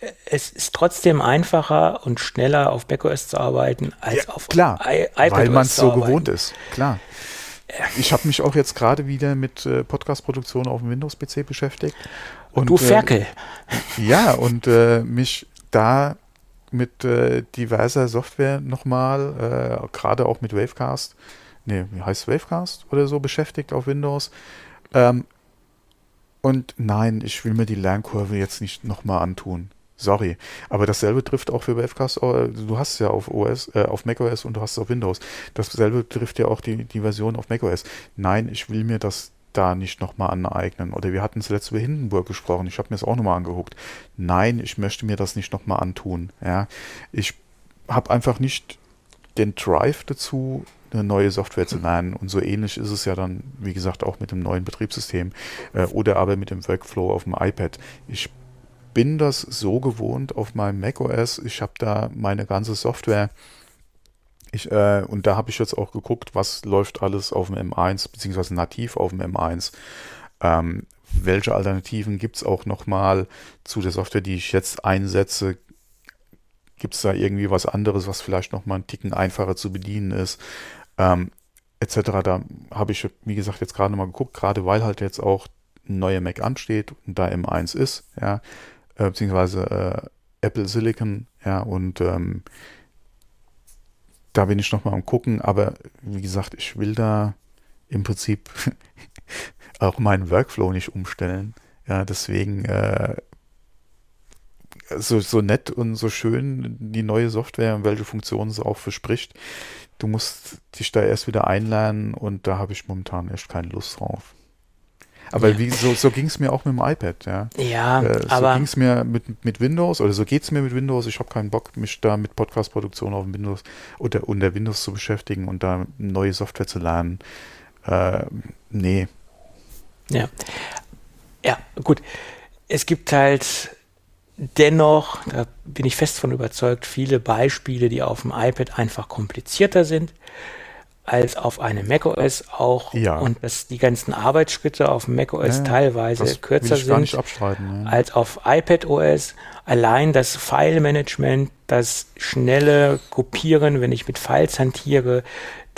äh, es ist trotzdem einfacher und schneller auf macOS zu arbeiten als ja, auf klar, I iPad weil man es so gewohnt ist. Klar. Ich habe mich auch jetzt gerade wieder mit äh, Podcast-Produktion auf dem Windows-PC beschäftigt. Und, du Ferkel. Äh, ja, und äh, mich da mit äh, diverser Software nochmal, äh, gerade auch mit Wavecast, nee, wie heißt Wavecast oder so beschäftigt auf Windows. Ähm, und nein, ich will mir die Lernkurve jetzt nicht nochmal antun. Sorry. Aber dasselbe trifft auch für Wavecast. Du hast es ja auf OS, äh, auf macOS und du hast es auf Windows. Dasselbe trifft ja auch die, die Version auf macOS. Nein, ich will mir das da nicht nochmal aneignen. Oder wir hatten zuletzt über Hindenburg gesprochen. Ich habe mir das auch nochmal angeguckt. Nein, ich möchte mir das nicht nochmal antun. Ja, ich habe einfach nicht den Drive dazu, eine neue Software zu lernen. Und so ähnlich ist es ja dann, wie gesagt, auch mit dem neuen Betriebssystem äh, oder aber mit dem Workflow auf dem iPad. Ich bin das so gewohnt auf meinem macOS. Ich habe da meine ganze Software ich, äh, und da habe ich jetzt auch geguckt, was läuft alles auf dem M1, beziehungsweise nativ auf dem M1. Ähm, welche Alternativen gibt es auch nochmal zu der Software, die ich jetzt einsetze? Gibt es da irgendwie was anderes, was vielleicht nochmal einen Ticken einfacher zu bedienen ist? Ähm, etc. Da habe ich, wie gesagt, jetzt gerade nochmal geguckt, gerade weil halt jetzt auch ein neuer Mac ansteht und da M1 ist, ja, äh, beziehungsweise äh, Apple Silicon, ja, und ähm, da bin ich nochmal am gucken, aber wie gesagt, ich will da im Prinzip [LAUGHS] auch meinen Workflow nicht umstellen. Ja, deswegen äh, so, so nett und so schön die neue Software und welche Funktionen sie auch verspricht. Du musst dich da erst wieder einlernen und da habe ich momentan echt keine Lust drauf. Aber ja. wie, so, so ging es mir auch mit dem iPad, ja. Ja, äh, so aber. So ging es mir mit, mit Windows oder so geht es mir mit Windows. Ich habe keinen Bock, mich da mit Podcast-Produktion auf Windows oder unter Windows zu beschäftigen und da neue Software zu lernen. Äh, nee. Ja. Ja, gut. Es gibt halt dennoch, da bin ich fest von überzeugt, viele Beispiele, die auf dem iPad einfach komplizierter sind als auf einem macOS auch ja. und dass die ganzen Arbeitsschritte auf macOS ja, teilweise kürzer sind als auf iPadOS. Allein das File-Management, das schnelle Kopieren, wenn ich mit Files hantiere,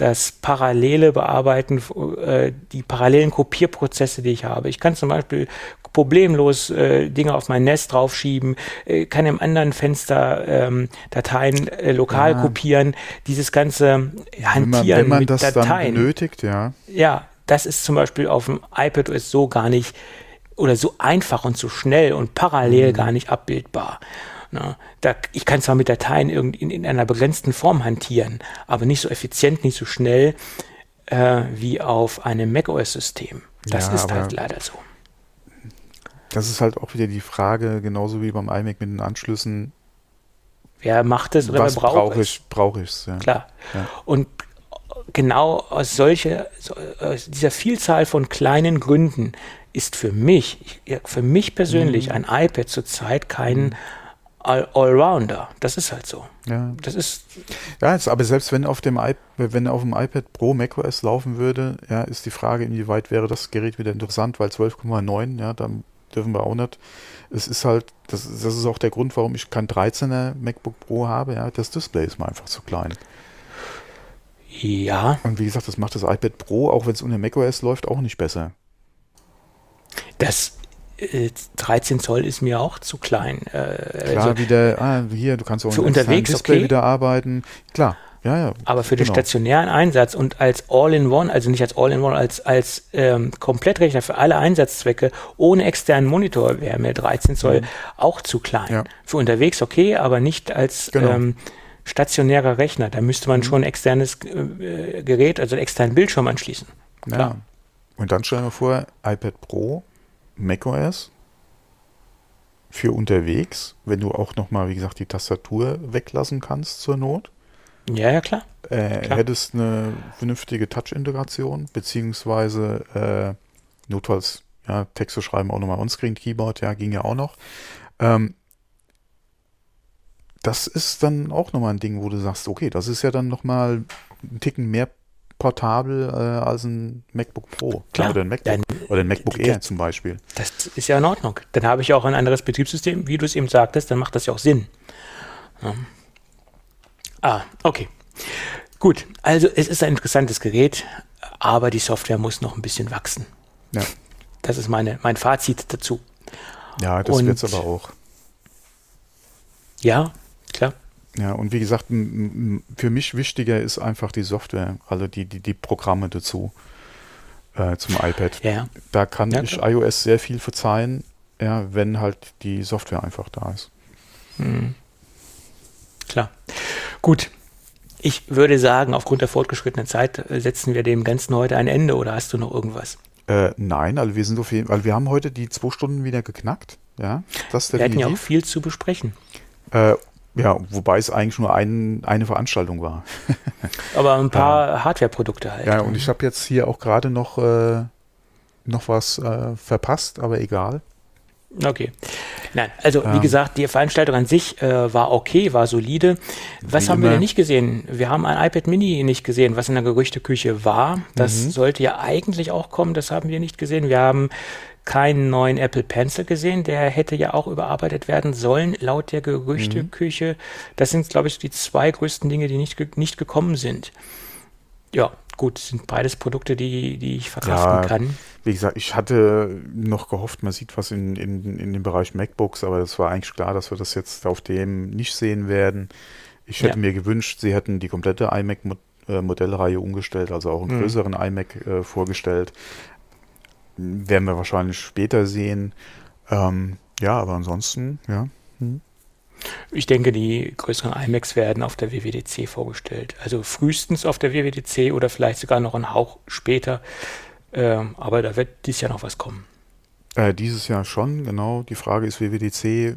das parallele Bearbeiten, äh, die parallelen Kopierprozesse, die ich habe. Ich kann zum Beispiel problemlos äh, Dinge auf mein Nest draufschieben, äh, kann im anderen Fenster ähm, Dateien äh, lokal ja. kopieren. Dieses ganze Hantieren wenn man, wenn man mit das Dateien. Dann benötigt, ja. Ja, das ist zum Beispiel auf dem iPad ist so gar nicht oder so einfach und so schnell und parallel mhm. gar nicht abbildbar. Na, da, ich kann zwar mit Dateien in, in, einer begrenzten Form hantieren, aber nicht so effizient, nicht so schnell äh, wie auf einem macOS-System. Das ja, ist halt leider so. Das ist halt auch wieder die Frage, genauso wie beim iMac mit den Anschlüssen. Wer macht es oder was wer braucht brauch ich, es? Brauche ich es, ja. Klar. Ja. Und genau aus solcher, aus dieser Vielzahl von kleinen Gründen ist für mich, für mich persönlich mhm. ein iPad zurzeit kein mhm. Allrounder. Das ist halt so. Ja. Das ist. Ja, jetzt, aber selbst wenn auf dem iPad, wenn auf dem iPad Pro macOS laufen würde, ja, ist die Frage, inwieweit wäre das Gerät wieder interessant, weil 12,9, ja, dann dürfen wir auch nicht. Es ist halt, das, das ist auch der Grund, warum ich kein 13er MacBook Pro habe, ja, das Display ist mir einfach zu klein. Ja. Und wie gesagt, das macht das iPad Pro, auch wenn es unter macOS läuft, auch nicht besser. Das 13 äh, Zoll ist mir auch zu klein. Äh, Klar, also wieder, ah, hier, du kannst auch für unterwegs Display okay. wieder arbeiten. Klar, ja, ja. Aber für genau. den stationären Einsatz und als All-in-One, also nicht als All-in-One, als, als ähm, Komplettrechner für alle Einsatzzwecke ohne externen Monitor wäre mir 13 Zoll mhm. auch zu klein. Ja. Für unterwegs okay, aber nicht als genau. ähm, stationärer Rechner. Da müsste man mhm. schon ein externes äh, Gerät, also einen externen Bildschirm anschließen. Klar. Ja. Und dann stellen wir vor, iPad Pro macOS für unterwegs, wenn du auch nochmal, wie gesagt, die Tastatur weglassen kannst zur Not. Ja, ja, klar. Äh, klar. Hättest eine vernünftige Touch-Integration, beziehungsweise äh, notfalls ja, Texte schreiben auch nochmal On-Screen-Keyboard, ja, ging ja auch noch. Ähm, das ist dann auch nochmal ein Ding, wo du sagst, okay, das ist ja dann nochmal ein Ticken mehr portabel äh, als ein MacBook Pro Klar, oder ein MacBook, dann, oder ein MacBook Air zum Beispiel. Das ist ja in Ordnung. Dann habe ich auch ein anderes Betriebssystem, wie du es eben sagtest, dann macht das ja auch Sinn. Ja. Ah, okay. Gut, also es ist ein interessantes Gerät, aber die Software muss noch ein bisschen wachsen. Ja. Das ist meine, mein Fazit dazu. Ja, das wird es aber auch. Ja, klar. Ja, und wie gesagt, für mich wichtiger ist einfach die Software, also die, die, die Programme dazu äh, zum iPad. Ja. Da kann ja, ich iOS sehr viel verzeihen, ja, wenn halt die Software einfach da ist. Mhm. Klar. Gut. Ich würde sagen, aufgrund der fortgeschrittenen Zeit äh, setzen wir dem Ganzen heute ein Ende oder hast du noch irgendwas? Äh, nein, also wir sind auf jeden Fall, wir haben heute die zwei Stunden wieder geknackt. Ja, das wir hatten ja auch viel zu besprechen. Äh, ja, wobei es eigentlich nur ein, eine Veranstaltung war. [LAUGHS] Aber ein paar ja. Hardware-Produkte halt. Ja, und ich habe jetzt hier auch gerade noch, äh, noch was äh, verpasst, aber egal. Okay. Nein, also wie gesagt, die Veranstaltung an sich äh, war okay, war solide. Was haben immer. wir denn nicht gesehen? Wir haben ein iPad Mini nicht gesehen, was in der Gerüchteküche war. Das mhm. sollte ja eigentlich auch kommen, das haben wir nicht gesehen. Wir haben keinen neuen Apple Pencil gesehen. Der hätte ja auch überarbeitet werden sollen, laut der Gerüchteküche. Mhm. Das sind, glaube ich, die zwei größten Dinge, die nicht, nicht gekommen sind. Ja, gut, sind beides Produkte, die, die ich verkraften ja, kann. Wie gesagt, ich hatte noch gehofft, man sieht was in, in, in dem Bereich MacBooks, aber das war eigentlich klar, dass wir das jetzt auf dem nicht sehen werden. Ich hätte ja. mir gewünscht, sie hätten die komplette iMac-Modellreihe umgestellt, also auch einen mhm. größeren iMac äh, vorgestellt werden wir wahrscheinlich später sehen. Ähm, ja, aber ansonsten, ja. Hm. Ich denke, die größeren iMacs werden auf der WWDC vorgestellt. Also frühestens auf der WWDC oder vielleicht sogar noch einen Hauch später. Ähm, aber da wird dieses Jahr noch was kommen. Äh, dieses Jahr schon, genau. Die Frage ist WWDC.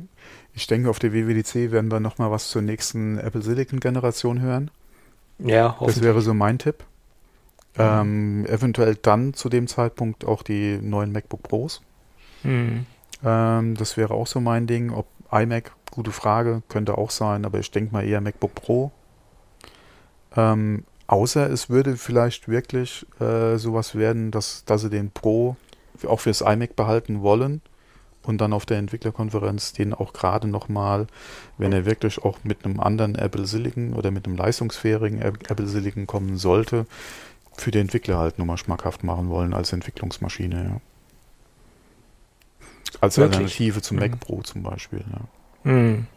Ich denke, auf der WWDC werden wir nochmal was zur nächsten Apple Silicon Generation hören. Ja, hoffentlich. Das wäre so mein Tipp. Ähm, eventuell dann zu dem Zeitpunkt auch die neuen MacBook Pros. Mhm. Ähm, das wäre auch so mein Ding. Ob iMac, gute Frage, könnte auch sein, aber ich denke mal eher MacBook Pro. Ähm, außer es würde vielleicht wirklich äh, sowas werden, dass, dass sie den Pro auch fürs iMac behalten wollen und dann auf der Entwicklerkonferenz den auch gerade nochmal, wenn er wirklich auch mit einem anderen Apple Silicon oder mit einem leistungsfähigen Apple Silicon kommen sollte, für die Entwickler halt nochmal schmackhaft machen wollen als Entwicklungsmaschine, ja. Als Wirklich? Alternative zum mhm. Mac Pro zum Beispiel, ja. Mhm.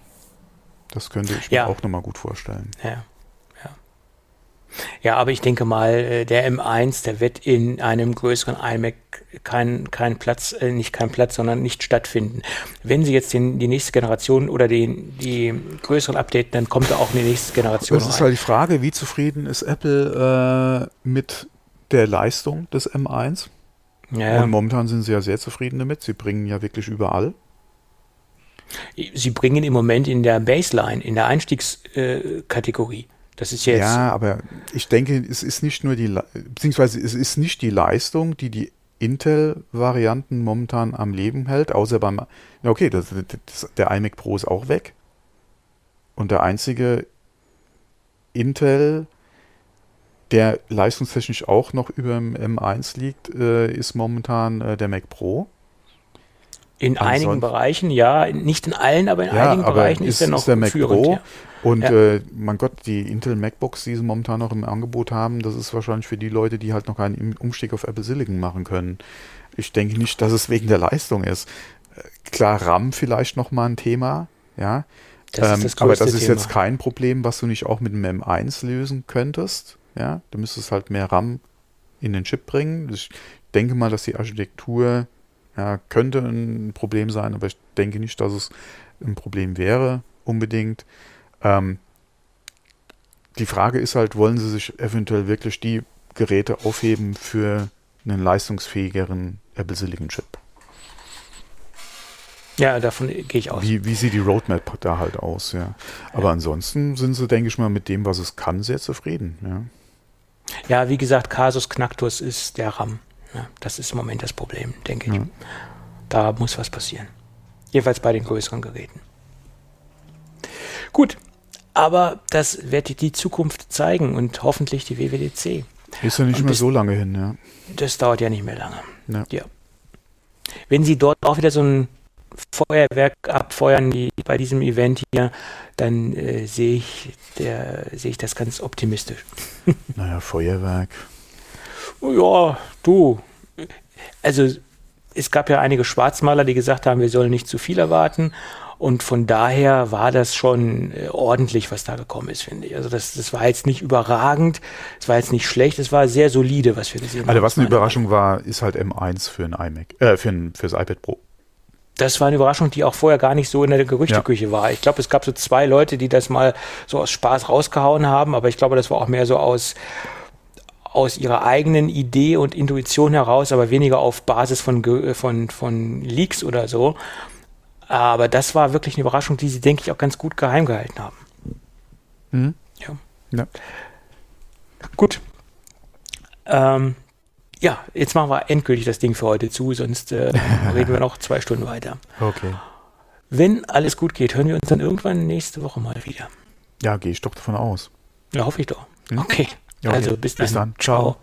Das könnte ich ja. mir auch nochmal gut vorstellen. Ja. Ja, aber ich denke mal, äh, der M1, der wird in einem größeren iMac keinen kein Platz, äh, nicht keinen Platz, sondern nicht stattfinden. Wenn sie jetzt den, die nächste Generation oder den, die größeren updaten, dann kommt da auch eine nächste Generation. Das ist halt die Frage, wie zufrieden ist Apple äh, mit der Leistung des M1? Ja. Und momentan sind sie ja sehr zufrieden damit. Sie bringen ja wirklich überall. Sie bringen im Moment in der Baseline, in der Einstiegskategorie. Das ist jetzt. Ja, aber ich denke, es ist nicht nur die, beziehungsweise es ist nicht die Leistung, die die Intel-Varianten momentan am Leben hält, außer beim, okay, das, das, der iMac Pro ist auch weg. Und der einzige Intel, der leistungstechnisch auch noch über dem M1 liegt, äh, ist momentan äh, der Mac Pro. In Ansonsten, einigen Bereichen, ja, nicht in allen, aber in ja, einigen aber Bereichen ist, ist er noch ist der Mac führend, Pro. Ja. Und ja. äh, mein Gott, die Intel MacBooks, die sie momentan noch im Angebot haben, das ist wahrscheinlich für die Leute, die halt noch keinen Umstieg auf Apple Silicon machen können. Ich denke nicht, dass es wegen der Leistung ist. Äh, klar, RAM vielleicht noch mal ein Thema, ja. Das ähm, das aber das ist Thema. jetzt kein Problem, was du nicht auch mit einem M1 lösen könntest. Ja, du müsstest halt mehr RAM in den Chip bringen. Ich denke mal, dass die Architektur ja, könnte ein Problem sein, aber ich denke nicht, dass es ein Problem wäre unbedingt. Ähm, die Frage ist halt, wollen sie sich eventuell wirklich die Geräte aufheben für einen leistungsfähigeren Apple Silicon Chip? Ja, davon gehe ich aus. Wie, wie sieht die Roadmap da halt aus, ja. Aber ja. ansonsten sind sie, denke ich mal, mit dem, was es kann, sehr zufrieden, ja. Ja, wie gesagt, Casus Knactus ist der RAM. Ja, das ist im Moment das Problem, denke ich. Da muss was passieren. Jedenfalls bei den größeren Geräten. Gut, aber das wird die Zukunft zeigen und hoffentlich die WWDC. Ist ja nicht und mehr so lange hin, ja. Das dauert ja nicht mehr lange. Ja. ja. Wenn Sie dort auch wieder so ein Feuerwerk abfeuern die bei diesem Event hier, dann äh, sehe ich, sehe ich das ganz optimistisch. [LAUGHS] naja, Feuerwerk. Ja, du. Also es gab ja einige Schwarzmaler, die gesagt haben, wir sollen nicht zu viel erwarten. Und von daher war das schon äh, ordentlich, was da gekommen ist, finde ich. Also das, das war jetzt nicht überragend, es war jetzt nicht schlecht, es war sehr solide, was wir gesehen also haben. Also was eine Überraschung war, ist halt M1 für ein iMac, äh, für ein, fürs iPad Pro. Das war eine Überraschung, die auch vorher gar nicht so in der Gerüchteküche ja. war. Ich glaube, es gab so zwei Leute, die das mal so aus Spaß rausgehauen haben, aber ich glaube, das war auch mehr so aus aus ihrer eigenen Idee und Intuition heraus, aber weniger auf Basis von, von, von Leaks oder so. Aber das war wirklich eine Überraschung, die sie, denke ich, auch ganz gut geheim gehalten haben. Mhm. Ja. ja. Gut. Ähm, ja, jetzt machen wir endgültig das Ding für heute zu, sonst äh, [LAUGHS] reden wir noch zwei Stunden weiter. Okay. Wenn alles gut geht, hören wir uns dann irgendwann nächste Woche mal wieder. Ja, gehe ich doch davon aus. Ja, hoffe ich doch. Mhm. Okay. Okay. Also bis dann. Bis dann. Ciao. Ciao.